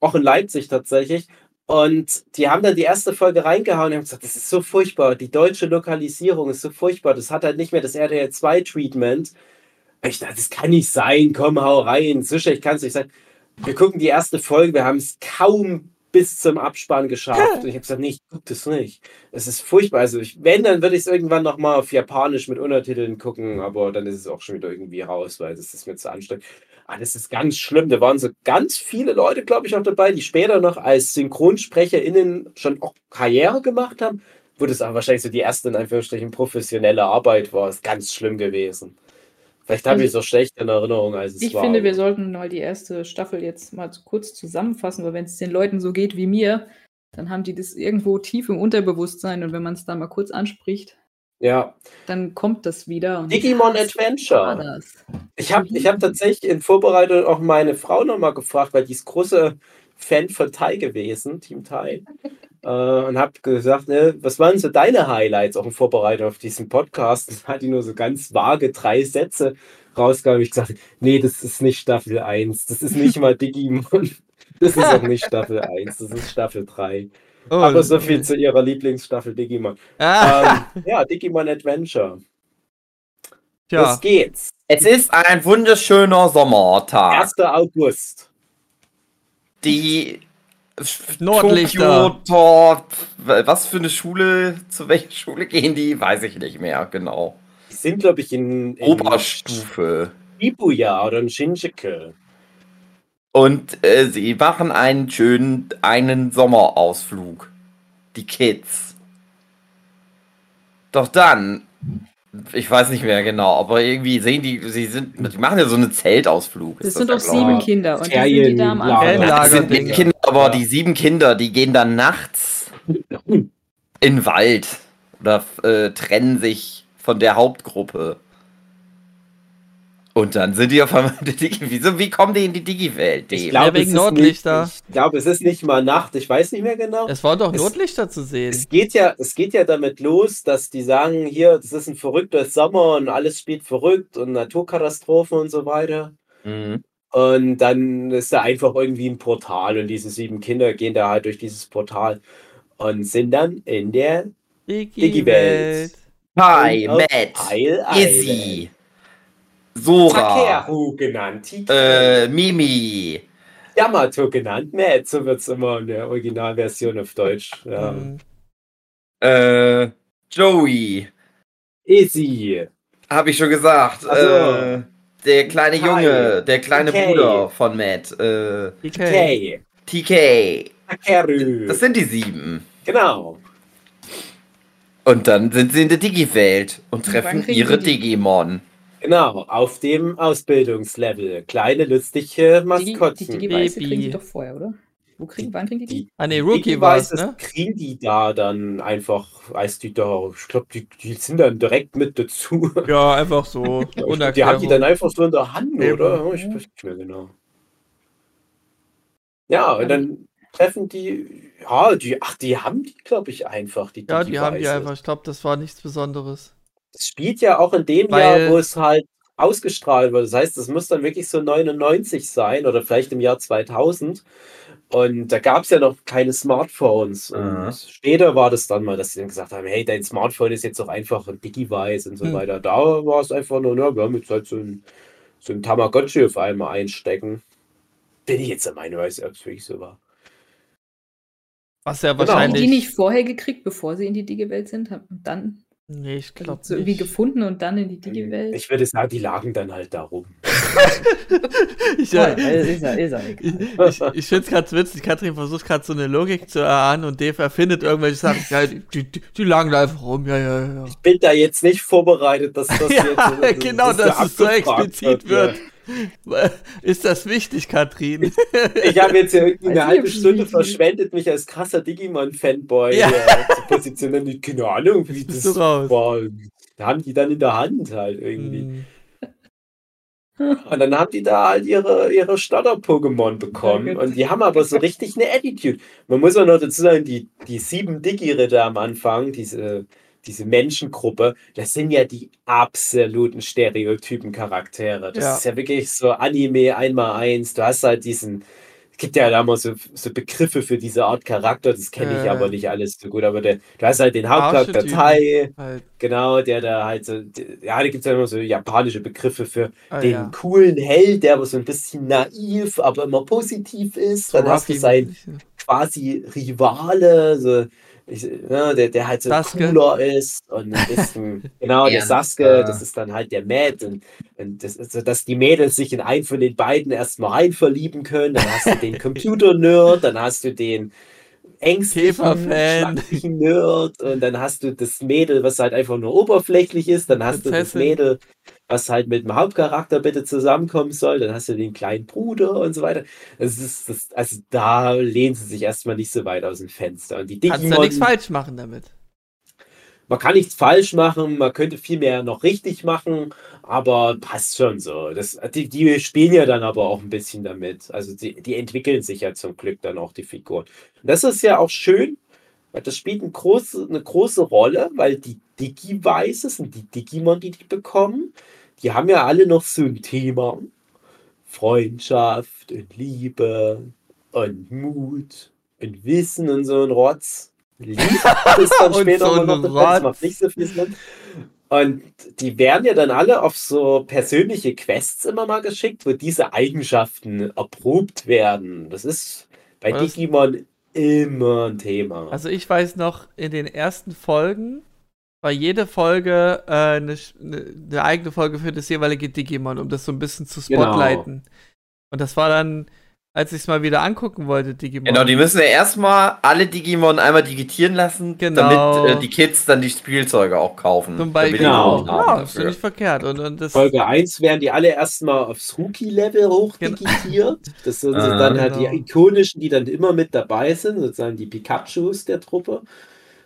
[SPEAKER 3] auch in Leipzig tatsächlich. Und die haben dann die erste Folge reingehauen und haben gesagt, das ist so furchtbar. Die deutsche Lokalisierung ist so furchtbar. Das hat halt nicht mehr das RTL 2-Treatment. Ich dachte, das kann nicht sein. Komm, hau rein. So schlecht kann es nicht sein. Wir gucken die erste Folge. Wir haben es kaum bis zum Abspann geschafft. Und ich habe gesagt, nee, ich guck das nicht. Es ist furchtbar. Also, ich, wenn, dann würde ich es irgendwann nochmal auf Japanisch mit Untertiteln gucken. Aber dann ist es auch schon wieder irgendwie raus, weil das ist mir zu anstrengend. Ah, das ist ganz schlimm. Da waren so ganz viele Leute, glaube ich, auch dabei, die später noch als SynchronsprecherInnen schon auch Karriere gemacht haben, wo das aber wahrscheinlich so die erste, in Anführungsstrichen, professionelle Arbeit war. Ist ganz schlimm gewesen. Vielleicht habe
[SPEAKER 4] Also-
[SPEAKER 3] ich es so schlecht in Erinnerung, als es
[SPEAKER 4] Ich
[SPEAKER 3] war.
[SPEAKER 4] finde, wir sollten mal die erste Staffel jetzt mal kurz zusammenfassen, weil wenn es den Leuten so geht wie mir, dann haben die das irgendwo tief im Unterbewusstsein und wenn man es da mal kurz anspricht,
[SPEAKER 3] ja.
[SPEAKER 4] dann kommt das wieder.
[SPEAKER 3] Digimon Adventure. Ich habe ich hab tatsächlich in Vorbereitung auch meine Frau nochmal gefragt, weil die ist große Fan von Tai gewesen, Team Tai. Äh, und habe gesagt, ne, was waren so deine Highlights auch in Vorbereitung auf diesen Podcast? Und hat die nur so ganz vage drei Sätze rausgehauen. Ich gesagt, nee, das ist nicht Staffel 1, das ist nicht mal Digimon. Das ist auch nicht Staffel 1, das ist Staffel 3.
[SPEAKER 2] Oh,
[SPEAKER 3] Aber so viel zu ihrer Lieblingsstaffel Digimon.
[SPEAKER 2] Ah,
[SPEAKER 3] ähm, ja, Digimon Adventure.
[SPEAKER 2] tja.
[SPEAKER 3] Los geht's.
[SPEAKER 1] Es ist ein wunderschöner Sommertag.
[SPEAKER 3] 1. August.
[SPEAKER 1] die
[SPEAKER 2] Nordlichter.
[SPEAKER 1] Tokyo, dort, was für eine Schule, zu welcher Schule gehen die, weiß ich nicht mehr, genau.
[SPEAKER 3] Die sind, glaube ich, in, in
[SPEAKER 1] Oberstufe.
[SPEAKER 3] Shibuya oder in Shinjuku.
[SPEAKER 1] Und äh, sie machen einen schönen, einen Sommerausflug. Die Kids. Doch dann, ich weiß nicht mehr genau, aber irgendwie sehen die, sie sind, die machen ja so einen Zeltausflug.
[SPEAKER 4] Das sind doch sieben. Kinder und die sind die da am. Anfang.
[SPEAKER 1] Das sind die. Kinder, aber
[SPEAKER 3] Ja.
[SPEAKER 1] die sieben Kinder, die gehen dann nachts in den Wald oder äh, trennen sich von der Hauptgruppe. Und dann sind die auf einmal in der Digi. Wieso, wie kommen die in die Digi-Welt?
[SPEAKER 3] Ich glaube, es ist
[SPEAKER 2] Nordlichter.
[SPEAKER 3] Nicht, ich glaube, es ist nicht mal Nacht. Ich weiß nicht mehr genau.
[SPEAKER 2] Es waren doch
[SPEAKER 3] Es-
[SPEAKER 2] Nordlichter zu sehen.
[SPEAKER 3] Es geht ja, es geht ja damit los, dass die sagen, hier, das ist ein verrückter Sommer und alles spielt verrückt und Naturkatastrophen und so weiter.
[SPEAKER 1] Mhm.
[SPEAKER 3] Und dann ist da einfach irgendwie ein Portal und diese sieben Kinder gehen da halt durch dieses Portal und sind dann in der
[SPEAKER 2] Digi-Welt.
[SPEAKER 1] Hi,
[SPEAKER 3] Und auf
[SPEAKER 1] Matt,
[SPEAKER 3] Isle
[SPEAKER 1] Izzy, Sora,
[SPEAKER 3] Takeru genannt, TK.
[SPEAKER 1] äh, Mimi,
[SPEAKER 3] Yamato genannt, Matt, so wird es immer in der Originalversion auf Deutsch. Ja.
[SPEAKER 2] Mhm.
[SPEAKER 1] äh, Joey,
[SPEAKER 3] Izzy,
[SPEAKER 1] habe ich schon gesagt.
[SPEAKER 3] Ach so.
[SPEAKER 1] Äh, der kleine
[SPEAKER 3] Kai.
[SPEAKER 1] Junge, der kleine
[SPEAKER 3] TK.
[SPEAKER 1] Bruder von Matt, äh.
[SPEAKER 3] Kay,
[SPEAKER 1] TK.
[SPEAKER 3] Takeru.
[SPEAKER 1] Das sind die sieben.
[SPEAKER 3] genau.
[SPEAKER 1] Und dann sind sie in der Digi-Welt und treffen ihre Digimon.
[SPEAKER 3] Genau, auf dem Ausbildungslevel. Kleine, lustige
[SPEAKER 4] Die, die
[SPEAKER 3] Maskottchen.
[SPEAKER 4] Digi-Weiße
[SPEAKER 2] Baby.
[SPEAKER 4] kriegen die doch vorher, oder? Wo kriegen, wann kriegen die die?
[SPEAKER 2] Ah, nee, Rookie war es, ne?
[SPEAKER 3] kriegen die da dann einfach, als die da, ich glaube, die, die sind dann direkt mit dazu.
[SPEAKER 2] Ja, einfach so.
[SPEAKER 3] die haben die dann einfach so in der Hand,
[SPEAKER 2] Eben.
[SPEAKER 3] oder? Ich weiß nicht mehr genau. Ja, und dann treffen die, ja, die, ach, die haben die, glaube ich, einfach, die
[SPEAKER 2] Ja, die haben die einfach. Ich glaube, das war nichts Besonderes.
[SPEAKER 3] Das spielt ja auch in dem
[SPEAKER 2] Weil-
[SPEAKER 3] Jahr, wo es halt ausgestrahlt wird. Das heißt, es muss dann wirklich so 99 sein oder vielleicht im Jahr 2000. Und da gab es ja noch keine Smartphones.
[SPEAKER 1] Mhm.
[SPEAKER 3] Und später war das dann mal, dass sie dann gesagt haben, hey, dein Smartphone ist jetzt doch einfach ein Digi-Weiß und so
[SPEAKER 2] Hm.
[SPEAKER 3] weiter. Da war es einfach nur, na, wir haben jetzt halt so ein, so ein Tamagotchi auf einmal einstecken. Bin ich jetzt der Meinung, weiß, ob es wirklich so war.
[SPEAKER 2] Was ja
[SPEAKER 3] Genau.
[SPEAKER 4] Haben die
[SPEAKER 2] wahrscheinlich.
[SPEAKER 4] die nicht vorher gekriegt, bevor sie in die Digi-Welt sind? Haben dann
[SPEAKER 2] Nee, ich
[SPEAKER 4] also
[SPEAKER 2] glaube
[SPEAKER 4] so irgendwie gefunden und dann in die Digi-Welt?
[SPEAKER 3] Ich würde sagen, die lagen dann halt da rum.
[SPEAKER 2] ich, ja,
[SPEAKER 4] ist ja, ist ja
[SPEAKER 2] ich, ich, finde es ganz witzig. Katrin versucht gerade so eine Logik zu erahnen und Dave erfindet irgendwelche Sachen. Ja, die, die, die lagen da einfach rum. Ja, ja, ja.
[SPEAKER 3] Ich bin da jetzt nicht vorbereitet, dass das
[SPEAKER 2] Ja,
[SPEAKER 3] jetzt dass
[SPEAKER 2] genau,
[SPEAKER 3] da
[SPEAKER 2] dass es so explizit
[SPEAKER 3] ja.
[SPEAKER 2] wird. Ist das wichtig, Katrin?
[SPEAKER 3] Ich habe jetzt hier irgendwie eine halbe Stunde verschwendet, mich als krasser Digimon-Fanboy
[SPEAKER 2] Ja.
[SPEAKER 3] ja. zu positionieren. Ich- Keine Ahnung, wie
[SPEAKER 2] Bist
[SPEAKER 3] das war. Da haben die dann in der Hand halt irgendwie.
[SPEAKER 2] Hm.
[SPEAKER 3] Und dann haben die da halt ihre, ihre Starter-Pokémon bekommen.
[SPEAKER 4] Ja,
[SPEAKER 3] und die haben aber so richtig eine Attitude. Man muss auch noch dazu sagen, die, die sieben Digi-Ritter am Anfang, diese, diese Menschengruppe, das sind ja die absoluten Stereotypen-Charaktere. Das
[SPEAKER 2] Ja.
[SPEAKER 3] ist ja wirklich so Anime einmal eins. Du hast halt diesen. Es gibt ja da mal so, so Begriffe für diese Art Charakter, das kenne ich
[SPEAKER 2] Äh.
[SPEAKER 3] aber nicht alles so gut. Aber der, du hast halt den Hauptcharakter. Tai,
[SPEAKER 2] Halt,
[SPEAKER 3] genau, der da halt so, ja, da gibt es ja immer so japanische Begriffe für
[SPEAKER 2] ah,
[SPEAKER 3] den
[SPEAKER 2] ja.
[SPEAKER 3] coolen Held, der aber so ein bisschen naiv, aber immer positiv ist. Dann hast du seinen quasi Rivale, so, ich, ja, der, der halt so
[SPEAKER 2] Sasuke.
[SPEAKER 3] cooler ist und ein bisschen, genau, der
[SPEAKER 1] ja.
[SPEAKER 3] das ist dann halt der Matt und, und das ist so, dass die Mädels sich in einen von den beiden erstmal rein verlieben können. Dann hast du den Computer-Nerd, dann hast du den ängstlichen, Nerd und dann hast du das Mädel, was halt einfach nur oberflächlich ist, dann hast du das
[SPEAKER 2] Prinzessin.
[SPEAKER 3] Mädel, was halt mit dem Hauptcharakter bitte zusammenkommen soll, dann hast du den kleinen Bruder und so weiter. Das ist, das, also da lehnen sie sich erstmal nicht so weit aus dem Fenster. Und die
[SPEAKER 2] Kannst ja
[SPEAKER 3] Digimon,
[SPEAKER 2] nichts falsch machen damit.
[SPEAKER 3] man kann nichts falsch machen, man könnte viel mehr noch richtig machen, aber passt schon so. Das, die, die spielen ja dann aber auch ein bisschen damit. Also die, die entwickeln sich ja zum Glück dann auch die Figuren. Und das ist ja auch schön, weil das spielt eine große, eine große Rolle, weil die Digi-Weißes und die Digimon, die die bekommen, die haben ja alle noch so ein Thema. Freundschaft und Liebe und Mut und Wissen und so ein Rotz. Liebe ist dann
[SPEAKER 2] Und
[SPEAKER 3] später
[SPEAKER 2] so
[SPEAKER 3] noch das macht nicht so viel Sinn. Und die werden ja dann alle auf so persönliche Quests immer mal geschickt, wo diese Eigenschaften erprobt werden. Das ist, bei
[SPEAKER 2] War das-
[SPEAKER 3] Digimon immer ein Thema.
[SPEAKER 2] Also ich weiß noch, in den ersten Folgen war jede Folge äh, eine, eine, eine eigene Folge für das jeweilige Digimon, um das so ein bisschen zu
[SPEAKER 3] Genau.
[SPEAKER 2] spotlighten. Und das war dann, als ich es mal wieder angucken wollte, Digimon.
[SPEAKER 1] Genau, die müssen ja erstmal alle Digimon einmal digitieren lassen,
[SPEAKER 2] Genau.
[SPEAKER 1] damit äh, die Kids dann die Spielzeuge auch kaufen.
[SPEAKER 2] Zum Beispiel.
[SPEAKER 3] Genau.
[SPEAKER 2] Ja, ist ja nicht verkehrt. Und, und das,
[SPEAKER 3] Folge 1 werden die alle erstmal aufs Rookie-Level hochdigitiert. Das sind so
[SPEAKER 1] Ah,
[SPEAKER 3] dann halt
[SPEAKER 2] genau.
[SPEAKER 3] die ikonischen, die dann immer mit dabei sind, sozusagen die Pikachus der Truppe.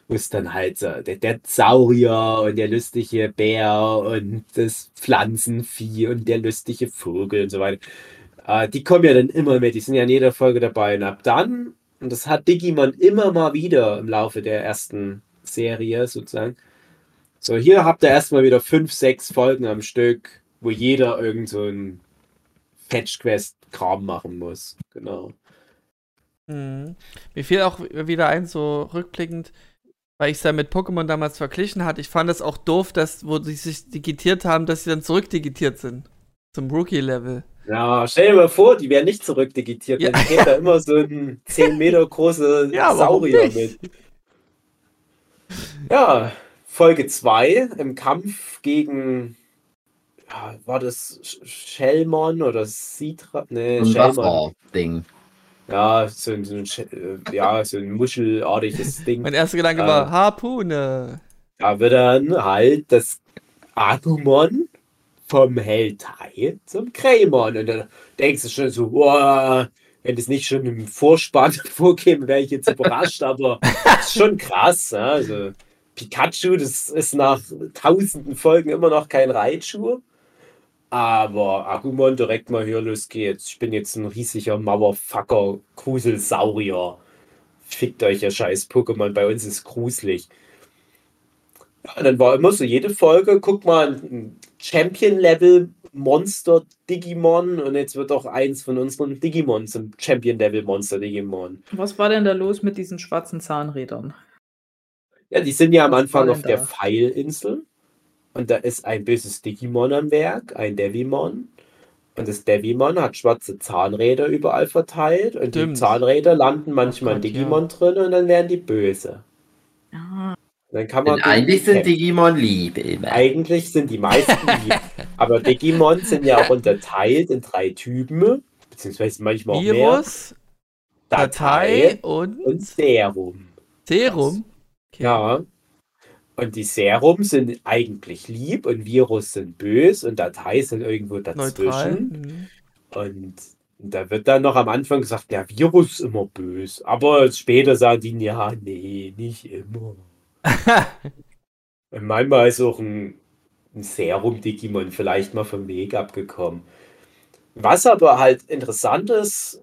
[SPEAKER 3] Es dann halt so der, der Saurier und der lustige Bär und das Pflanzenvieh und der lustige Vogel und so weiter. Äh, die kommen ja dann immer mit, die sind ja in jeder Folge dabei. Und ab dann, und das hat Digimon immer mal wieder im Laufe der ersten Serie sozusagen, so, hier habt ihr erstmal wieder fünf, sechs Folgen am Stück, wo jeder irgend so ein Fetch-Quest-Kram machen muss. Genau.
[SPEAKER 2] Mhm. Mir fiel auch wieder ein, so rückblickend, weil ich es ja mit Pokémon damals verglichen hatte. Ich fand es auch doof, dass, wo sie sich digitiert haben, dass sie dann zurückdigitiert sind. Zum Rookie-Level.
[SPEAKER 3] Ja, stell dir mal vor, die wären nicht zurückdigitiert,
[SPEAKER 2] Ja.
[SPEAKER 3] dann geht da immer so ein 10 Meter großer
[SPEAKER 2] Ja,
[SPEAKER 3] Saurier mit. Ja, Folge 2 im Kampf gegen, war das Shellmon oder Citra? Nee, Shellmon.
[SPEAKER 1] Wasser-Ding.
[SPEAKER 3] Ja, so ein, so ein, äh, ja, so ein muschelartiges Ding.
[SPEAKER 2] Mein erster Gedanke
[SPEAKER 3] Ja.
[SPEAKER 2] war Harpune.
[SPEAKER 3] Da wird dann halt das Agumon vom Helltai zum Greymon. Und dann denkst du schon so, boah, wenn das nicht schon im Vorspann vorkäme, wäre ich jetzt überrascht, aber ist schon krass. Ja? Also Pikachu, das ist nach tausenden Folgen immer noch kein Raichu. Aber Agumon direkt mal hier, los geht's. Ich bin jetzt ein riesiger Mauerfucker, Gruselsaurier. Fickt euch, ihr scheiß Pokémon, bei uns ist gruselig. Ja, dann war immer so jede Folge, guck mal, ein Champion-Level Monster Digimon und jetzt wird auch eins von unseren Digimon zum Champion-Level Monster Digimon.
[SPEAKER 4] Was war denn da los mit diesen schwarzen Zahnrädern?
[SPEAKER 3] Ja, die sind ja am Anfang auf
[SPEAKER 4] denn
[SPEAKER 3] der
[SPEAKER 4] da?
[SPEAKER 3] Pfeilinsel und da ist ein böses Digimon am Werk, ein Devimon. Und das Devimon hat schwarze Zahnräder überall verteilt und die
[SPEAKER 2] Stimmt.
[SPEAKER 3] Zahnräder landen manchmal in
[SPEAKER 2] Gott, ja.
[SPEAKER 3] Digimon drin und dann werden die böse.
[SPEAKER 4] Ah,
[SPEAKER 3] Dann kann man
[SPEAKER 1] Denn eigentlich sind
[SPEAKER 3] kämpfen.
[SPEAKER 1] Digimon lieb immer.
[SPEAKER 3] Eigentlich sind die meisten lieb. Aber Digimon sind ja auch unterteilt in drei Typen, beziehungsweise manchmal auch mehr.
[SPEAKER 2] Virus, Datei und,
[SPEAKER 3] und Serum.
[SPEAKER 2] Serum. Okay.
[SPEAKER 3] Ja. Und die Serum sind eigentlich lieb und Virus sind böse und Datei sind irgendwo dazwischen.
[SPEAKER 2] Mhm.
[SPEAKER 3] Und da wird dann noch am Anfang gesagt, der Virus ist immer böse. Aber später sagen die, ja, nee, nicht immer. Und manchmal ist auch ein, ein Serum-Digimon vielleicht mal vom Weg abgekommen. Was aber halt interessant ist,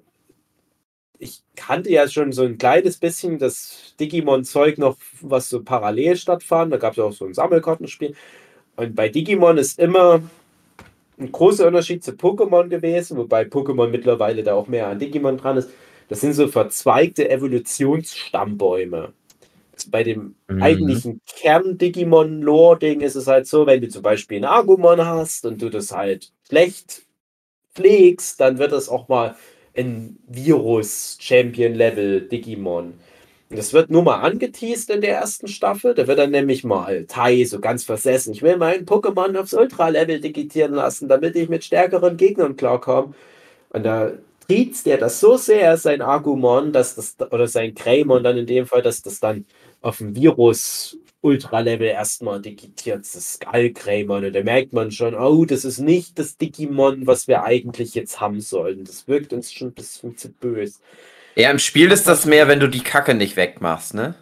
[SPEAKER 3] ich kannte ja schon so ein kleines bisschen das Digimon-Zeug noch, was so parallel stattfand. Da gab es ja auch so ein Sammelkartenspiel. Und bei Digimon ist immer ein großer Unterschied zu Pokémon gewesen, wobei Pokémon mittlerweile da auch mehr an Digimon dran ist. Das sind so verzweigte Evolutionsstammbäume. Also bei dem
[SPEAKER 1] Mhm.
[SPEAKER 3] eigentlichen Kern-Digimon-Lore-Ding ist es halt so, wenn du zum Beispiel einen Agumon hast und du das halt schlecht pflegst, dann wird das auch mal ein Virus-Champion-Level-Digimon. Und das wird nur mal angeteased in der ersten Staffel. Da wird dann nämlich mal Tai so ganz versessen. Ich will meinen Pokémon aufs Ultra-Level digitieren lassen, damit ich mit stärkeren Gegnern klarkomme. Und da triezt der das so sehr, sein Agumon, dass das, oder sein Greymon dann in dem Fall, dass das dann auf dem Virus Ultra-Level erstmal digitiert, das Skull-Greymon. Und da merkt man schon, oh, das ist nicht das Digimon, was wir eigentlich jetzt haben sollten. Das wirkt uns schon ein bisschen zu böse.
[SPEAKER 1] Ja, im Spiel ist das mehr, wenn du die Kacke nicht wegmachst, ne?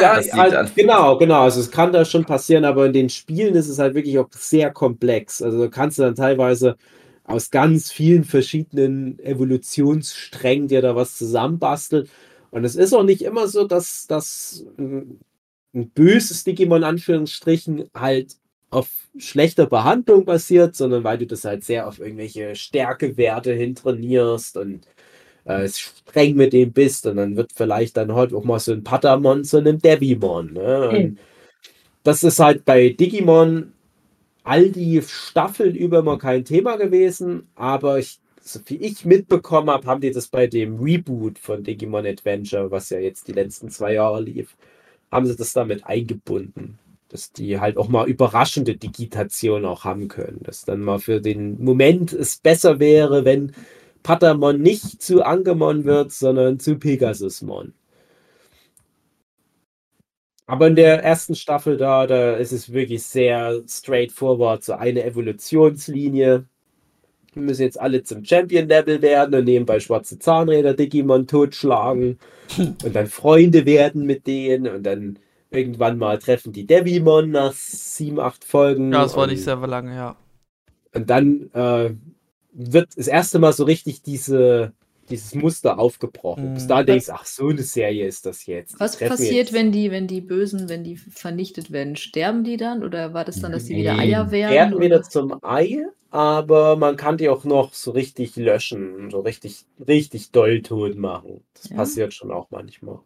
[SPEAKER 3] Ja, halt,
[SPEAKER 1] dann-
[SPEAKER 3] genau, genau. Also es kann da schon passieren, aber in den Spielen ist es halt wirklich auch sehr komplex. Also kannst du dann teilweise aus ganz vielen verschiedenen Evolutionssträngen dir da was zusammenbasteln. Und es ist auch nicht immer so, dass das ein, ein böses Digimon, in Anführungsstrichen, halt auf schlechter Behandlung basiert, sondern weil du das halt sehr auf irgendwelche Stärkewerte hintrainierst und äh, streng mit dem bist und dann wird vielleicht dann heute auch mal so ein Patamon zu einem Devimon. Ne?
[SPEAKER 4] Mhm.
[SPEAKER 3] Das ist halt bei Digimon all die Staffeln über mal kein Thema gewesen, aber ich so wie ich mitbekommen habe, haben die das bei dem Reboot von Digimon Adventure, was ja jetzt die letzten zwei Jahre lief, haben sie das damit eingebunden. Dass die halt auch mal überraschende Digitation auch haben können. Dass dann mal für den Moment es besser wäre, wenn Patamon nicht zu Angemon wird, sondern zu Pegasusmon. Aber in der ersten Staffel da, da ist es wirklich sehr straightforward, so eine Evolutionslinie. Wir müssen jetzt alle zum Champion-Level werden und nebenbei schwarze Zahnräder Digimon totschlagen und dann Freunde werden mit denen und dann irgendwann mal treffen die Devimon nach sieben, acht Folgen.
[SPEAKER 2] Ja, es war
[SPEAKER 3] und,
[SPEAKER 2] nicht sehr lange, ja.
[SPEAKER 3] Und dann äh, wird das erste Mal so richtig diese, dieses Muster aufgebrochen.
[SPEAKER 2] Mhm.
[SPEAKER 3] Bis da denkst du, ach, so eine Serie ist das jetzt.
[SPEAKER 4] Was passiert,
[SPEAKER 3] jetzt-
[SPEAKER 4] wenn die, wenn die Bösen, wenn die vernichtet werden? Sterben die dann? Oder war das dann, dass die wieder Eier werden?
[SPEAKER 3] werden
[SPEAKER 4] oder?
[SPEAKER 3] wieder zum Ei, aber man kann die auch noch so richtig löschen, so richtig, richtig doll tot machen. Das
[SPEAKER 4] Ja?
[SPEAKER 3] passiert schon auch manchmal.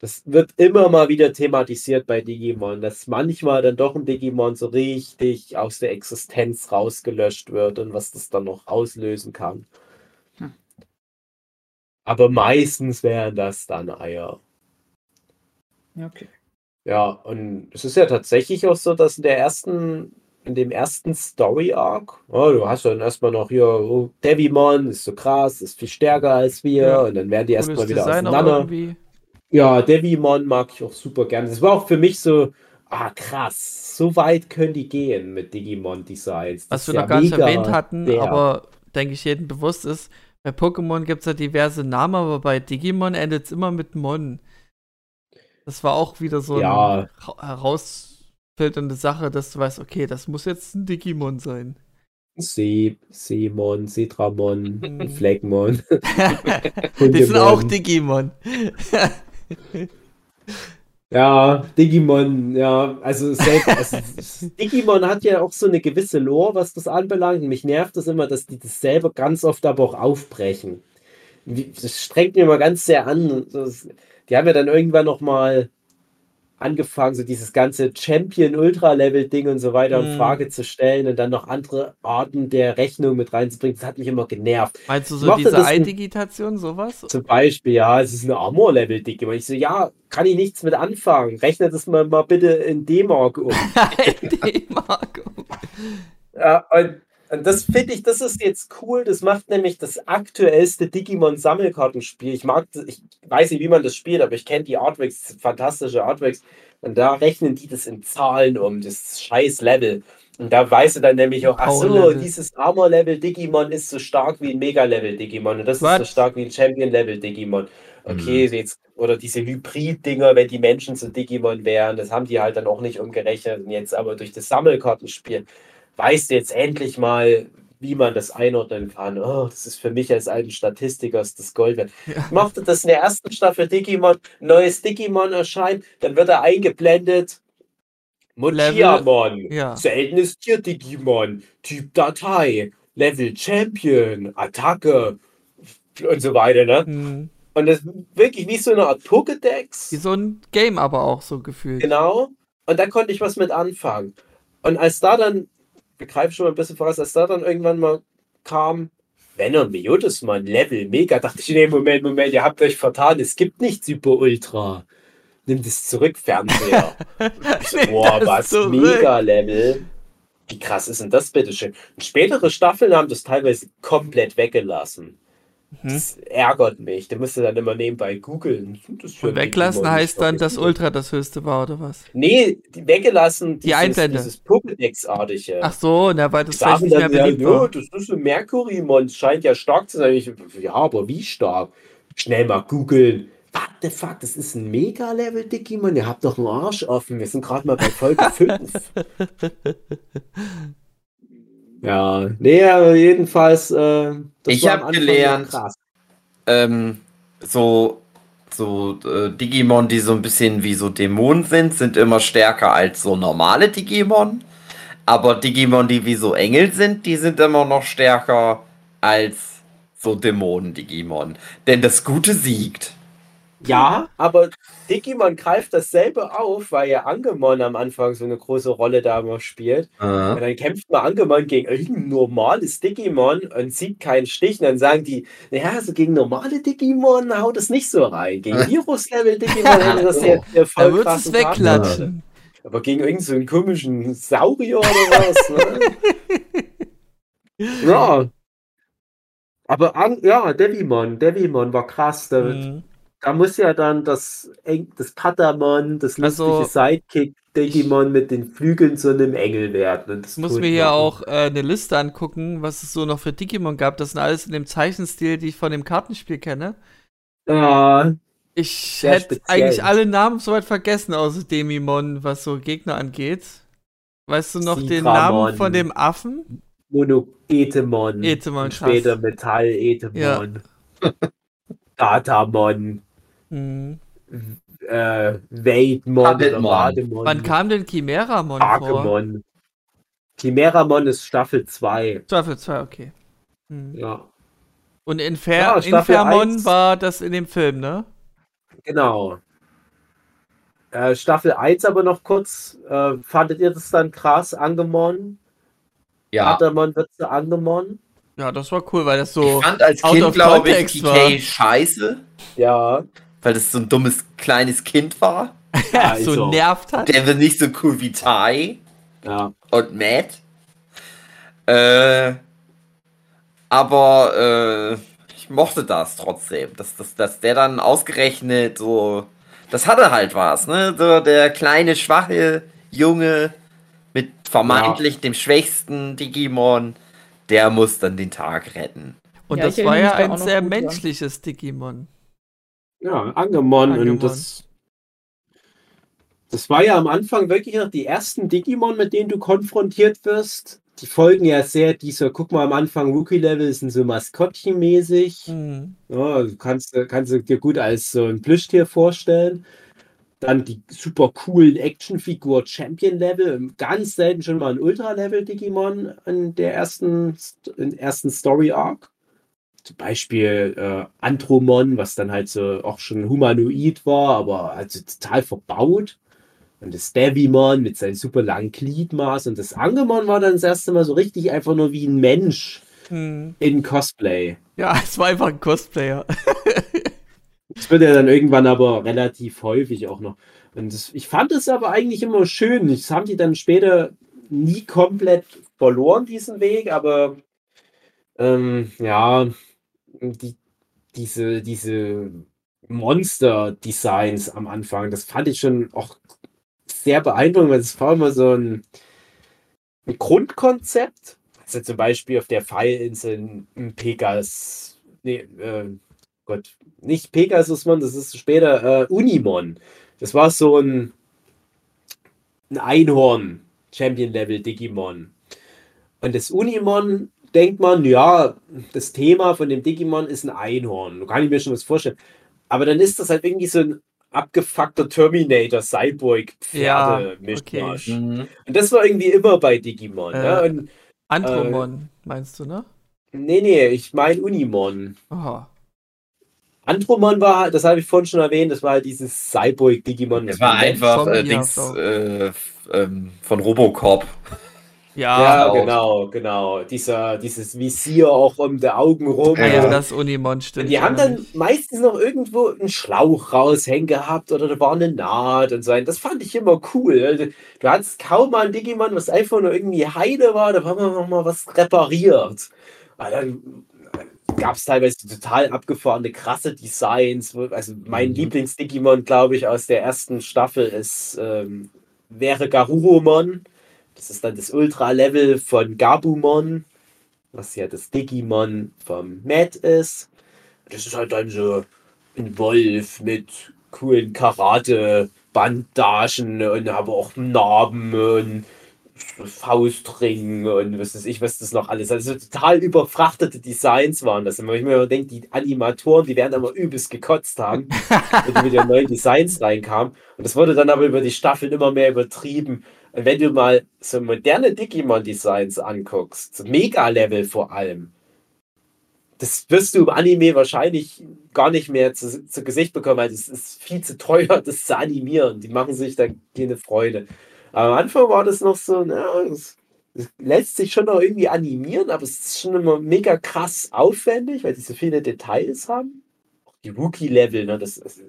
[SPEAKER 3] Das wird immer mal wieder thematisiert bei Digimon, dass manchmal dann doch ein Digimon so richtig aus der Existenz rausgelöscht wird und was das dann noch auslösen kann.
[SPEAKER 4] Hm.
[SPEAKER 3] Aber meistens wären das dann Eier.
[SPEAKER 4] Okay.
[SPEAKER 3] Ja, und es ist ja tatsächlich auch so, dass in der ersten, in dem ersten Story Arc, oh, du hast dann erstmal noch hier, oh, Devimon ist so krass, ist viel stärker als wir,
[SPEAKER 2] Ja.
[SPEAKER 3] und dann werden die erstmal wieder
[SPEAKER 2] Design
[SPEAKER 3] auseinander. Ja, Devimon mag ich auch super gerne. Das war auch für mich so, ah krass, so weit können die gehen mit Digimon-Designs.
[SPEAKER 2] Was wir
[SPEAKER 3] ist
[SPEAKER 2] noch gar nicht erwähnt hatten,
[SPEAKER 3] der.
[SPEAKER 2] aber denke ich jedem bewusst ist, bei Pokémon gibt es ja diverse Namen, aber bei Digimon endet es immer mit Mon. Das war auch wieder so
[SPEAKER 3] Ja.
[SPEAKER 2] eine ra- herausfilternde Sache, dass du weißt, okay, das muss jetzt ein Digimon sein.
[SPEAKER 3] See, Seemon, Setramon,
[SPEAKER 2] Mhm.
[SPEAKER 3] Fleckmon.
[SPEAKER 2] Die sind auch. Digimon.
[SPEAKER 3] Ja, Digimon, ja, also, selbst, also Digimon hat ja auch so eine gewisse Lore, was das anbelangt. Mich nervt das immer, dass die das selber ganz oft aber auch aufbrechen. Das strengt mir immer ganz sehr an. Das- Die haben ja dann irgendwann noch mal angefangen, so dieses ganze Champion-Ultra-Level-Ding und so weiter in
[SPEAKER 2] Mhm.
[SPEAKER 3] Frage zu stellen und dann noch andere Arten der Rechnung mit reinzubringen. Das hat mich immer genervt.
[SPEAKER 2] Meinst du so diese
[SPEAKER 3] in-
[SPEAKER 2] Eidigitation, sowas?
[SPEAKER 3] Zum Beispiel, ja, es ist eine Armor-Level-Digimon. Ich so, ja, kann ich nichts mit anfangen. Rechne das mal, mal bitte in D-Mark um.
[SPEAKER 2] D-Mark.
[SPEAKER 3] Ja, und, und das finde ich, das ist jetzt cool. Das macht nämlich das aktuellste Digimon-Sammelkartenspiel. Ich mag das, ich weiß nicht, wie man das spielt, aber ich kenne die Artworks, fantastische Artworks. Und da rechnen die das in Zahlen um, das scheiß Level. Und da weißt du dann nämlich auch, ach so, dieses Armor-Level Digimon ist so stark wie ein Mega-Level Digimon. Und das ist so
[SPEAKER 2] What?
[SPEAKER 3] stark wie ein Champion-Level Digimon. Okay, jetzt, oder diese Hybrid-Dinger, wenn die Menschen zu Digimon wären, das haben die halt dann auch nicht umgerechnet. Und jetzt aber durch das Sammelkartenspiel weißt du jetzt endlich mal, wie man das einordnen kann. Oh, das ist für mich als alten Statistiker ist das Gold wert.
[SPEAKER 2] Ja.
[SPEAKER 3] Ich mochte das in der ersten Staffel Digimon, neues Digimon erscheint, dann wird er eingeblendet. Mochiamon,
[SPEAKER 2] ja.
[SPEAKER 3] seltenes Tier Digimon, Typ Datei, Level Champion, Attacke und so weiter, ne?
[SPEAKER 2] Hm.
[SPEAKER 3] Und das ist wirklich wie so eine Art Pokédex.
[SPEAKER 2] Wie so ein Game aber auch so gefühlt.
[SPEAKER 3] Genau. Und da konnte ich was mit anfangen. Und als da dann, wir greifen schon mal ein bisschen voraus, als da dann irgendwann mal kam, Venom Miotis mal ein Level Mega, dachte ich, nee, Moment, Moment, ihr habt euch vertan, es gibt nicht Super Ultra. Nimm das zurück, Fernseher. So, Boah, was
[SPEAKER 2] zurück.
[SPEAKER 3] Mega Level. Wie krass ist denn das bitteschön? Und spätere Staffeln haben das teilweise komplett weggelassen.
[SPEAKER 2] Mhm.
[SPEAKER 3] Das ärgert mich. Da müsst ihr dann immer nebenbei googeln.
[SPEAKER 2] Weglassen
[SPEAKER 3] Digimon?
[SPEAKER 2] heißt dann, dass. Ultra das höchste war, oder was?
[SPEAKER 3] Nee, die weggelassen,
[SPEAKER 2] Die Einblende.
[SPEAKER 3] dieses Pokédex-artige.
[SPEAKER 2] Ach so, na, weil das vielleicht nicht mehr
[SPEAKER 3] ja,
[SPEAKER 2] beliebt
[SPEAKER 3] ja,
[SPEAKER 2] war.
[SPEAKER 3] das ist ein Mercury-Mon, scheint ja stark zu sein. Ich, ja, aber wie stark? Schnell mal googeln. What the fuck, das ist ein Mega-Level-Digimon? Ihr habt doch einen Arsch offen. Wir sind gerade mal bei Folge 5. ja, nee, aber jedenfalls. Äh, das
[SPEAKER 1] Ich
[SPEAKER 3] war
[SPEAKER 1] hab
[SPEAKER 3] am Anfang
[SPEAKER 1] gelernt, ähm, so, so äh, Digimon, die so ein bisschen wie so Dämonen sind, sind immer stärker als so normale Digimon. Aber Digimon, die wie so Engel sind, die sind immer noch stärker als so Dämonen-Digimon. Denn das Gute siegt.
[SPEAKER 3] Ja, aber Digimon greift dasselbe auf, weil ja Angemon am Anfang so eine große Rolle da immer spielt. Und
[SPEAKER 1] Äh,
[SPEAKER 3] dann kämpft man Angemon gegen irgendein normales Digimon und sieht keinen Stich. Und dann sagen die, naja, so gegen normale Digimon haut es nicht so rein. Gegen Virus-Level-Digimon hätte das
[SPEAKER 1] so.
[SPEAKER 3] jetzt der
[SPEAKER 2] Da
[SPEAKER 3] voll
[SPEAKER 2] wird es wegklatschen.
[SPEAKER 3] Aber gegen irgendeinen so einen komischen Saurier oder was, ne? ja. Aber an, ja, Devimon, Devimon war krass. Da,
[SPEAKER 2] Mhm.
[SPEAKER 3] Da muss ja dann das, das Patamon, das lustige
[SPEAKER 2] Also,
[SPEAKER 3] Sidekick Digimon mit den Flügeln zu einem Engel werden. Und das
[SPEAKER 2] Ich muss mir hier auch äh, eine Liste angucken, was es so noch für Digimon gab. Das sind alles in dem Zeichenstil, die ich von dem Kartenspiel kenne.
[SPEAKER 3] Ja,
[SPEAKER 2] Ich hätte
[SPEAKER 3] speziell.
[SPEAKER 2] eigentlich alle Namen soweit vergessen, außer Demimon, was so Gegner angeht. Weißt du noch den
[SPEAKER 3] Sidramon.
[SPEAKER 2] Namen von dem Affen?
[SPEAKER 3] Mono-Etemon.
[SPEAKER 2] Etemon, krass.
[SPEAKER 3] Später Metall-Etemon. Datamon.
[SPEAKER 2] Hm.
[SPEAKER 3] Äh. Wademon.
[SPEAKER 2] Wann kam denn Chimeramon vor?
[SPEAKER 3] Archemon. Chimeramon ist Staffel 2.
[SPEAKER 2] Staffel 2, okay. Hm.
[SPEAKER 3] Ja,
[SPEAKER 2] Und Infer
[SPEAKER 3] Ja,
[SPEAKER 2] Infermon
[SPEAKER 3] 1.
[SPEAKER 2] war das in dem Film, ne?
[SPEAKER 3] genau. Äh, Staffel 1 aber noch kurz. Äh, fandet ihr das dann krass? Angemon?
[SPEAKER 1] ja.
[SPEAKER 3] Patamon wird zu Angemon?
[SPEAKER 2] Ja, das war cool, weil das so.
[SPEAKER 1] ich fand als
[SPEAKER 2] out
[SPEAKER 1] Kind,
[SPEAKER 2] of
[SPEAKER 1] glaube ich,
[SPEAKER 2] context
[SPEAKER 1] PK
[SPEAKER 2] war.
[SPEAKER 1] scheiße,
[SPEAKER 3] Ja.
[SPEAKER 1] Weil das so ein dummes kleines Kind war.
[SPEAKER 2] so
[SPEAKER 3] also.
[SPEAKER 2] nervt hat.
[SPEAKER 1] Der wird nicht so cool wie Tai
[SPEAKER 3] Ja.
[SPEAKER 1] und Matt. Äh, aber äh, ich mochte das trotzdem, dass, dass, dass der dann ausgerechnet so, das hatte halt was, ne? So der kleine, schwache Junge mit vermeintlich dem schwächsten Digimon, der muss dann den Tag retten.
[SPEAKER 2] Und
[SPEAKER 4] Ja,
[SPEAKER 2] das war ja ein sehr menschliches Digimon.
[SPEAKER 3] Ja, Angemon.
[SPEAKER 2] Angemon.
[SPEAKER 3] Und das, das war ja am Anfang wirklich noch die ersten Digimon, mit denen du konfrontiert wirst. Die folgen ja sehr dieser, guck mal, am Anfang Rookie-Level sind so Maskottchenmäßig.
[SPEAKER 2] Hm.
[SPEAKER 3] Ja, du kannst, kannst du dir gut als so ein Plüschtier vorstellen. Dann die super coolen Actionfigur Champion Level, ganz selten schon mal ein Ultra Level Digimon in der ersten, in ersten Story Arc. Zum Beispiel äh, Andromon, was dann halt so auch schon humanoid war, aber also total verbaut. Und das Devimon mit seinem super langen Gliedmaß und das Angemon war dann das erste Mal so richtig einfach nur wie ein Mensch
[SPEAKER 2] Hm.
[SPEAKER 3] in Cosplay.
[SPEAKER 2] Ja, es war einfach ein Cosplayer.
[SPEAKER 3] Das wird ja dann irgendwann aber relativ häufig auch noch. Und das, ich fand es aber eigentlich immer schön. Das haben die dann später nie komplett verloren, diesen Weg, aber ähm, ja, die, diese, diese Monster-Designs am Anfang, das fand ich schon auch sehr beeindruckend, weil es war immer so ein, ein Grundkonzept. Also zum Beispiel auf der Pfeilinsel ein Pegas, nee, äh, Gott, nicht Pegasusmon, das ist später äh, Unimon. Das war so ein, ein Einhorn, Champion-Level Digimon. Und das Unimon denkt man, ja, das Thema von dem Digimon ist ein Einhorn. Da kann ich mir schon was vorstellen. Aber dann ist das halt irgendwie so ein abgefuckter Terminator, Cyborg,
[SPEAKER 2] Ja,
[SPEAKER 3] Pferde, Mischmasch.
[SPEAKER 1] Mhm.
[SPEAKER 3] Und das war irgendwie immer bei Digimon.
[SPEAKER 2] Äh.
[SPEAKER 3] ja? Und,
[SPEAKER 2] Andromon, meinst du, ne?
[SPEAKER 3] nee, nee, ich meine Unimon.
[SPEAKER 2] Aha.
[SPEAKER 3] Andromon war halt, das habe ich vorhin schon erwähnt, das war halt dieses Cyborg-Digimon.
[SPEAKER 1] Das war einfach äh, Dings äh, ähm, von Robocop.
[SPEAKER 2] Ja,
[SPEAKER 3] Ja, genau, genau. Dieser, dieses Visier auch um die Augen rum.
[SPEAKER 2] ja,
[SPEAKER 1] Ja.
[SPEAKER 2] das Unimon stimmt.
[SPEAKER 3] Die haben dann meistens noch irgendwo einen Schlauch raushängen gehabt oder da war eine Naht und so. ein. Das fand ich immer cool. Also, Du hattest kaum mal ein Digimon, was einfach nur irgendwie Heide war, da war man noch mal was repariert. Aber dann gab es teilweise total abgefahrene, krasse Designs. Also mein
[SPEAKER 1] Mhm.
[SPEAKER 3] Lieblings-Digimon, glaube ich, aus der ersten Staffel ist, ähm, wäre Garurumon. Das ist dann das Ultra-Level von Gabumon, was ja das Digimon vom Matt ist. Das ist halt dann so ein Wolf mit coolen Karate-Bandagen und aber auch Narben und Faustringen und was weiß ich, was das noch alles. Also total überfrachtete Designs waren das. Und wenn ich mir denke, die Animatoren, die werden aber übelst gekotzt haben, wenn die mit den neuen Designs reinkamen. Und das wurde dann aber über die Staffeln immer mehr übertrieben. Wenn du mal so moderne Digimon-Designs anguckst, so Mega-Level vor allem, das wirst du im Anime wahrscheinlich gar nicht mehr zu, zu Gesicht bekommen, weil es ist viel zu teuer, das zu animieren. Die machen sich da keine Freude. Aber am Anfang war das noch so, na, es, es lässt sich schon noch irgendwie animieren, aber es ist schon immer mega krass aufwendig, weil die so viele Details haben. Auch die Rookie-Level, ne, das, das,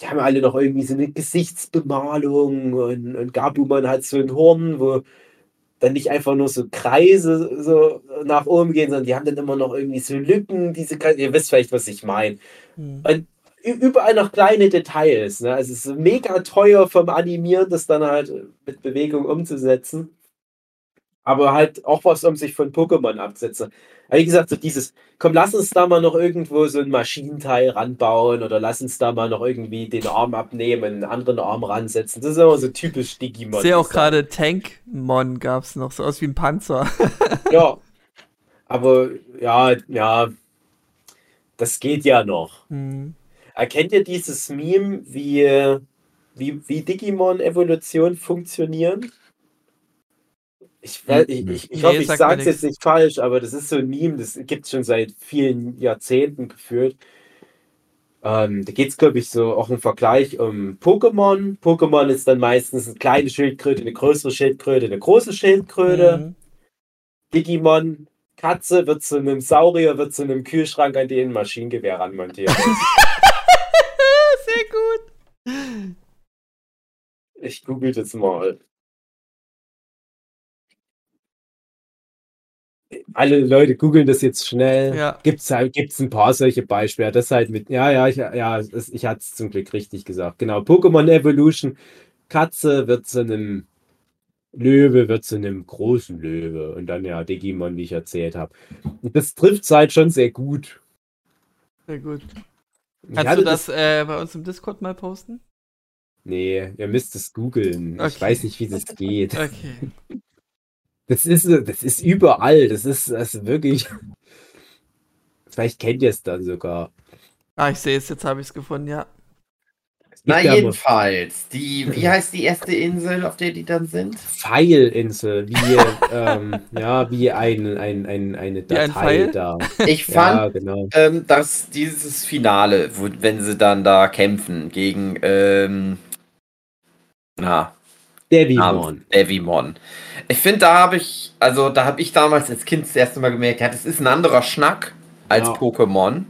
[SPEAKER 3] die haben alle noch irgendwie so eine Gesichtsbemalung und, und Gabuman hat so ein Horn, wo dann nicht einfach nur so Kreise so nach oben gehen, sondern die haben dann immer noch irgendwie so Lücken, diese Kreise. Ihr wisst vielleicht, was ich meine.
[SPEAKER 2] Hm.
[SPEAKER 3] Und überall noch kleine Details. Ne? Also es ist mega teuer vom Animieren, das dann halt mit Bewegung umzusetzen. Aber halt auch was, um sich von Pokémon abzusetzen. Aber wie gesagt, so dieses, komm, lass uns da mal noch irgendwo so ein Maschinenteil ranbauen oder lass uns da mal noch irgendwie den Arm abnehmen, einen anderen Arm ransetzen. Das ist immer so typisch Digimon.
[SPEAKER 2] Ich sehe auch gerade Tankmon gab es noch, so aus wie ein Panzer.
[SPEAKER 3] Ja. Aber ja, ja, das geht ja noch.
[SPEAKER 2] Hm.
[SPEAKER 3] Erkennt ihr dieses Meme, wie, wie, wie Digimon-Evolution funktionieren? Ich, ich, ich, ich
[SPEAKER 2] Nee,
[SPEAKER 3] hoffe, ich sage es jetzt nicht falsch, aber das ist so ein Meme, das gibt es schon seit vielen Jahrzehnten geführt. Ähm, da geht es, glaube ich, so auch im Vergleich um Pokémon. Pokémon ist dann meistens eine kleine Schildkröte, eine größere Schildkröte, eine große Schildkröte.
[SPEAKER 2] Hm.
[SPEAKER 3] Digimon, Katze wird zu einem Saurier, wird zu einem Kühlschrank, an den ein Maschinengewehr ranmontiert.
[SPEAKER 2] Sehr gut.
[SPEAKER 3] ich google das mal. Alle Leute googeln das jetzt schnell.
[SPEAKER 2] Ja.
[SPEAKER 3] Gibt's halt, gibt's ein paar solche Beispiele. Das halt mit, ja, ja, ich, ja, es- ich hatte es zum Glück richtig gesagt. Genau, Pokémon Evolution. Katze wird zu einem Löwe, wird zu einem großen Löwe. Und dann ja Digimon, wie ich erzählt habe. Das trifft halt schon sehr gut.
[SPEAKER 2] Sehr gut.
[SPEAKER 3] Ich
[SPEAKER 2] Kannst du das äh, bei uns im Discord mal posten?
[SPEAKER 3] Nee, ihr müsst es googeln. Ich
[SPEAKER 2] Okay.
[SPEAKER 3] weiß nicht, wie das geht.
[SPEAKER 2] Okay.
[SPEAKER 3] Das ist, das ist überall. Das ist, das ist wirklich. Vielleicht kennt ihr es dann sogar.
[SPEAKER 2] Ah, ich sehe es, jetzt habe ich es gefunden, ja.
[SPEAKER 1] Na,
[SPEAKER 3] ja
[SPEAKER 1] jedenfalls. Die, wie heißt die erste Insel, auf der die dann sind?
[SPEAKER 3] Pfeilinsel, wie, ähm, ja, wie ein, ein, ein, eine
[SPEAKER 2] Wie ein
[SPEAKER 3] Datei
[SPEAKER 2] Pfeil?
[SPEAKER 3] da.
[SPEAKER 1] Ich
[SPEAKER 3] Ja,
[SPEAKER 1] fand,
[SPEAKER 3] genau.
[SPEAKER 1] ähm, dass dieses Finale, wo, wenn sie dann da kämpfen gegen, ähm, na,
[SPEAKER 3] Devimon.
[SPEAKER 1] Devimon. Ich finde, da habe ich, also da habe ich damals als Kind das erste Mal gemerkt, ja, das ist ein anderer Schnack als
[SPEAKER 3] Ja.
[SPEAKER 1] Pokémon.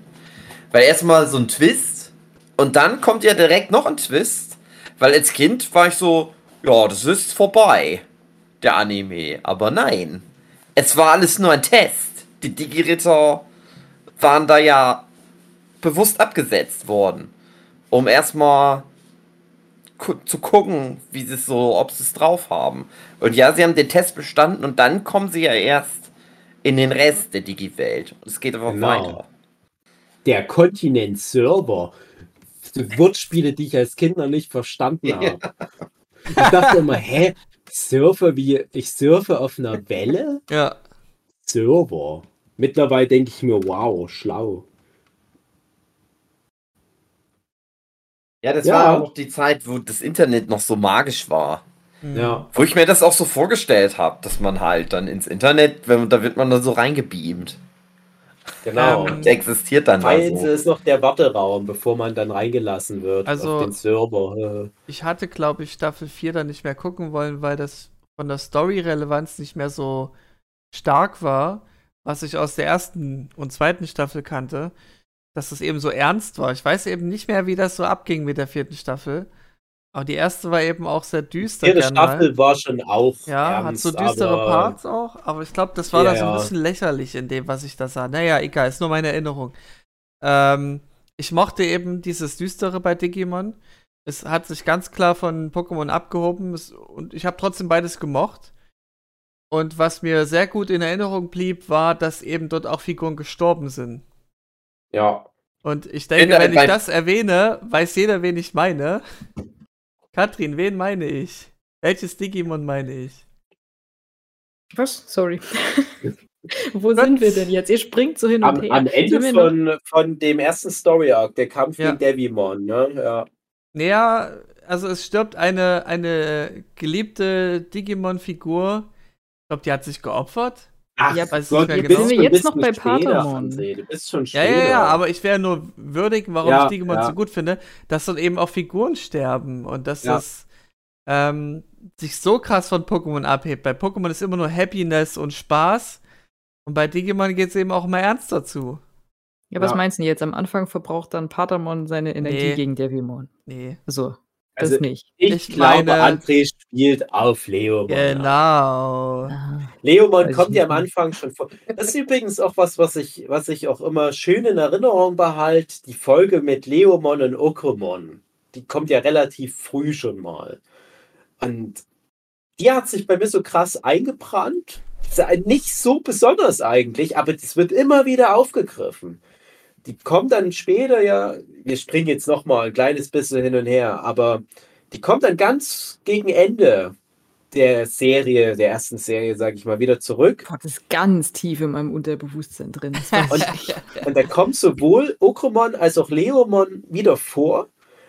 [SPEAKER 1] Weil erstmal so ein Twist und dann kommt ja direkt noch ein Twist. Weil als Kind war ich so, ja, das ist vorbei, der Anime. Aber nein, es war alles nur ein Test. Die Digi-Ritter waren da ja bewusst abgesetzt worden, um erstmal zu gucken, wie sie es so, ob sie es drauf haben. Und ja, sie haben den Test bestanden und dann kommen sie ja erst in den Rest der Digi-Welt. Und es geht einfach
[SPEAKER 3] Genau.
[SPEAKER 1] weiter.
[SPEAKER 3] Der Kontinent-Server. So Wortspiele, die ich als Kind noch nicht verstanden habe. Ich dachte immer, hä? Surfe wie, ich surfe auf einer Welle?
[SPEAKER 2] Ja.
[SPEAKER 3] Server. Mittlerweile denke ich mir, wow, schlau.
[SPEAKER 1] Ja, das
[SPEAKER 3] Ja.
[SPEAKER 1] war auch noch die Zeit, wo das Internet noch so magisch war.
[SPEAKER 2] Hm.
[SPEAKER 3] Ja.
[SPEAKER 1] Wo ich mir das auch so vorgestellt habe, dass man halt dann ins Internet, wenn, da wird man dann so reingebeamt.
[SPEAKER 3] Genau.
[SPEAKER 2] Ähm,
[SPEAKER 1] Und existiert dann da
[SPEAKER 3] Pfeilinsel
[SPEAKER 1] so.
[SPEAKER 3] ist noch der Warteraum, bevor man dann reingelassen wird
[SPEAKER 2] Also-
[SPEAKER 3] auf den Server.
[SPEAKER 2] Ich hatte, glaube ich, Staffel 4 dann nicht mehr gucken wollen, weil das von der Story-Relevanz nicht mehr so stark war, was ich aus der ersten und zweiten Staffel kannte, dass es eben so ernst war. Ich weiß eben nicht mehr, wie das so abging mit der vierten Staffel. Aber die erste war eben auch sehr düster.
[SPEAKER 3] Jede
[SPEAKER 2] gern mal.
[SPEAKER 3] Staffel war schon auch
[SPEAKER 2] Ja, hat so
[SPEAKER 3] ernst,
[SPEAKER 2] düstere
[SPEAKER 3] aber
[SPEAKER 2] Parts auch, aber ich glaube, das war
[SPEAKER 3] Ja,
[SPEAKER 2] da so ein bisschen lächerlich in dem, was ich da sah. Naja, egal, ist nur meine Erinnerung. Ähm, ich mochte eben dieses Düstere bei Digimon. Es hat sich ganz klar von Pokémon abgehoben es, und ich habe trotzdem beides gemocht. Und was mir sehr gut in Erinnerung blieb, war, dass eben dort auch Figuren gestorben sind.
[SPEAKER 3] Ja,
[SPEAKER 2] Und ich denke, wenn ich das erwähne, weiß jeder, wen ich meine. Katrin, wen meine ich? Welches Digimon meine ich?
[SPEAKER 4] Was? Sorry. Wo sind wir denn jetzt? Ihr springt so hin und
[SPEAKER 3] am,
[SPEAKER 4] her.
[SPEAKER 3] am Ende von, von dem ersten Story Arc, der Kampf
[SPEAKER 2] Ja.
[SPEAKER 3] gegen Devimon, ne? Ja.
[SPEAKER 2] Naja, also es stirbt eine, eine geliebte Digimon-Figur. Ich glaube, die hat sich geopfert.
[SPEAKER 3] Ach
[SPEAKER 2] Ja, weiß
[SPEAKER 3] Gott,
[SPEAKER 2] nicht mehr genau.
[SPEAKER 3] bist
[SPEAKER 4] Sind wir jetzt noch bei?
[SPEAKER 3] Hansi, Du bist schon
[SPEAKER 2] Ja,
[SPEAKER 3] später.
[SPEAKER 2] ja, ja, aber ich wäre nur würdigen, warum
[SPEAKER 3] Ja,
[SPEAKER 2] ich Digimon
[SPEAKER 3] ja.
[SPEAKER 2] so gut finde, dass dann eben auch Figuren sterben und dass
[SPEAKER 3] Ja.
[SPEAKER 2] das ähm, sich so krass von Pokémon abhebt. Bei Pokémon ist immer nur Happiness und Spaß und bei Digimon geht es eben auch mal ernst dazu.
[SPEAKER 4] Ja, was
[SPEAKER 3] Ja.
[SPEAKER 4] meinst du jetzt? Am Anfang verbraucht dann Patamon seine Energie
[SPEAKER 2] Nee.
[SPEAKER 4] gegen Devilmon.
[SPEAKER 2] Nee.
[SPEAKER 4] Also, das
[SPEAKER 3] Also,
[SPEAKER 4] nicht.
[SPEAKER 3] Ich,
[SPEAKER 2] Ich
[SPEAKER 3] glaube,
[SPEAKER 2] meine-
[SPEAKER 3] André spielt auf Leomon.
[SPEAKER 2] Genau.
[SPEAKER 4] Ah.
[SPEAKER 3] Leomon
[SPEAKER 4] Weiß
[SPEAKER 3] kommt ja am. Anfang schon vor. Das ist übrigens auch was, was ich, was ich auch immer schön in Erinnerung behalte. Die Folge mit Leomon und Okromon. Die kommt ja relativ früh schon mal. Und die hat sich bei mir so krass eingebrannt. Nicht so besonders eigentlich, aber das wird immer wieder aufgegriffen. Die kommt dann später ja, wir springen jetzt noch mal ein kleines bisschen hin und her, aber die kommt dann ganz gegen Ende der Serie, der ersten Serie, sage ich mal, wieder zurück.
[SPEAKER 4] Boah, das ist ganz tief in meinem Unterbewusstsein drin.
[SPEAKER 3] Und, und da kommt sowohl Okromon als auch Leomon wieder vor.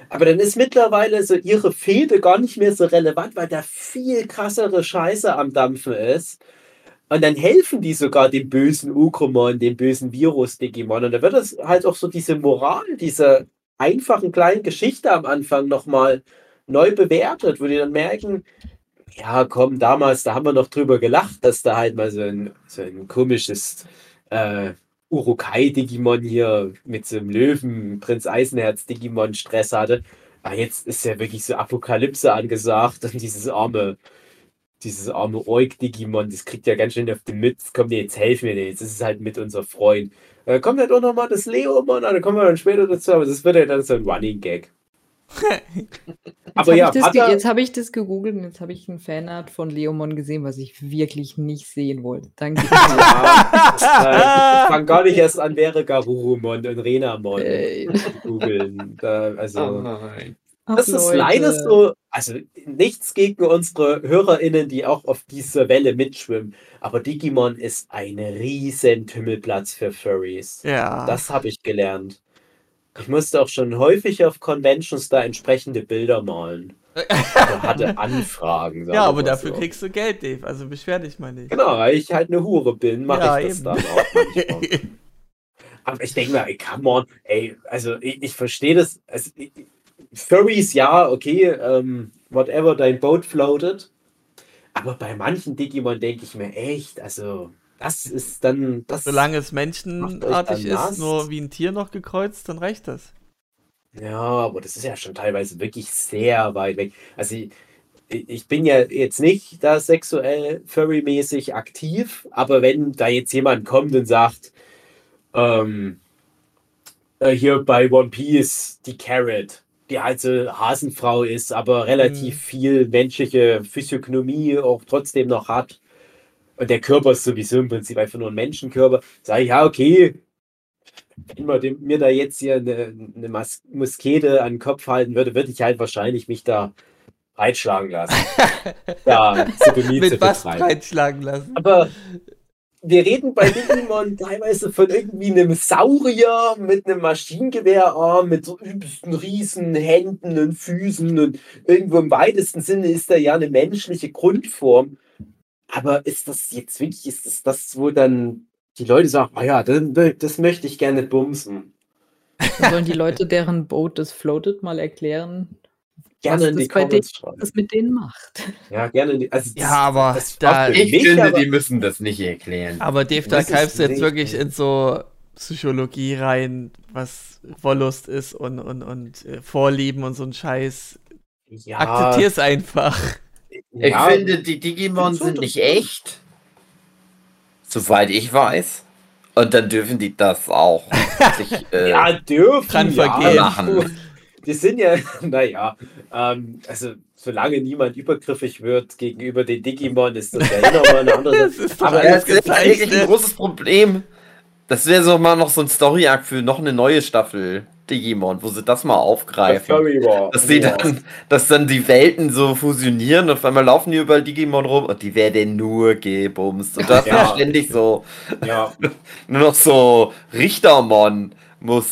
[SPEAKER 3] Aber dann ist mittlerweile so ihre Fehde gar nicht mehr so relevant, weil da viel krassere Scheiße am Dampfen ist. Und dann helfen die sogar dem bösen Ukromon, dem bösen Virus-Digimon. Und da wird es halt auch so diese Moral dieser einfachen kleinen Geschichte am Anfang nochmal neu bewertet, wo die dann merken, ja, komm, damals, da haben wir noch drüber gelacht, dass da halt mal so ein, so ein komisches äh, Urukai-Digimon hier mit so einem Löwen, Prinz Eisenherz-Digimon Stress hatte. Aber jetzt ist ja wirklich so Apokalypse angesagt und dieses arme, dieses arme Oik-Digimon, das kriegt ja ganz schön auf den Mütz. Komm, jetzt helfen wir dir, jetzt ist es halt mit unser Freund. Da kommt halt auch nochmal das Leomon, da kommen wir dann später dazu, aber das wird ja dann so ein Running Gag. aber
[SPEAKER 4] Jetzt
[SPEAKER 3] ja,
[SPEAKER 4] habe ich, das ge-
[SPEAKER 3] Pata-
[SPEAKER 4] jetzt hab ich das gegoogelt und jetzt habe ich ein Fanart von Leomon gesehen, was ich wirklich nicht sehen wollte. Danke.
[SPEAKER 3] Ja, äh, ich fang gar nicht erst an, wäre Garurumon und Renamon
[SPEAKER 4] Äh,
[SPEAKER 3] googeln. Da, also,
[SPEAKER 1] Oh nein.
[SPEAKER 4] Ach,
[SPEAKER 3] das ist
[SPEAKER 4] Leute.
[SPEAKER 3] leider so. Also nichts gegen unsere HörerInnen, die auch auf dieser Welle mitschwimmen. Aber Digimon ist ein riesen Tümmelplatz für Furries.
[SPEAKER 2] Ja.
[SPEAKER 3] Das habe ich gelernt. Ich musste auch schon häufig auf Conventions da entsprechende Bilder malen. Oder hatte Anfragen.
[SPEAKER 2] ja, aber dafür
[SPEAKER 3] so.
[SPEAKER 2] kriegst du Geld, Dave. Also beschwer dich mal nicht.
[SPEAKER 3] Genau, weil ich halt eine Hure bin, mache
[SPEAKER 2] Ja,
[SPEAKER 3] ich das
[SPEAKER 2] eben.
[SPEAKER 3] dann auch manchmal. Aber ich denke mir, ey, come on, ey, also ich, ich verstehe das. Also, ich- Furries, ja, okay, ähm, whatever, dein Boat floatet. Aber bei manchen Digimon denke ich mir echt, also, das ist dann. Das,
[SPEAKER 2] Solange es menschenartig ist, nur wie ein Tier noch gekreuzt, dann reicht das.
[SPEAKER 3] Ja, aber das ist ja schon teilweise wirklich sehr weit weg. Also ich, ich bin ja jetzt nicht da sexuell Furry-mäßig aktiv, aber wenn da jetzt jemand kommt und sagt, ähm, äh, hier bei One Piece die Carrot, die halt so Hasenfrau ist, aber relativ
[SPEAKER 2] Mhm.
[SPEAKER 3] viel menschliche Physiognomie auch trotzdem noch hat. Und der Körper ist sowieso im Prinzip einfach nur ein Menschenkörper. Sage ich, ja, okay, wenn man dem, mir da jetzt hier eine, eine Mas Muskete an den Kopf halten würde, würde ich halt wahrscheinlich mich da breitschlagen lassen. zu
[SPEAKER 2] Mit was
[SPEAKER 3] betreiben.
[SPEAKER 2] breitschlagen lassen.
[SPEAKER 3] Aber wir reden bei Digimon teilweise von irgendwie einem Saurier mit einem Maschinengewehrarm, mit so übelsten riesen Händen und Füßen und irgendwo im weitesten Sinne ist da ja eine menschliche Grundform. Aber ist das jetzt wirklich, ist das das, wo dann die Leute sagen, ah ja, das, das möchte ich gerne bumsen.
[SPEAKER 4] Sollen die Leute, deren Boot das floatet, mal erklären,
[SPEAKER 3] Gerne
[SPEAKER 4] Was
[SPEAKER 3] in die
[SPEAKER 4] das
[SPEAKER 3] Comments schreiben.
[SPEAKER 4] was mit denen macht?
[SPEAKER 3] Ja, gerne in die, also
[SPEAKER 2] Ja, aber
[SPEAKER 3] das
[SPEAKER 2] da-
[SPEAKER 1] Ich
[SPEAKER 3] mich
[SPEAKER 1] finde,
[SPEAKER 3] aber-
[SPEAKER 1] die müssen das nicht erklären.
[SPEAKER 2] Aber Dave, da
[SPEAKER 3] Das
[SPEAKER 2] greifst du jetzt
[SPEAKER 3] richtig.
[SPEAKER 2] wirklich in so Psychologie rein, was Wollust ist und, und, und äh, Vorlieben und so ein Scheiß.
[SPEAKER 3] ja,
[SPEAKER 2] Akzeptier's einfach.
[SPEAKER 1] Ich
[SPEAKER 3] ja,
[SPEAKER 1] finde, die Digimon sind
[SPEAKER 3] das-
[SPEAKER 1] nicht echt. Soweit ich weiß. Und dann dürfen die das auch sich, äh,
[SPEAKER 3] Ja, dürfen.
[SPEAKER 2] Dran
[SPEAKER 3] ja,
[SPEAKER 2] vergehen.
[SPEAKER 1] machen.
[SPEAKER 3] Die sind ja, naja, ähm, also solange niemand übergriffig wird gegenüber den Digimon, ist das ja eh nochmal eine andere
[SPEAKER 2] Das
[SPEAKER 3] Aber
[SPEAKER 1] das ist eigentlich ein
[SPEAKER 2] gezeichnet.
[SPEAKER 1] großes Problem. Das wäre so mal noch so ein Story-Arc für noch eine neue Staffel Digimon, wo sie das mal aufgreifen.
[SPEAKER 3] Furry War.
[SPEAKER 1] Dass, die
[SPEAKER 3] Ja.
[SPEAKER 1] dann, dass dann die Welten so fusionieren und auf einmal laufen die überall Digimon rum und die werden nur gebumst. Und das
[SPEAKER 3] Ja.
[SPEAKER 1] ja ständig so,
[SPEAKER 3] Ja,
[SPEAKER 1] nur noch so Richtermon muss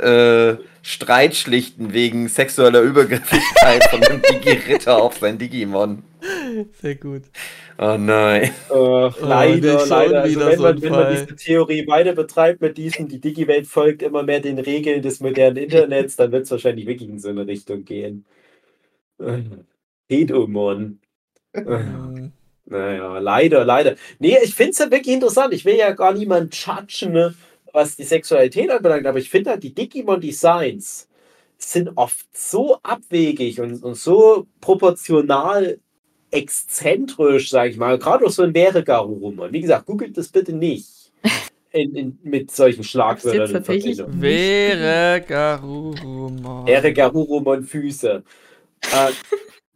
[SPEAKER 1] äh, Streit schlichten wegen sexueller Übergriffigkeit von einem Digi-Ritter auf sein Digimon.
[SPEAKER 2] Sehr gut.
[SPEAKER 1] Oh nein.
[SPEAKER 3] Äh, leider,
[SPEAKER 2] schon
[SPEAKER 3] leider. Also
[SPEAKER 2] wieder
[SPEAKER 3] wenn,
[SPEAKER 2] so
[SPEAKER 3] man, wenn man diese Theorie weiter betreibt mit diesem, die Digi-Welt folgt immer mehr den Regeln des modernen Internets, dann wird es wahrscheinlich wirklich in so eine Richtung gehen. Äh, Pedomon. Äh, Naja, leider, leider. Nee, ich finde es ja wirklich interessant. Ich will ja gar niemand judgen, ne, was die Sexualität anbelangt, aber ich finde halt, die Digimon-Designs sind oft so abwegig und, und so proportional exzentrisch, sag ich mal. Gerade auch so ein Wäre-Garurumon. Wie gesagt, googelt das bitte nicht. In, in, mit solchen Schlagwörtern. in Verbindung.
[SPEAKER 2] Wäre Garurumon.
[SPEAKER 3] Wäre-Garurumon-Füße. Äh,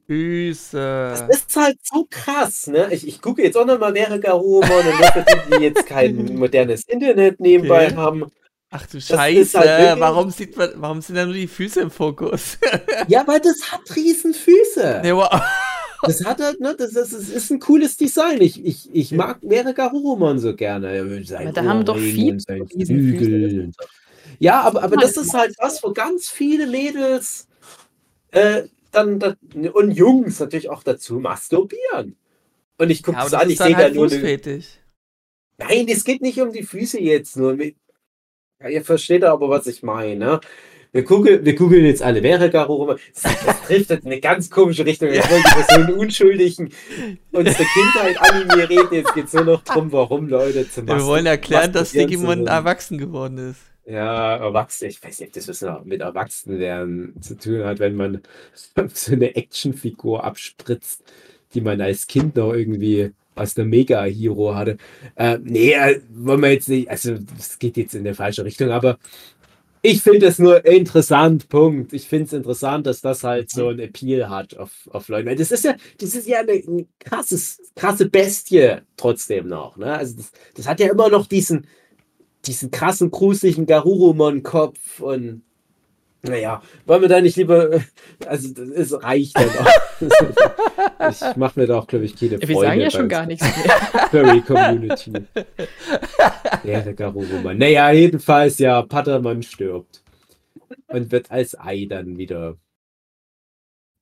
[SPEAKER 2] Füße.
[SPEAKER 3] Das ist halt so krass, ne? Ich, ich gucke jetzt auch nochmal wäre Garurumon und nur für die, jetzt kein modernes Internet nebenbei
[SPEAKER 2] Okay.
[SPEAKER 3] haben.
[SPEAKER 2] Ach du
[SPEAKER 3] ist
[SPEAKER 2] Scheiße,
[SPEAKER 3] halt wirklich-
[SPEAKER 2] warum, sieht man, warum sind da nur die Füße im Fokus?
[SPEAKER 3] Ja, weil das hat riesen Füße.
[SPEAKER 2] nee, wow.
[SPEAKER 3] Das hat halt, ne, das, das, das ist ein cooles Design. Ich, ich, ich mag wäre Garurumon so gerne. Sein
[SPEAKER 4] Aber da haben doch viele
[SPEAKER 3] und- Ja, aber, aber das ist halt was, wo ganz viele Mädels äh, dann, dann und Jungs natürlich auch dazu masturbieren. Und ich gucke
[SPEAKER 2] Ja,
[SPEAKER 3] das an, ich sehe da
[SPEAKER 2] halt
[SPEAKER 3] nur eine. Nein, es geht nicht um die Füße jetzt nur. Ja, ihr versteht aber, was ich meine. Ne? Wir gucken, wir gucken jetzt alle wäre Garurumon. Das, das trifft jetzt in eine ganz komische Richtung. Jetzt wollen wir so einen unschuldigen unsere Kindheit Anime reden. Jetzt geht es nur noch darum, warum Leute zum
[SPEAKER 2] Wir wollen erklären, dass Digimon erwachsen geworden ist.
[SPEAKER 3] Ja, Erwachsene, ich weiß nicht, ob das was noch mit Erwachsenwerden zu tun hat, wenn man so eine Actionfigur abspritzt, die man als Kind noch irgendwie aus der Mega-Hero hatte. Äh, nee, äh, wollen wir jetzt nicht, also es geht jetzt in die falsche Richtung, aber ich finde es nur interessant, Punkt. Ich finde es interessant, dass das halt so ein Appeal hat auf, auf Leute. Das ist ja, das ist ja eine, eine krasses, krasse Bestie trotzdem noch. Ne? Also das, das hat ja immer noch diesen, diesen krassen, gruseligen Garurumon-Kopf und naja, wollen wir da nicht lieber, also das ist, reicht dann auch. ich mache mir da auch, glaube ich, keine Freunde.
[SPEAKER 4] Wir sagen ja schon gar nichts mehr.
[SPEAKER 3] Furry Community. Der der Garurumon. Naja, jedenfalls, ja, Pattermann stirbt. Und wird als Ei dann wieder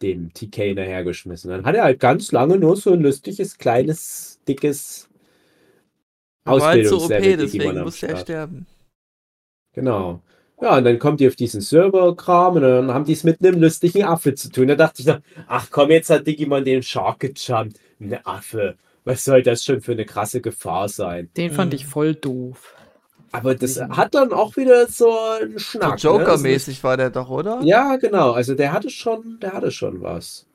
[SPEAKER 3] dem TK nachhergeschmissen. Dann hat er halt ganz lange nur so ein lustiges, kleines, dickes
[SPEAKER 2] War so OP,
[SPEAKER 3] Ausbildungslevel Digimon
[SPEAKER 2] deswegen musste er sterben.
[SPEAKER 3] Genau. Ja, und dann kommt die auf diesen Server-Kram und dann haben die es mit einem lustigen Affe zu tun. Da dachte ich noch, ach komm, jetzt hat Digimon den Shark gejumpt. Ein Affe. Was soll das schon für eine krasse Gefahr sein?
[SPEAKER 4] Den fand
[SPEAKER 2] Mhm.
[SPEAKER 4] ich voll doof.
[SPEAKER 3] Aber das hat dann auch wieder so einen
[SPEAKER 2] So
[SPEAKER 3] Schnack. ne?
[SPEAKER 2] Joker-mäßig war der doch, oder?
[SPEAKER 3] Also, ja, genau. Also der hatte schon, der hatte schon was.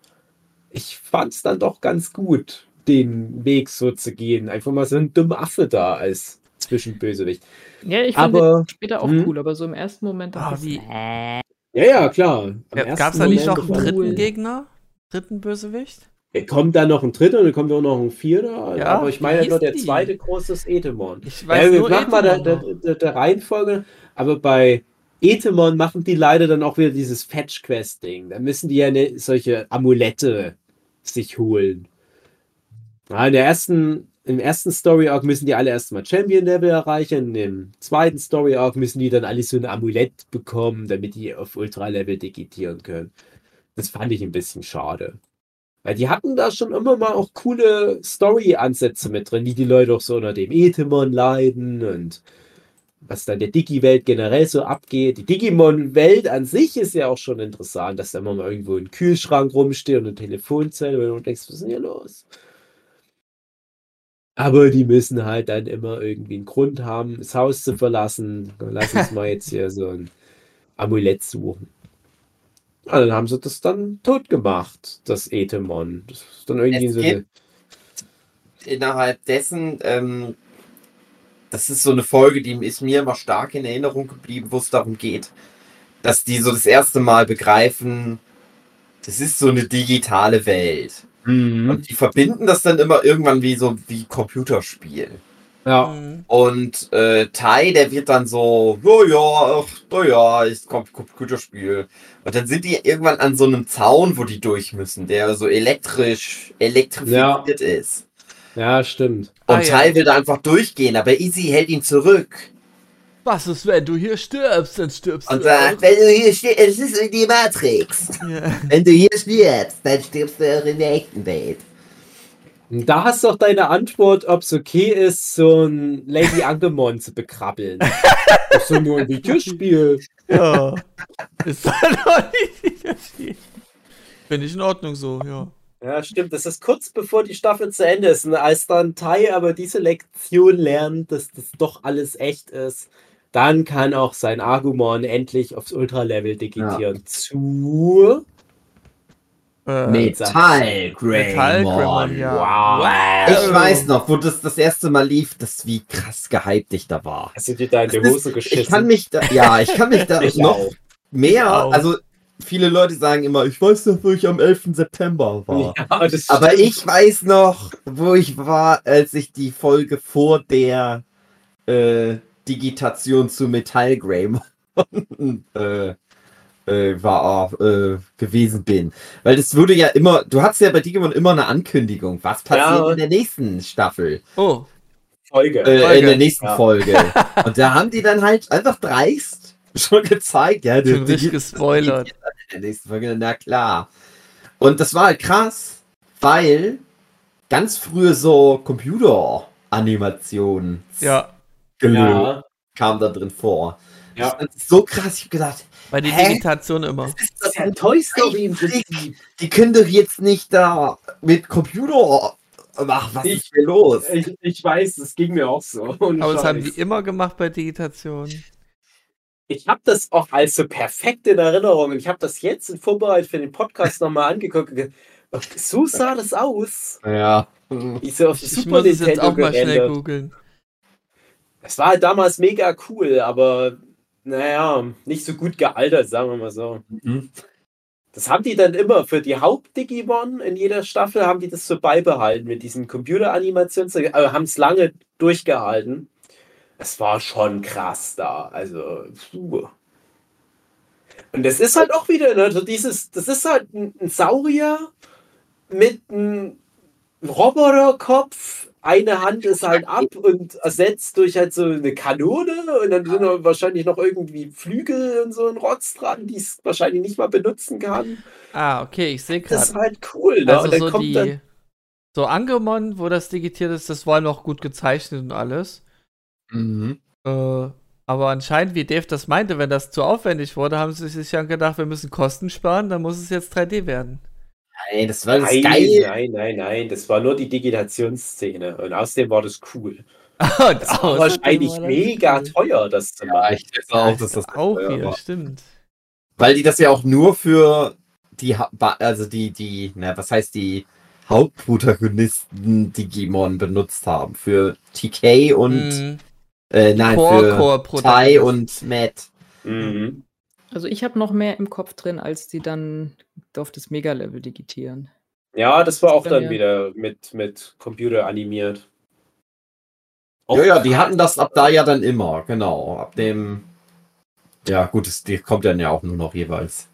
[SPEAKER 3] Ich fand es dann doch ganz gut, den Weg so zu gehen. Einfach mal so ein dummer Affe da als Zwischenbösewicht.
[SPEAKER 4] Ja, ich fand
[SPEAKER 3] Aber
[SPEAKER 4] den später auch
[SPEAKER 3] hm.
[SPEAKER 4] cool, aber so im ersten Moment
[SPEAKER 2] Ah,
[SPEAKER 4] dachte ich,
[SPEAKER 2] wie-
[SPEAKER 4] äh,
[SPEAKER 3] ja, ja, klar.
[SPEAKER 2] Gab es da nicht noch einen dritten
[SPEAKER 4] cool.
[SPEAKER 2] Gegner? Dritten Bösewicht?
[SPEAKER 3] Es kommt dann noch ein dritter und dann kommt auch noch ein vierter.
[SPEAKER 2] Ja,
[SPEAKER 3] aber ich meine nur der
[SPEAKER 2] die?
[SPEAKER 3] zweite große ist Etemon.
[SPEAKER 2] Ich
[SPEAKER 3] Ja,
[SPEAKER 2] weiß
[SPEAKER 3] wir
[SPEAKER 2] nur
[SPEAKER 3] machen mal der, der, der Reihenfolge, aber bei Etemon machen die leider dann auch wieder dieses Fetch-Quest-Ding. Da müssen die ja eine, solche Amulette sich holen. Ja, in der ersten, Im ersten Story-Arc müssen die alle erstmal Champion-Level erreichen. Im zweiten Story-Arc müssen die dann alle so ein Amulett bekommen, damit die auf Ultra-Level digitieren können. Das fand ich ein bisschen schade. Weil die hatten da schon immer mal auch coole Story-Ansätze mit drin, wie die Leute auch so unter dem Etemon leiden und was dann der Digi-Welt generell so abgeht. Die Digimon-Welt an sich ist ja auch schon interessant, dass da immer mal irgendwo ein Kühlschrank rumsteht und eine Telefonzelle und du denkst, was ist denn hier los? Aber die müssen halt dann immer irgendwie einen Grund haben, das Haus zu verlassen. Lass uns mal jetzt hier so ein Amulett suchen. Ja, dann haben sie das dann tot gemacht, das Etemon. Das ist dann irgendwie
[SPEAKER 1] Es
[SPEAKER 3] so eine,
[SPEAKER 1] Innerhalb dessen, ähm, das ist so eine Folge, die ist mir immer stark in Erinnerung geblieben, wo es darum geht, dass die so das erste Mal begreifen, das ist so eine digitale Welt.
[SPEAKER 3] Mhm.
[SPEAKER 1] Und die verbinden das dann immer irgendwann wie so wie Computerspiel.
[SPEAKER 3] Ja,
[SPEAKER 2] Mhm.
[SPEAKER 1] Und äh, Tai, der wird dann so, ja, ja, ach, na ja, ist Com Computerspiel. Und dann sind die irgendwann an so einem Zaun, wo die durch müssen, der so elektrisch, elektrifiziert ist.
[SPEAKER 3] ja, stimmt.
[SPEAKER 1] Und
[SPEAKER 2] Ah, ja.
[SPEAKER 1] Tai will da einfach durchgehen, aber Easy hält ihn zurück.
[SPEAKER 2] Was ist, wenn du hier stirbst? Dann stirbst
[SPEAKER 1] Und
[SPEAKER 2] du.
[SPEAKER 1] sagt, wenn du hier stirbst, es ist wie die Matrix.
[SPEAKER 2] Ja.
[SPEAKER 1] Wenn du hier stirbst, dann stirbst du auch in der echten Welt.
[SPEAKER 3] Und Da hast du doch deine Antwort, ob es okay ist, so ein Lady Angemon zu bekrabbeln. Das ist doch nur ein Videospiel.
[SPEAKER 2] Ja. ist halt auch nicht Videospiel. Finde ich in Ordnung so, ja.
[SPEAKER 3] Ja, stimmt. Das ist kurz bevor die Staffel zu Ende ist. Und als dann Tai aber diese Lektion lernt, dass das doch alles echt ist, dann kann auch sein Agumon endlich aufs Ultra-Level digitieren. Zu.
[SPEAKER 2] Äh,
[SPEAKER 1] Metall
[SPEAKER 2] Greymon, ja.
[SPEAKER 3] Wow.
[SPEAKER 1] Ich weiß noch, wo das das erste Mal lief, das wie krass gehypt ich da war.
[SPEAKER 3] Hast du dir da in die Hose
[SPEAKER 1] ist-
[SPEAKER 3] geschissen?
[SPEAKER 1] Ich kann mich da, ja, ich kann mich da
[SPEAKER 3] Ich
[SPEAKER 1] noch
[SPEAKER 3] auch.
[SPEAKER 1] mehr, also viele Leute sagen immer, ich weiß noch, wo ich am 11. September war.
[SPEAKER 3] Ja,
[SPEAKER 1] Aber ich weiß noch, wo ich war, als ich die Folge vor der äh, Digitation zu Metall Greymon äh, äh, war äh, gewesen bin. Weil das wurde ja immer, du hattest ja bei Digimon immer eine Ankündigung, was passiert
[SPEAKER 3] Ja.
[SPEAKER 1] in der nächsten Staffel,
[SPEAKER 2] Oh,
[SPEAKER 3] Folge.
[SPEAKER 1] äh, in
[SPEAKER 2] Folge.
[SPEAKER 1] der nächsten
[SPEAKER 3] Ja.
[SPEAKER 1] Folge. Und da haben die dann halt einfach dreist schon gezeigt, ja,
[SPEAKER 2] richtig
[SPEAKER 1] die-
[SPEAKER 2] gespoilert.
[SPEAKER 1] in der nächsten Folge, na klar. Und das war halt krass, weil ganz frühe so Computeranimationen
[SPEAKER 2] Ja,
[SPEAKER 3] ja.
[SPEAKER 1] kam da drin vor.
[SPEAKER 3] Ja.
[SPEAKER 1] Das ist so krass, ich hab gedacht,
[SPEAKER 2] bei der
[SPEAKER 1] Hä?
[SPEAKER 2] Digitation immer.
[SPEAKER 1] ist
[SPEAKER 3] Das ist ja Toy Story im Prinzip.
[SPEAKER 1] Die können doch jetzt nicht da mit Computer machen, was
[SPEAKER 3] Ich-
[SPEAKER 1] ist hier los?
[SPEAKER 3] Ich, ich weiß, das ging mir auch so.
[SPEAKER 2] Aber das haben die immer gemacht bei Digitation.
[SPEAKER 3] Ich habe das auch als so perfekt in Erinnerung. Und ich habe das jetzt in Vorbereitung für den Podcast nochmal angeguckt. So sah das aus.
[SPEAKER 1] Ja.
[SPEAKER 3] Ich so auf die
[SPEAKER 2] Ich
[SPEAKER 3] Super
[SPEAKER 2] muss es jetzt auch mal schnell googeln.
[SPEAKER 3] Es war halt damals mega cool, aber naja, nicht so gut gealtert, sagen wir mal so.
[SPEAKER 1] Mhm.
[SPEAKER 3] Das haben die dann immer für die Haupt-Digimon in jeder Staffel haben die das so beibehalten mit diesen Computeranimations, aber haben es lange durchgehalten. Es war schon krass da, also puh. Und das ist halt auch wieder, ne, so dieses, das ist halt ein, ein Saurier mit einem Roboterkopf. Eine Hand ist halt ab und ersetzt durch halt so eine Kanone und dann sind da wahrscheinlich noch irgendwie Flügel und so ein Rotz dran, die es wahrscheinlich nicht mal benutzen kann.
[SPEAKER 2] Ah, okay, ich sehe
[SPEAKER 3] Das ist
[SPEAKER 2] gerade.
[SPEAKER 3] halt cool, ne?
[SPEAKER 2] Also
[SPEAKER 3] und dann
[SPEAKER 2] so
[SPEAKER 3] kommt
[SPEAKER 2] die.
[SPEAKER 3] dann.
[SPEAKER 2] So Angemon, wo das digitiert ist, das war noch gut gezeichnet und alles.
[SPEAKER 1] Mhm.
[SPEAKER 2] Äh, aber anscheinend, wie Dave das meinte, wenn das zu aufwendig wurde, haben sie sich ja gedacht, wir müssen Kosten sparen, dann muss es jetzt 3D werden.
[SPEAKER 1] Nein, das war das
[SPEAKER 3] Nein,
[SPEAKER 1] geil.
[SPEAKER 3] nein, nein, nein, das war nur die Digitationsszene und außerdem war das cool.
[SPEAKER 2] Und
[SPEAKER 3] Das war wahrscheinlich
[SPEAKER 2] war das
[SPEAKER 3] mega
[SPEAKER 2] cool.
[SPEAKER 3] teuer, das zu
[SPEAKER 1] Ja,
[SPEAKER 3] machen.
[SPEAKER 1] ich schätze auch, dass das
[SPEAKER 2] Auch
[SPEAKER 1] teuer
[SPEAKER 2] wieder,
[SPEAKER 1] war.
[SPEAKER 2] stimmt.
[SPEAKER 1] Weil die das ja auch nur für die, also die, die, na, was heißt die Hauptprotagonisten Digimon benutzt haben. Für TK und,
[SPEAKER 2] Mhm.
[SPEAKER 1] äh, nein,
[SPEAKER 2] Core,
[SPEAKER 1] für
[SPEAKER 2] Core
[SPEAKER 1] Tai
[SPEAKER 2] Protagonist.
[SPEAKER 1] und Matt.
[SPEAKER 3] Mhm.
[SPEAKER 4] Also ich habe noch mehr im Kopf drin, als die dann auf das Mega-Level digitieren.
[SPEAKER 3] Ja, das war auch
[SPEAKER 4] Dann ja.
[SPEAKER 3] wieder mit, mit Computer animiert.
[SPEAKER 1] Ja, ja, die hatten das ab da ja dann immer, genau. Ab dem, ja gut, es die kommt dann ja auch nur noch jeweils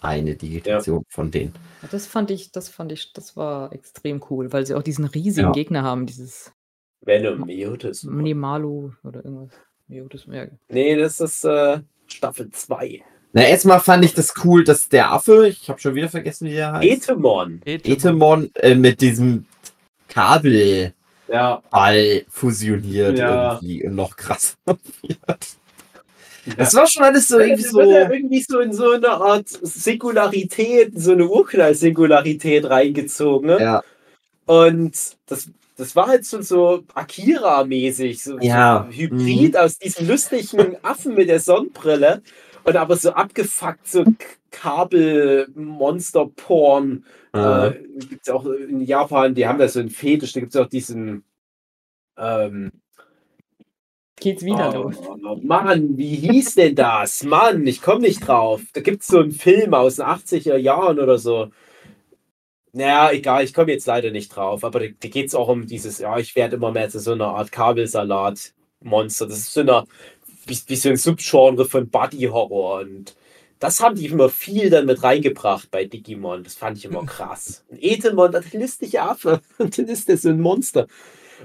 [SPEAKER 1] eine Digitation von denen.
[SPEAKER 4] Ja, Das fand ich, das fand ich, das war extrem cool, weil sie auch diesen riesigen
[SPEAKER 1] Ja.
[SPEAKER 4] Gegner haben, dieses
[SPEAKER 3] Venom, Miotis.
[SPEAKER 4] Minimalu oder irgendwas. Miotis, ja.
[SPEAKER 3] Nee, das ist äh, Staffel 2.
[SPEAKER 1] Na, erstmal fand ich das cool, dass der Affe, ich habe schon wieder vergessen, wie der heißt.
[SPEAKER 3] Etemon.
[SPEAKER 1] Etemon äh, mit diesem Kabelball
[SPEAKER 3] Ja.
[SPEAKER 1] fusioniert
[SPEAKER 3] Ja.
[SPEAKER 1] irgendwie und noch krasser wird. Das war schon alles so irgendwie
[SPEAKER 3] wird er
[SPEAKER 1] so.
[SPEAKER 3] irgendwie so in so eine Art Singularität, so eine Urknall-Singularität reingezogen. Ne?
[SPEAKER 1] Ja,
[SPEAKER 3] Und das, das war halt so, so Akira-mäßig, so,
[SPEAKER 1] Ja, mhm.
[SPEAKER 3] so Hybrid aus diesem lustigen Affen mit der Sonnenbrille und aber so abgefuckt, so Kabel-Monster-Porn.
[SPEAKER 1] äh,
[SPEAKER 3] Äh, gibt es auch in Japan, die haben da so einen Fetisch, da gibt es auch diesen. Ähm,
[SPEAKER 4] Geht's wieder
[SPEAKER 3] oh,
[SPEAKER 4] los.
[SPEAKER 3] Mann, wie hieß denn das? Mann, ich komme nicht drauf. Da gibt es so einen Film aus den 80er Jahren oder so. Naja, egal, ich komme jetzt leider nicht drauf. Aber da, da geht es auch um dieses, ja, ich werde immer mehr zu so einer Art Kabelsalat-Monster. Das ist so eine, wie, wie so ein Subgenre von Buddy-Horror. Und das haben die immer viel dann mit reingebracht bei Digimon. Das fand ich immer krass. Ein Etemon, das ist ein lustiger Affe. Und dann ist der so ein Monster.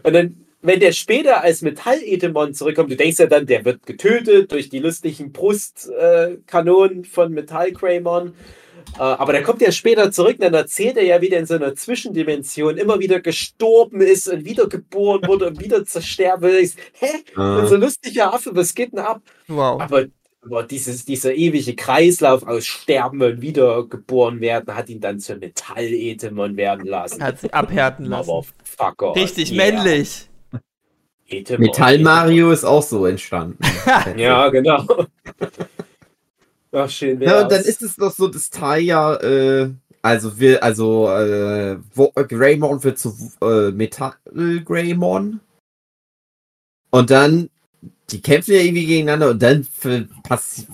[SPEAKER 3] Und dann, wenn der später als Metall-Etemon zurückkommt, du denkst ja dann, der wird getötet durch die lustigen Brustkanonen äh, von Metall-Greymon. Äh, aber der kommt ja später zurück, dann erzählt er ja, wie der in so einer Zwischendimension immer wieder gestorben ist und wiedergeboren wurde und wieder zersterben ist. Hä? Und so lustiger Affe, was geht denn ab?
[SPEAKER 2] Wow.
[SPEAKER 3] Aber, aber dieses, dieser ewige Kreislauf aus Sterben und wiedergeboren werden hat ihn dann zum Metall-Etemon werden lassen.
[SPEAKER 2] Hat sie abhärten lassen.
[SPEAKER 3] Motherfucker.
[SPEAKER 2] Richtig
[SPEAKER 3] Yeah.
[SPEAKER 2] männlich.
[SPEAKER 3] Etemon,
[SPEAKER 1] Metall Mario ist auch so entstanden.
[SPEAKER 3] Ja, genau. Ach, schön
[SPEAKER 1] Ja, und dann ist es doch so, dass Tai ja, äh, also wir, also äh, Greymon wird zu äh, Metall Greymon. Und dann, die kämpfen ja irgendwie gegeneinander und dann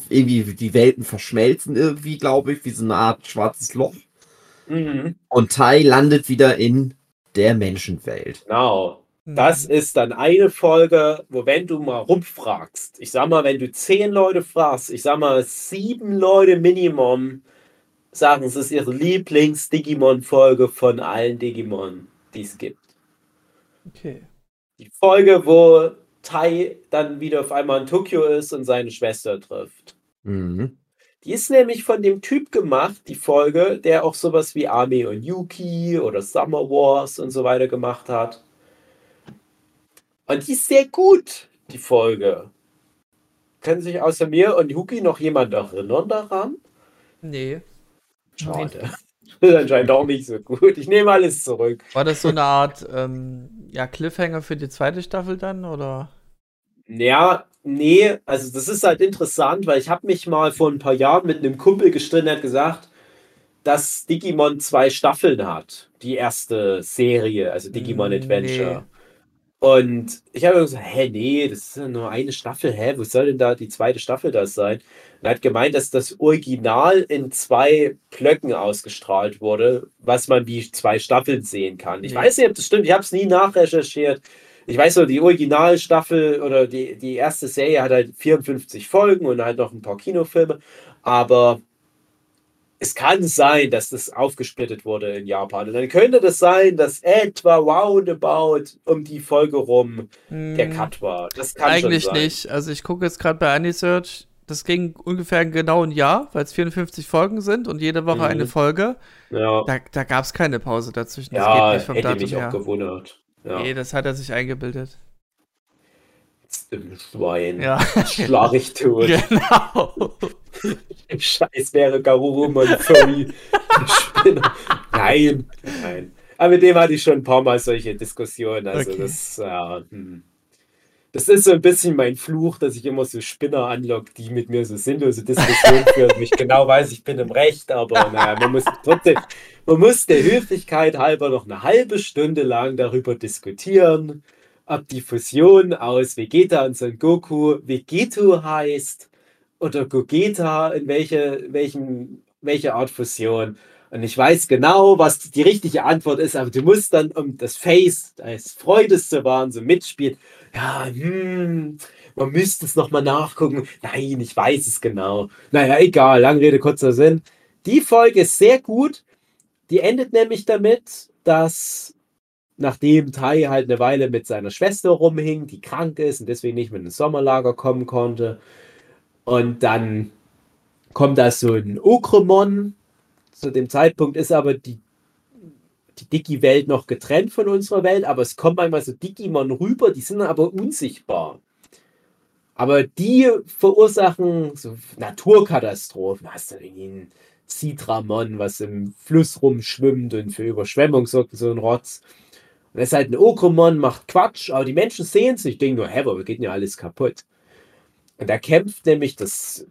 [SPEAKER 1] irgendwie die Welten verschmelzen irgendwie, glaube ich, wie so eine Art schwarzes Loch.
[SPEAKER 3] Mhm.
[SPEAKER 1] Und Tai landet wieder in der Menschenwelt.
[SPEAKER 3] Genau. Das ist dann eine Folge, wo wenn du mal rumfragst, ich sag mal, wenn du zehn Leute fragst, ich sag mal, sieben Leute Minimum sagen, es ist ihre Lieblings-Digimon-Folge von allen Digimon, die es gibt.
[SPEAKER 2] Okay.
[SPEAKER 3] Die Folge, wo Tai dann wieder auf einmal in Tokio ist und seine Schwester trifft.
[SPEAKER 1] Mhm.
[SPEAKER 3] Die ist nämlich von dem Typ gemacht, die Folge, der auch sowas wie Army und Yuki oder Summer Wars und so weiter gemacht hat. Und die ist sehr gut, die Folge. Können sich außer mir und Yuki noch jemand erinnern daran?
[SPEAKER 2] Nee.
[SPEAKER 3] Schade. Das ist anscheinend auch nicht so gut. Ich nehme alles zurück.
[SPEAKER 2] War das so eine Art ähm, ja, Cliffhanger für die zweite Staffel dann? Oder?
[SPEAKER 3] Ja, nee, also das ist halt interessant, weil ich habe mich mal vor ein paar Jahren mit einem Kumpel gestritten, der hat gesagt, dass Digimon zwei Staffeln hat. Die erste Serie, also Digimon
[SPEAKER 2] Nee.
[SPEAKER 3] Adventure. Und ich habe gesagt, hä, nee, das ist ja nur eine Staffel, hä, wo soll denn da die zweite Staffel das sein? Und er hat gemeint, dass das Original in zwei Blöcken ausgestrahlt wurde, was man wie zwei Staffeln sehen kann. Ich
[SPEAKER 2] Nee.
[SPEAKER 3] weiß nicht, ob das stimmt, ich habe es nie nachrecherchiert. Ich weiß nur, die Originalstaffel oder die, die erste Serie hat halt 54 Folgen und halt noch ein paar Kinofilme, aber es kann sein, dass das aufgesplittet wurde in Japan. Und dann könnte das sein, dass etwa roundabout um die Folge rum der
[SPEAKER 2] Hm,
[SPEAKER 3] Cut war. Das kann
[SPEAKER 2] Eigentlich
[SPEAKER 3] schon sein.
[SPEAKER 2] nicht. Also ich gucke jetzt gerade bei AniSearch. Das ging ungefähr genau ein Jahr, weil es 54 Folgen sind und jede Woche
[SPEAKER 3] Mhm.
[SPEAKER 2] eine Folge.
[SPEAKER 3] Ja,
[SPEAKER 2] Da, da gab es keine Pause dazwischen. Das
[SPEAKER 3] ja
[SPEAKER 2] geht nicht vom
[SPEAKER 3] hätte mich auch
[SPEAKER 2] her.
[SPEAKER 3] gewundert. Ja.
[SPEAKER 2] Nee, das hat er sich eingebildet.
[SPEAKER 3] Im Schwein.
[SPEAKER 2] Ja,
[SPEAKER 3] Schlag ich tot.
[SPEAKER 2] genau.
[SPEAKER 3] Scheiß wäre Garurumon, sorry. Spinner. Nein, nein. Aber mit dem hatte ich schon ein paar Mal solche Diskussionen. Also
[SPEAKER 2] Okay.
[SPEAKER 3] das, ja, hm. das ist so ein bisschen mein Fluch, dass ich immer so Spinner anlock, die mit mir so sinnlose Diskussionen führen. und Ich genau weiß, ich bin im Recht, aber naja, man muss trotzdem, man muss der Höflichkeit halber noch eine halbe Stunde lang darüber diskutieren, ob die Fusion aus Vegeta und Son Goku Vegeto heißt oder Gogeta, in welche, welchen, welche Art Fusion. Und ich weiß genau, was die richtige Antwort ist, aber du musst dann, um das Face deines Freudes zu wahren, so mitspielen. Ja, hm, man müsste es nochmal nachgucken. Nein, ich weiß es genau. Naja, egal, lange Rede, kurzer Sinn. Die Folge ist sehr gut. Die endet nämlich damit, dass nachdem Tai halt eine Weile mit seiner Schwester rumhing, die krank ist und deswegen nicht mit ins Sommerlager kommen konnte, und dann kommt da so ein Okremon. Zu dem Zeitpunkt ist aber die, die Digi-Welt noch getrennt von unserer Welt, aber es kommen manchmal so Digimon rüber, die sind aber unsichtbar. Aber die verursachen so Naturkatastrophen. Hast du irgendwie ein Citramon, was im Fluss rumschwimmt und für Überschwemmung sorgt, so ein Rotz. Und das ist halt ein Okremon, macht Quatsch, aber die Menschen sehen es. Ich denke nur, hä, aber geht denn ja alles kaputt. Und da kämpft nämlich das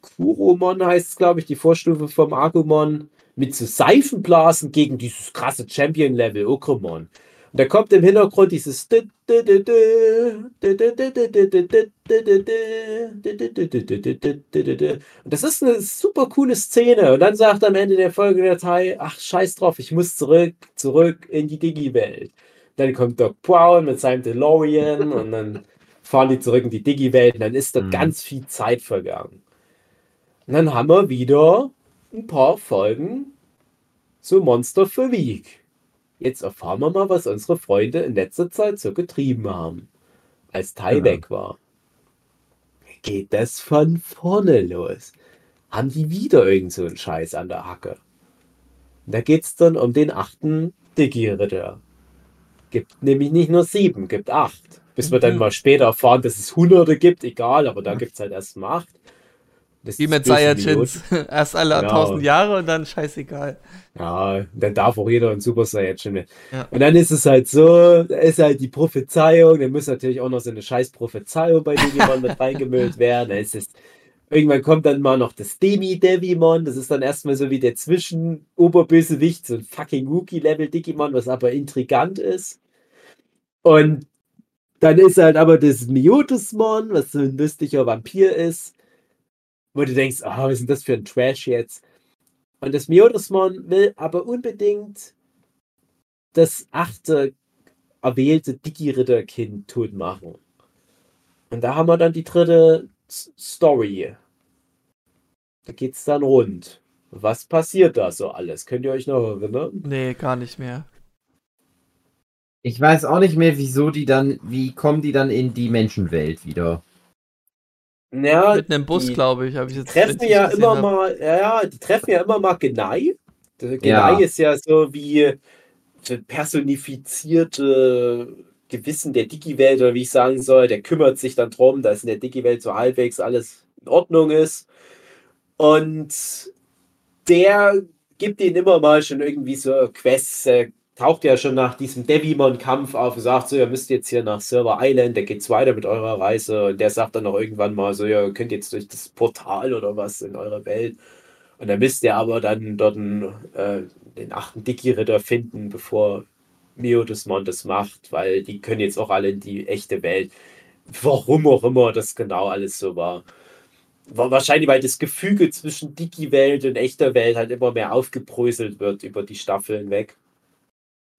[SPEAKER 3] Kuromon, heißt es, glaube ich, die Vorstufe vom Agumon, mit so Seifenblasen gegen dieses krasse Champion-Level Okromon. Und da kommt im Hintergrund dieses und das ist eine super coole Szene. Und dann sagt am Ende der Folge der Teil, ach scheiß drauf, ich muss zurück, zurück in die Digi-Welt. Dann kommt Doc Brown mit seinem DeLorean und dann fahren die zurück in die Digi-Welt und dann ist da
[SPEAKER 1] Mhm.
[SPEAKER 3] ganz viel Zeit vergangen. Und dann haben wir wieder ein paar Folgen zu Monster für Week. Jetzt erfahren wir mal, was unsere Freunde in letzter Zeit so getrieben haben, als Tai
[SPEAKER 1] Genau.
[SPEAKER 3] weg war. Geht das von vorne los? haben die wieder irgend so einen Scheiß an der Hacke. Und da geht es dann um den achten Digi-Ritter. Gibt nämlich nicht nur sieben, gibt acht. Bis wir dann
[SPEAKER 2] Mhm.
[SPEAKER 3] mal später erfahren, dass es Hunderte gibt, egal, aber da gibt es halt erst mal acht. Das
[SPEAKER 2] Wie
[SPEAKER 3] ist
[SPEAKER 2] mit Saiyajins. Erst alle
[SPEAKER 3] Genau.
[SPEAKER 2] tausend Jahre und dann scheißegal.
[SPEAKER 3] Ja, dann darf auch jeder ein Super Saiyajin mehr.
[SPEAKER 2] Ja.
[SPEAKER 3] Und dann ist es halt so, da ist halt die Prophezeiung, dann muss natürlich auch noch so eine scheiß Prophezeiung bei Digimon mit reingemüllt werden. Dann ist es, irgendwann kommt dann mal noch das Demi-Devimon, das ist dann erstmal so wie der Zwischen-Oberbösewicht, so ein fucking Wookie-Level-Digimon, was aber intrigant ist. Und dann ist halt aber das Miotismon, was so ein lustiger Vampir ist, wo du denkst, ah, was ist denn das für ein Trash jetzt? Und das Miotismon will aber unbedingt das achte erwählte Digi-Ritter-Kind tot machen. Und da haben wir dann die dritte Story. Da geht's dann rund. Was passiert da so alles? Könnt ihr euch noch erinnern?
[SPEAKER 2] Nee, gar nicht mehr.
[SPEAKER 5] Ich weiß auch nicht mehr, wieso die dann, wie kommen die dann in die Menschenwelt wieder?
[SPEAKER 3] Ja,
[SPEAKER 2] Mit einem Bus, glaube ich, habe ich jetzt
[SPEAKER 3] treffen ja immer
[SPEAKER 2] hab.
[SPEAKER 3] mal, ja, die treffen ja immer mal Genai. Genai
[SPEAKER 5] Ja.
[SPEAKER 3] ist ja so wie so personifizierte Gewissen der Digi-Welt, oder wie ich sagen soll, der kümmert sich dann drum, dass in der Digi-Welt so halbwegs alles in Ordnung ist. Und der gibt ihnen immer mal schon irgendwie so Quests, äh, taucht ja schon nach diesem Devimon-Kampf auf und sagt so, ihr müsst jetzt hier nach Server Island, da geht's weiter mit eurer Reise. Und der sagt dann auch irgendwann mal so, ihr könnt jetzt durch das Portal oder was in eure Welt. Und dann müsst ihr aber dann dort einen, äh, den achten Digi-Ritter finden, bevor Miodesmon das macht, weil die können jetzt auch alle in die echte Welt. Warum auch immer das genau alles so war. War wahrscheinlich, weil das Gefüge zwischen Digi-Welt und echter Welt halt immer mehr aufgebröselt wird über die Staffeln weg.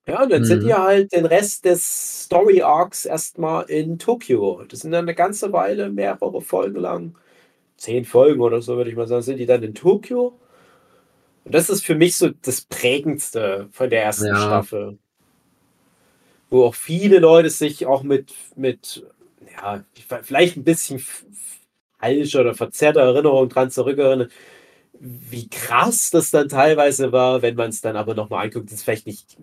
[SPEAKER 3] Ja, und dann sind
[SPEAKER 5] Mhm.
[SPEAKER 3] wir halt den Rest des Story Arcs erstmal in Tokio. Das sind dann eine ganze Weile, mehrere Folgen lang. Zehn Folgen oder so, würde ich mal sagen, sind die dann in Tokio. Und das ist für mich so das Prägendste von der ersten
[SPEAKER 5] Ja.
[SPEAKER 3] Staffel. Wo auch viele Leute sich auch mit, mit ja, vielleicht ein bisschen f- falsche oder verzerrte Erinnerungen dran zurückerinnern, wie krass das dann teilweise war, wenn man es dann aber nochmal anguckt, ist vielleicht nicht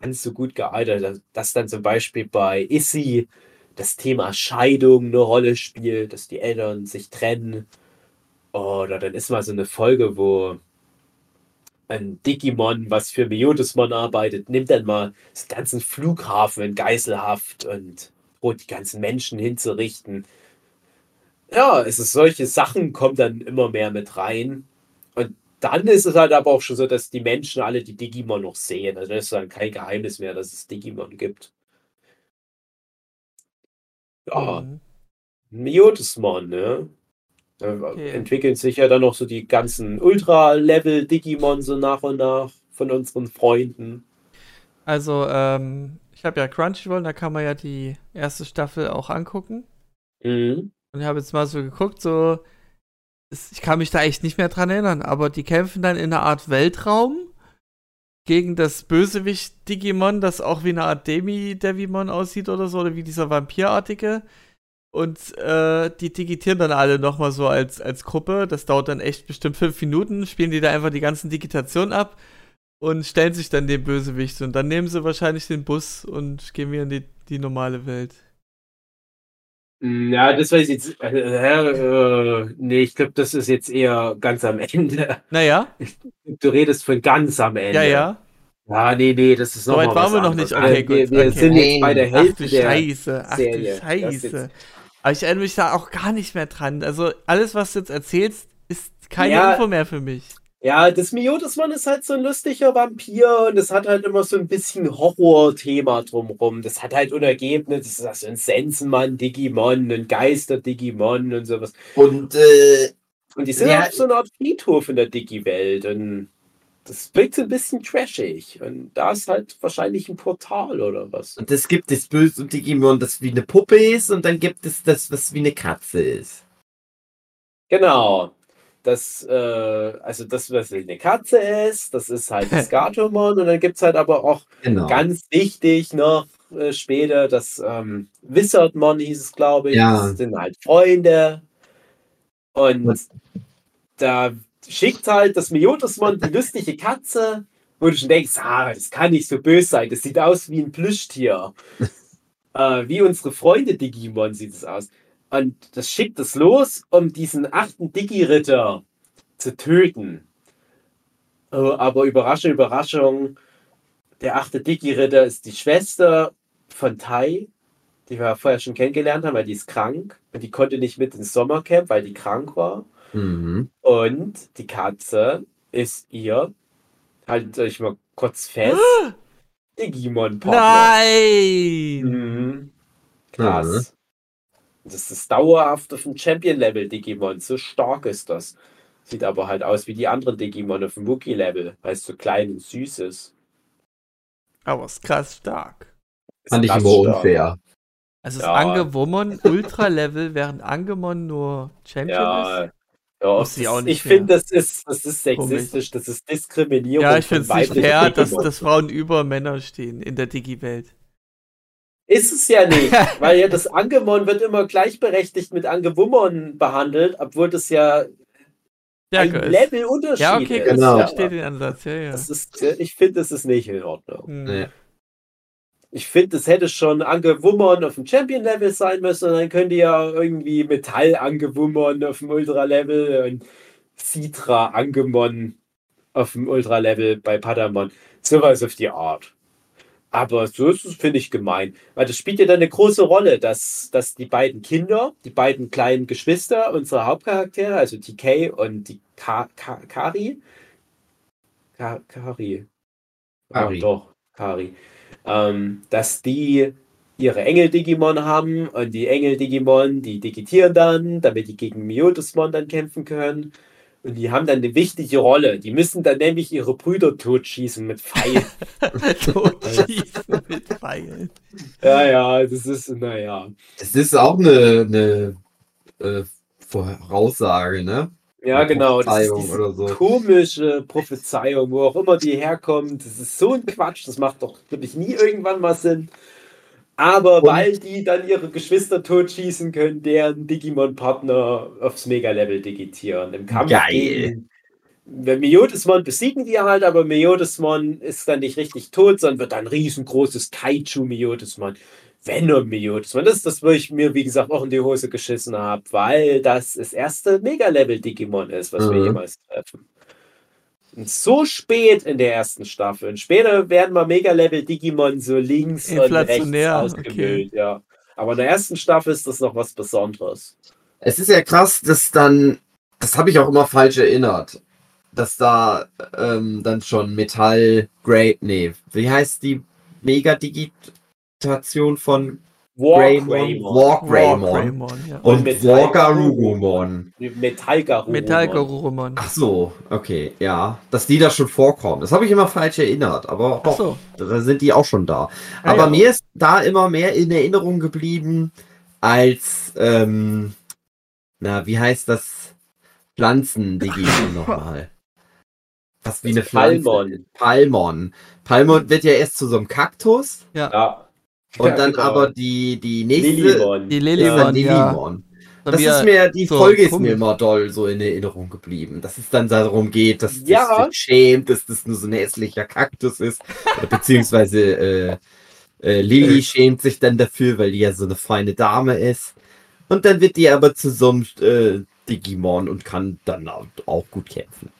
[SPEAKER 3] ganz so gut gealtert, dass dann zum Beispiel bei Issy das Thema Scheidung eine Rolle spielt, dass die Eltern sich trennen. Oder dann ist mal so eine Folge, wo ein Digimon, was für Miotismon arbeitet, nimmt dann mal das ganzen Flughafen in Geiselhaft und droht die ganzen Menschen hinzurichten. Ja, es ist solche Sachen kommen dann immer mehr mit rein. Dann ist es halt aber auch schon so, dass die Menschen alle die Digimon noch sehen. Also das ist dann kein Geheimnis mehr, dass es Digimon gibt. Ja,
[SPEAKER 2] Mhm.
[SPEAKER 3] Miotismon, ne? Da
[SPEAKER 2] Okay.
[SPEAKER 3] entwickeln sich ja dann noch so die ganzen Ultra-Level-Digimon so nach und nach von unseren Freunden.
[SPEAKER 2] Also, ähm, ich habe ja Crunchyroll, da kann man ja die erste Staffel auch angucken.
[SPEAKER 3] Mhm.
[SPEAKER 2] Und ich habe jetzt mal so geguckt, so, ich kann mich da echt nicht mehr dran erinnern, aber die kämpfen dann in einer Art Weltraum gegen das Bösewicht Digimon, das auch wie eine Art Demi-Devimon aussieht oder so, oder wie dieser Vampirartige. Und äh, die digitieren dann alle nochmal so als, als Gruppe. Das dauert dann echt bestimmt fünf Minuten. Spielen die da einfach die ganzen Digitationen ab und stellen sich dann dem Bösewicht. Und dann nehmen sie wahrscheinlich den Bus und gehen wieder in die, die normale Welt.
[SPEAKER 3] Mm, Ja, das weiß ich jetzt. Äh, äh, nee, ich glaube, das ist jetzt eher ganz am Ende.
[SPEAKER 2] Naja,
[SPEAKER 3] Du redest von ganz am Ende.
[SPEAKER 2] ja, ja.
[SPEAKER 3] Ja, nee, nee, das ist noch
[SPEAKER 2] weit
[SPEAKER 3] mal
[SPEAKER 2] waren wir noch nicht. Okay,
[SPEAKER 3] Also, wir,
[SPEAKER 2] gut,
[SPEAKER 3] wir
[SPEAKER 2] okay.
[SPEAKER 3] sind jetzt bei der
[SPEAKER 2] Ach
[SPEAKER 3] Hälfte
[SPEAKER 2] du
[SPEAKER 3] der
[SPEAKER 2] Scheiße, ach
[SPEAKER 3] Serie.
[SPEAKER 2] Scheiße. Aber ich erinnere mich da auch gar nicht mehr dran. Also alles, was du jetzt erzählst, ist keine
[SPEAKER 3] Ja.
[SPEAKER 2] Info mehr für mich.
[SPEAKER 3] Ja, das Miotismann ist halt so ein lustiger Vampir und es hat halt immer so ein bisschen Horror-Thema drumrum. Das hat halt unergeben, das ist also ein Sensenmann, Digimon, ein Geister-Digimon und sowas.
[SPEAKER 1] Und äh,
[SPEAKER 3] Und die sind
[SPEAKER 1] Ja.
[SPEAKER 3] auf so einer Art Friedhof in der Digi-Welt und das wirkt so ein bisschen trashig. Und da ist halt wahrscheinlich ein Portal oder was.
[SPEAKER 1] und es gibt das böse Digimon, das wie eine Puppe ist, und dann gibt es das, was wie eine Katze ist.
[SPEAKER 3] Genau. Das, äh, also das, was eine Katze ist, das ist halt das Gatomon und dann gibt es halt aber auch
[SPEAKER 1] Genau.
[SPEAKER 3] Ganz wichtig noch äh, später, das ähm, Wizardmon hieß es, glaube ich.
[SPEAKER 1] Ja.
[SPEAKER 3] Das sind halt Freunde. Und
[SPEAKER 1] Was-
[SPEAKER 3] da schickt halt das Miotismon die lustige Katze, wo du schon denkst, ah, das kann nicht so böse sein. Das sieht aus wie ein Plüschtier. äh, wie unsere Freunde Digimon sieht es aus. Und das schickt es los, um diesen achten Digi-Ritter zu töten. Oh, aber Überraschung, Überraschung, der achte Digi-Ritter ist die Schwester von Tai, die wir vorher schon kennengelernt haben, weil die ist krank und die konnte nicht mit ins Sommercamp, weil die krank war.
[SPEAKER 1] Mhm.
[SPEAKER 3] Und die Katze ist ihr, haltet euch mal kurz fest, Digimon-Partner.
[SPEAKER 2] Nein!
[SPEAKER 3] Mhm. Krass. Das ist dauerhaft auf dem Champion-Level Digimon. So stark ist das. Sieht aber halt aus wie die anderen Digimon auf dem Wookie-Level, weil es so klein und süß ist.
[SPEAKER 2] Aber ist krass stark.
[SPEAKER 3] Ist
[SPEAKER 1] Fand ich
[SPEAKER 3] das
[SPEAKER 1] immer
[SPEAKER 3] stark.
[SPEAKER 1] unfair.
[SPEAKER 2] Also ist
[SPEAKER 3] Ja.
[SPEAKER 2] Angewomon Ultra-Level, während Angemon nur Champion
[SPEAKER 3] Ja,
[SPEAKER 2] ist?
[SPEAKER 3] ja
[SPEAKER 2] Wusste ich auch nicht
[SPEAKER 3] ich finde, das ist, das ist sexistisch, das ist Diskriminierung.
[SPEAKER 2] Ja, ich finde es nicht fair, dass, dass Frauen über Männer stehen in der Digi-Welt.
[SPEAKER 3] Ist es ja nicht, weil ja das Angemon wird immer gleichberechtigt mit Angewummon behandelt, obwohl das ja ein
[SPEAKER 2] Stärker ist.
[SPEAKER 3] Levelunterschied
[SPEAKER 2] Ja, okay,
[SPEAKER 3] ist.
[SPEAKER 1] Genau.
[SPEAKER 2] ich verstehe den Ansatz. Ja, ja.
[SPEAKER 3] Das ist, ich finde, das ist nicht in Ordnung.
[SPEAKER 2] Hm.
[SPEAKER 1] Nee.
[SPEAKER 3] Ich finde, es hätte schon Angewummern auf dem Champion-Level sein müssen. Und dann könnt ihr ja irgendwie Metall angewummern auf dem Ultra-Level und Citra Angemon auf dem Ultra-Level bei Patamon. Sowas auf die Art. Aber so ist es, finde ich, gemein. Weil das spielt ja dann eine große Rolle, dass, dass die beiden Kinder, die beiden kleinen Geschwister unserer Hauptcharaktere, also TK und die Ka Ka Kari, Ka Kari,
[SPEAKER 1] Kari.
[SPEAKER 3] Ja, doch, Kari, ähm, dass die ihre Engel-Digimon haben und die Engel-Digimon, die digitieren dann, damit die gegen Miotismon dann kämpfen können. Und die haben dann eine wichtige Rolle. Die müssen dann nämlich ihre Brüder totschießen mit Pfeilen.
[SPEAKER 2] Totschießen mit Pfeilen.
[SPEAKER 3] ja, ja, das ist, naja.
[SPEAKER 1] Es ist auch eine, eine äh, Voraussage, ne?
[SPEAKER 3] Ja,
[SPEAKER 1] Eine
[SPEAKER 3] genau. Das ist diese
[SPEAKER 1] oder so.
[SPEAKER 3] komische Prophezeiung, wo auch immer die herkommt. Das ist so ein Quatsch. Das macht doch wirklich nie irgendwann mal Sinn. Aber
[SPEAKER 1] Und-
[SPEAKER 3] weil die dann ihre Geschwister totschießen können, deren Digimon-Partner aufs Mega-Level digitieren. Im Kampf
[SPEAKER 1] Geil.
[SPEAKER 3] gegen wenn Miotismon besiegen die halt, aber Miotismon ist dann nicht richtig tot, sondern wird ein riesengroßes Kaiju-Miotismon. Venom-Miotismon. Das ist das, wo ich mir, wie gesagt, auch in die Hose geschissen habe, weil das das erste Mega-Level-Digimon ist, was wir
[SPEAKER 1] Mhm.
[SPEAKER 3] jemals treffen. Und so spät in der ersten Staffel. Und später werden mal Mega-Level-Digimon so links und rechts
[SPEAKER 2] Inflationär,
[SPEAKER 3] ausgemüllt, ja. Aber in der ersten Staffel ist das noch was Besonderes.
[SPEAKER 1] Es ist ja krass, dass dann, das habe ich auch immer falsch erinnert, dass da ähm, dann schon Metall Grey, nee, wie heißt die Mega-Digitation von Greymon,
[SPEAKER 2] ja.
[SPEAKER 3] Und
[SPEAKER 1] Und Wargarurumon.
[SPEAKER 3] Metallgarurumon.
[SPEAKER 2] Metallgarurumon.
[SPEAKER 1] Ach so, okay, ja. Dass die da schon vorkommen. Das habe ich immer falsch erinnert, aber doch,
[SPEAKER 2] so.
[SPEAKER 1] da sind die auch schon da.
[SPEAKER 2] Ah,
[SPEAKER 1] aber
[SPEAKER 2] ja.
[SPEAKER 1] mir ist da immer mehr in Erinnerung geblieben als, ähm, na, wie heißt das? Pflanzen-Digimon nochmal. Was wie eine Pflanze.
[SPEAKER 3] Palmon.
[SPEAKER 1] Palmon. Palmon wird ja erst zu so einem Kaktus
[SPEAKER 3] Ja.
[SPEAKER 1] Und
[SPEAKER 3] Ja,
[SPEAKER 1] dann
[SPEAKER 3] genau.
[SPEAKER 1] aber die, die nächste
[SPEAKER 3] Lilymon.
[SPEAKER 2] Die
[SPEAKER 1] ist
[SPEAKER 2] Lilymon, ja.
[SPEAKER 1] Das ist mir, die
[SPEAKER 2] so
[SPEAKER 1] Folge ist mir immer doll so in Erinnerung geblieben. Dass es dann darum geht, dass
[SPEAKER 3] Ja.
[SPEAKER 1] das sich schämt, dass das nur so ein hässlicher Kaktus ist. Beziehungsweise äh, äh, Lilly schämt sich dann dafür, weil die ja so eine feine Dame ist. Und dann wird die aber zu so einem äh, Digimon und kann dann auch gut kämpfen.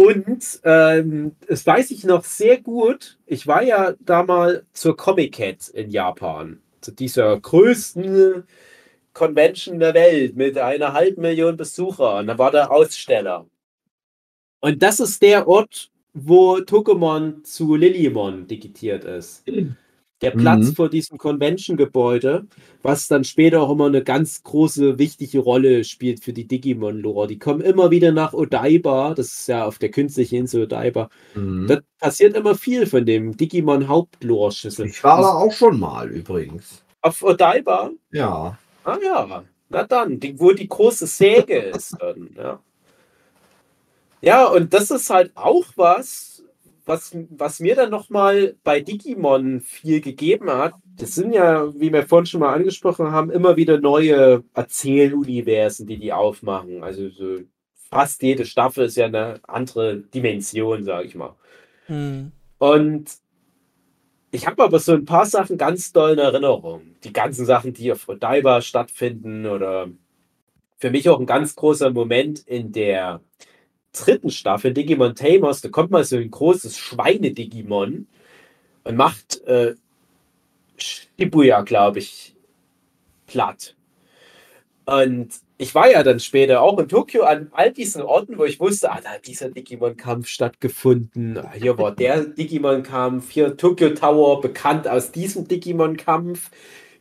[SPEAKER 3] Und ähm, das weiß ich noch sehr gut. Ich war ja da mal zur Comic Cat in Japan. Zu dieser größten Convention der Welt mit einer halben Million Besuchern. Da war der Aussteller. Und das ist der Ort, wo Pokémon zu Lilymon digitiert ist. Der Platz
[SPEAKER 1] Mhm.
[SPEAKER 3] vor diesem Convention-Gebäude, was dann später auch immer eine ganz große, wichtige Rolle spielt für die Digimon-Lore. Die kommen immer wieder nach Odaiba, das ist ja auf der künstlichen Insel Odaiba.
[SPEAKER 1] Mhm.
[SPEAKER 3] Da passiert immer viel von dem Digimon-Hauptlore-Schlüssel.
[SPEAKER 1] Ich war da auch schon mal übrigens.
[SPEAKER 3] Auf Odaiba?
[SPEAKER 1] Ja.
[SPEAKER 3] Ah ja, na dann, die, wo die große Säge ist dann, ja. Ja, und das ist halt auch was, was, was mir dann nochmal bei Digimon viel gegeben hat. Das sind ja, wie wir vorhin schon mal angesprochen haben, immer wieder neue Erzähluniversen, die die aufmachen. Also so fast jede Staffel ist ja eine andere Dimension, sage ich mal.
[SPEAKER 2] Hm.
[SPEAKER 3] Und ich habe aber so ein paar Sachen ganz doll in Erinnerung. Die ganzen Sachen, die auf Odaiba stattfinden oder für mich auch ein ganz großer Moment in der dritten Staffel Digimon Tamers. Da kommt mal so ein großes Schweine-Digimon und macht äh, Shibuya, glaube ich, platt. Und ich war ja dann später auch in Tokio an all diesen Orten, wo ich wusste, ah, da hat dieser Digimon-Kampf stattgefunden. Ah, Hier war der Digimon-Kampf, hier Tokyo Tower, bekannt aus diesem Digimon-Kampf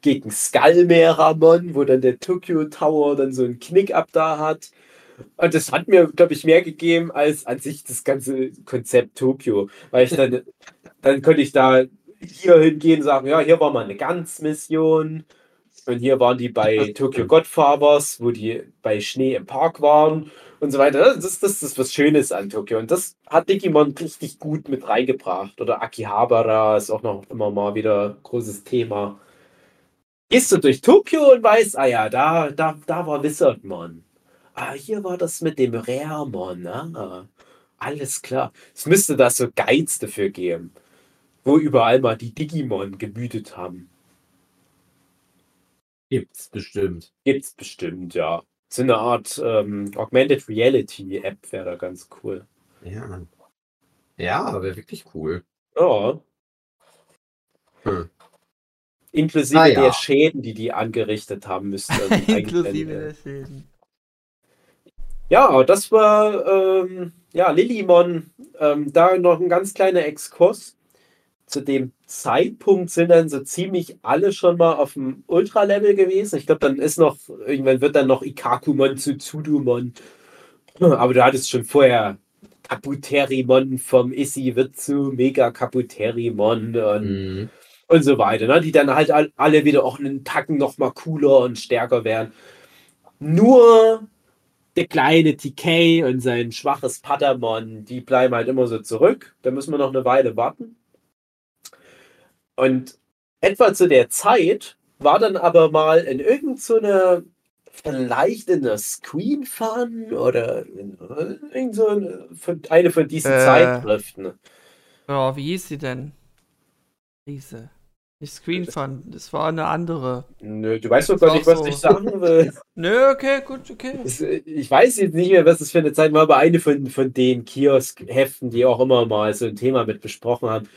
[SPEAKER 3] gegen Skullmeramon, wo dann der Tokyo Tower dann so einen Knick-Up da hat. Und das hat mir, glaube ich, mehr gegeben als an sich das ganze Konzept Tokio. Weil ich dann, dann konnte ich da hier hingehen und sagen, ja, hier war mal eine Ganz-Mission. Und hier waren die bei Tokyo Godfathers, wo die bei Schnee im Park waren und so weiter. Das, das, das ist was Schönes an Tokio. Und das hat Digimon richtig gut mit reingebracht. Oder Akihabara ist auch noch immer mal wieder ein großes Thema. Gehst du durch Tokio und weißt, ah ja, da, da, da war Wizardmon. Ah, hier war das mit dem Raremon. Ah, alles klar. Es müsste da so Guides dafür geben, wo überall mal die Digimon gemütet haben.
[SPEAKER 1] Gibt's bestimmt.
[SPEAKER 3] Gibt's bestimmt, ja. So eine Art ähm, Augmented Reality App wäre da ganz cool.
[SPEAKER 1] Ja. Ja, wäre wirklich cool.
[SPEAKER 3] Ja.
[SPEAKER 1] Hm.
[SPEAKER 3] Inklusive
[SPEAKER 1] Ah, ja.
[SPEAKER 3] der Schäden, die die angerichtet haben müssten.
[SPEAKER 2] Inklusive der Schäden.
[SPEAKER 3] Ja, das war ähm, ja Lillimon. Ähm, da noch ein ganz kleiner Exkurs. Zu dem Zeitpunkt sind dann so ziemlich alle schon mal auf dem Ultra-Level gewesen. Ich glaube, dann ist noch, irgendwann wird dann noch Ikakumon zu Tsudumon. Aber du hattest schon vorher Kabuterimon vom Issy wird zu Mega Kabuterimon und,
[SPEAKER 1] Mhm.
[SPEAKER 3] und so weiter. Ne? Die dann halt all- alle wieder auch einen Tacken noch mal cooler und stärker werden. Nur der kleine TK und sein schwaches Patamon, die bleiben halt immer so zurück. Da müssen wir noch eine Weile warten. Und etwa zu der Zeit war dann aber mal in irgend so vielleicht in der Screen Fun oder in, irgend so eine, von, eine von diesen
[SPEAKER 2] Äh.
[SPEAKER 3] Zeitschriften.
[SPEAKER 2] Ja, wie hieß sie denn? Diese. Nicht Screen Fun, das war eine andere.
[SPEAKER 3] Nö, du weißt doch gar nicht, was
[SPEAKER 2] so.
[SPEAKER 3] ich sagen will.
[SPEAKER 2] Nö, okay, gut, okay.
[SPEAKER 3] Äh, Ich weiß jetzt nicht mehr, was das für eine Zeit war, aber eine von, von den Kiosk-Heften, die auch immer mal so ein Thema mit besprochen haben,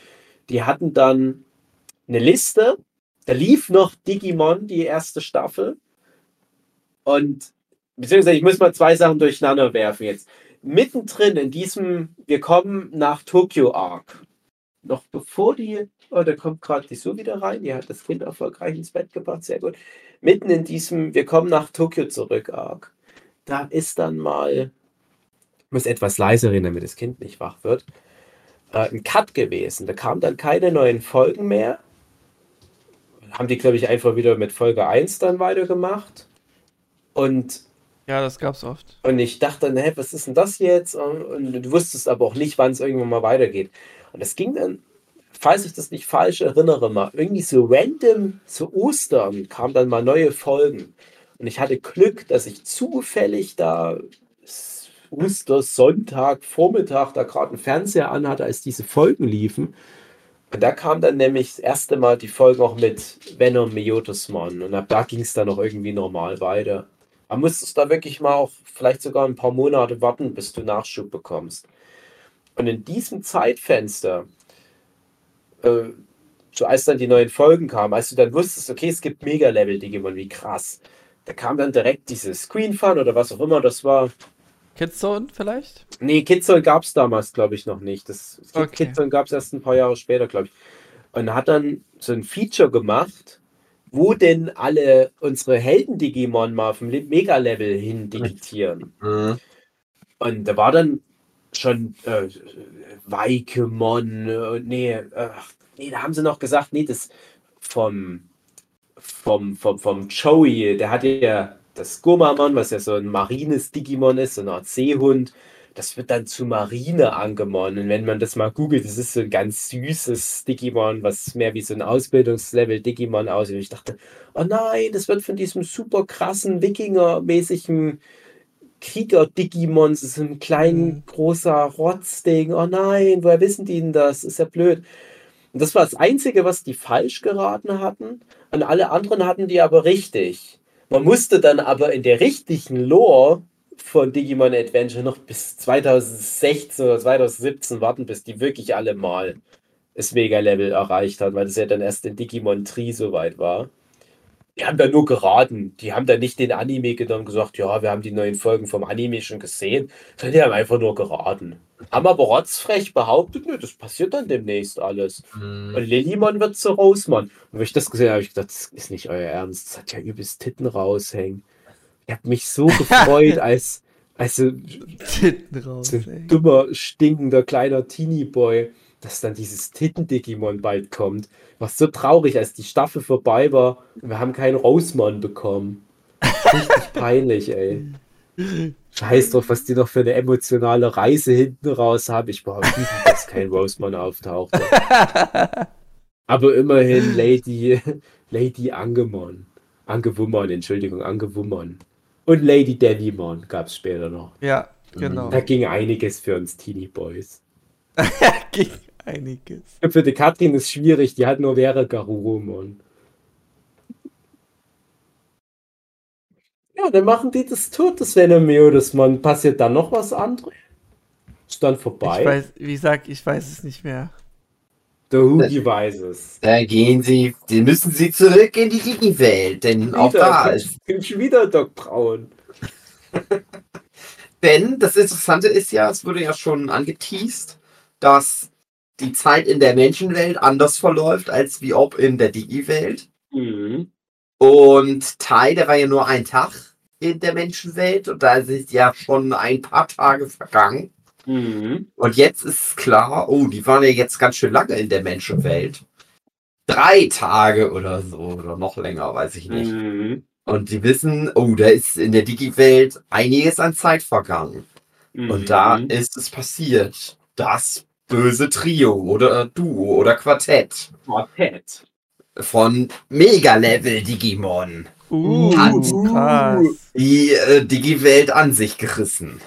[SPEAKER 3] die hatten dann eine Liste. Da lief noch Digimon, die erste Staffel. Und beziehungsweise ich muss mal zwei Sachen durcheinander werfen jetzt. Mittendrin in diesem, wir kommen nach Tokyo Arc. Noch bevor die, oh, da kommt gerade die so wieder rein, die hat das Kind erfolgreich ins Bett gebracht, sehr gut. Mitten in diesem, wir kommen nach Tokio zurück Arc. Da ist dann mal, ich muss etwas leiser reden, damit das Kind nicht wach wird, äh, ein Cut gewesen. Da kamen dann keine neuen Folgen mehr. Haben die, glaube ich, einfach wieder mit Folge 1 dann weitergemacht. Und
[SPEAKER 2] Ja, das gab's oft.
[SPEAKER 3] und ich dachte dann, hä, was ist denn das jetzt? Und, und du wusstest aber auch nicht, wann es irgendwann mal weitergeht. Und es ging dann, falls ich das nicht falsch erinnere, mal irgendwie so random zu Ostern kamen dann mal neue Folgen. Und ich hatte Glück, dass ich zufällig da Ostersonntag, Vormittag, da gerade einen Fernseher anhatte, als diese Folgen liefen. Und da kam dann nämlich das erste Mal die Folge auch mit Venom Miotismon. Und ab da ging es dann noch irgendwie normal weiter. Man musstest da wirklich mal auch vielleicht sogar ein paar Monate warten, bis du Nachschub bekommst. Und in diesem Zeitfenster, äh, so als dann die neuen Folgen kamen, als du dann wusstest, okay, es gibt Mega-Level-Digimon, wie krass, da kam dann direkt diese Screen Fun oder was auch immer das war.
[SPEAKER 2] Kidzone vielleicht?
[SPEAKER 3] Nee, Kidzone gab es damals, glaube ich, noch nicht. Das
[SPEAKER 2] Okay.
[SPEAKER 3] Kidzone gab es erst ein paar Jahre später, glaube ich. Und hat dann so ein Feature gemacht, wo denn alle unsere Helden-Digimon mal vom Le- Mega-Level hin digitieren.
[SPEAKER 1] Mhm.
[SPEAKER 3] Und da war dann schon äh, Weikemon, äh, nee, ach, nee, da haben sie noch gesagt, nee, das vom, vom, vom, vom Joey, der hatte ja das Gurmamon, was ja so ein marines Digimon ist, so eine Art Seehund. Das wird dann zu Marine angemon. Und wenn man das mal googelt, das ist so ein ganz süßes Digimon, was mehr wie so ein Ausbildungslevel Digimon aussieht. Und ich dachte, oh nein, das wird von diesem super krassen Wikinger-mäßigen Krieger-Digimons, so ein klein,
[SPEAKER 2] Mhm.
[SPEAKER 3] großer Rotzding. Oh nein, woher wissen die denn das? Ist ja blöd. Und das war das Einzige, was die falsch geraten hatten. Und alle anderen hatten die aber richtig. Man musste dann aber in der richtigen Lore von Digimon Adventure noch bis 2016 oder 2017 warten, bis die wirklich alle mal das Mega-Level erreicht hat, weil das ja dann erst in Digimon Tree soweit war. Die haben da nur geraten. Die haben da nicht den Anime genommen und gesagt, ja, wir haben die neuen Folgen vom Anime schon gesehen, sondern die haben einfach nur geraten. Haben aber rotzfrech behauptet, nö, das passiert dann demnächst alles. Und Lillimon wird zu Rosemon. Und wenn ich das gesehen habe, habe ich gedacht, das ist nicht euer Ernst. Das hat ja übelst Titten raushängen. Ich habe mich so gefreut, als, als so,
[SPEAKER 2] Titten raus,
[SPEAKER 3] so ein dummer, stinkender kleiner Teenie-Boy, dass dann dieses Titten-Digimon bald kommt. War so traurig, als die Staffel vorbei war und wir haben keinen Rosemon bekommen. Richtig peinlich, ey. Scheiß drauf, was die noch für eine emotionale Reise hinten raus haben. Ich war wütend, dass kein Rosemon auftauchte. Aber immerhin Lady, Lady Angemon. Angewummern, Entschuldigung, Angewummern. Und Lady Devimon gab es später noch.
[SPEAKER 2] Ja, genau.
[SPEAKER 3] Da ging einiges für uns Teenie Boys.
[SPEAKER 2] Ging einiges.
[SPEAKER 3] Für die Katrin ist schwierig, die hat nur Vera Garurumon. Ja, dann machen die das tot, das Venomeo, das man passiert dann noch was anderes. Ist dann vorbei.
[SPEAKER 2] Ich weiß, wie gesagt, ich weiß es nicht mehr.
[SPEAKER 3] Der Hugi weiß es.
[SPEAKER 1] Da gehen sie, die müssen sie zurück in die Digi-Welt, denn auch da ist.
[SPEAKER 3] Bin schon wieder Doc Braun.
[SPEAKER 1] Denn das Interessante ist ja, es wurde ja schon angeteased, dass die Zeit in der Menschenwelt anders verläuft, als wie ob in der Digi-Welt.
[SPEAKER 3] Mhm.
[SPEAKER 1] Und Tai, der war ja nur ein Tag in der Menschenwelt und da sind ja schon ein paar Tage vergangen.
[SPEAKER 3] Mhm.
[SPEAKER 1] Und jetzt ist klar, oh, die waren ja jetzt ganz schön lange in der Menschenwelt. Drei Tage oder so, oder noch länger, weiß ich nicht.
[SPEAKER 3] Mhm.
[SPEAKER 1] Und die wissen, oh, da ist in der Digi-Welt einiges an Zeit vergangen.
[SPEAKER 3] Mhm.
[SPEAKER 1] Und da ist es passiert. Das böse Trio oder Duo oder Quartett
[SPEAKER 3] Quartett.
[SPEAKER 1] von Mega-Level-Digimon
[SPEAKER 2] Uh,
[SPEAKER 1] Hat-
[SPEAKER 2] krass.
[SPEAKER 1] die äh, Digi-Welt an sich gerissen.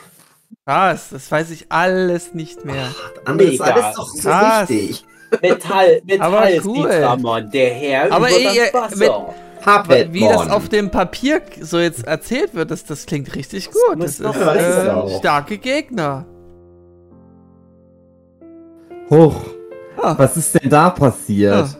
[SPEAKER 2] Krass, das weiß ich alles nicht mehr.
[SPEAKER 1] Anders ist
[SPEAKER 3] Mega.
[SPEAKER 1] alles doch so
[SPEAKER 2] Krass.
[SPEAKER 1] richtig.
[SPEAKER 3] Metall,
[SPEAKER 2] Aber
[SPEAKER 3] Metall
[SPEAKER 2] cool.
[SPEAKER 3] Ramon, der Herr
[SPEAKER 2] Aber
[SPEAKER 3] über
[SPEAKER 2] ihr-
[SPEAKER 3] das Wasser.
[SPEAKER 1] Puppet
[SPEAKER 2] Wie das auf dem Papier so jetzt erzählt wird, das, das klingt richtig gut. Das
[SPEAKER 3] doch
[SPEAKER 2] ist
[SPEAKER 1] ist
[SPEAKER 2] äh,
[SPEAKER 1] auch.
[SPEAKER 2] starke Gegner.
[SPEAKER 5] Hoch.
[SPEAKER 2] Ah.
[SPEAKER 5] Was ist denn da passiert?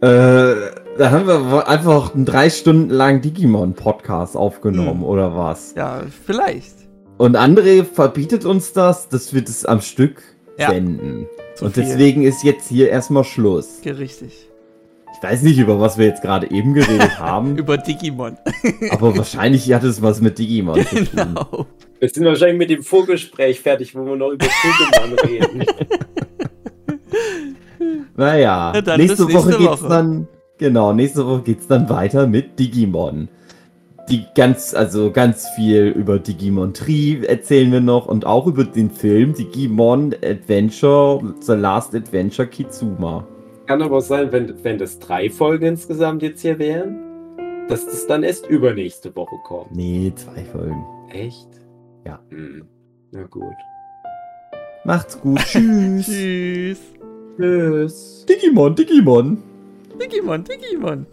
[SPEAKER 5] Äh, da haben wir einfach einen drei Stunden langen Digimon-Podcast aufgenommen,
[SPEAKER 2] Hm.
[SPEAKER 5] oder was?
[SPEAKER 2] Ja, vielleicht.
[SPEAKER 5] Und André verbietet uns das, dass wir das am Stück
[SPEAKER 2] Ja.
[SPEAKER 5] senden.
[SPEAKER 2] Zu
[SPEAKER 5] Und
[SPEAKER 2] viel.
[SPEAKER 5] deswegen ist jetzt hier erstmal Schluss.
[SPEAKER 2] Richtig.
[SPEAKER 5] Ich weiß nicht, über was wir jetzt gerade eben geredet haben,
[SPEAKER 2] Über Digimon.
[SPEAKER 5] aber wahrscheinlich hat es was mit Digimon zu tun.
[SPEAKER 2] genau.
[SPEAKER 3] Wir sind wahrscheinlich mit dem Vorgespräch fertig, wo wir noch über Pokémon reden.
[SPEAKER 5] Naja,
[SPEAKER 2] Na
[SPEAKER 5] nächste,
[SPEAKER 2] bis
[SPEAKER 5] Woche
[SPEAKER 2] nächste
[SPEAKER 5] geht's
[SPEAKER 2] Woche.
[SPEAKER 5] dann, genau, nächste Woche geht's dann weiter mit Digimon. Die ganz, also ganz viel über Digimon Tree erzählen wir noch und auch über den Film Digimon Adventure, The Last Adventure Kitsuma.
[SPEAKER 3] Kann aber sein, wenn, wenn das drei Folgen insgesamt jetzt hier wären, dass das dann erst übernächste Woche kommt.
[SPEAKER 5] Nee, zwei Folgen.
[SPEAKER 3] Echt?
[SPEAKER 5] Ja.
[SPEAKER 3] Hm. Na gut.
[SPEAKER 5] Macht's gut, tschüss.
[SPEAKER 2] Tschüss.
[SPEAKER 3] Tschüss.
[SPEAKER 5] Digimon, Digimon.
[SPEAKER 2] Digimon, Digimon.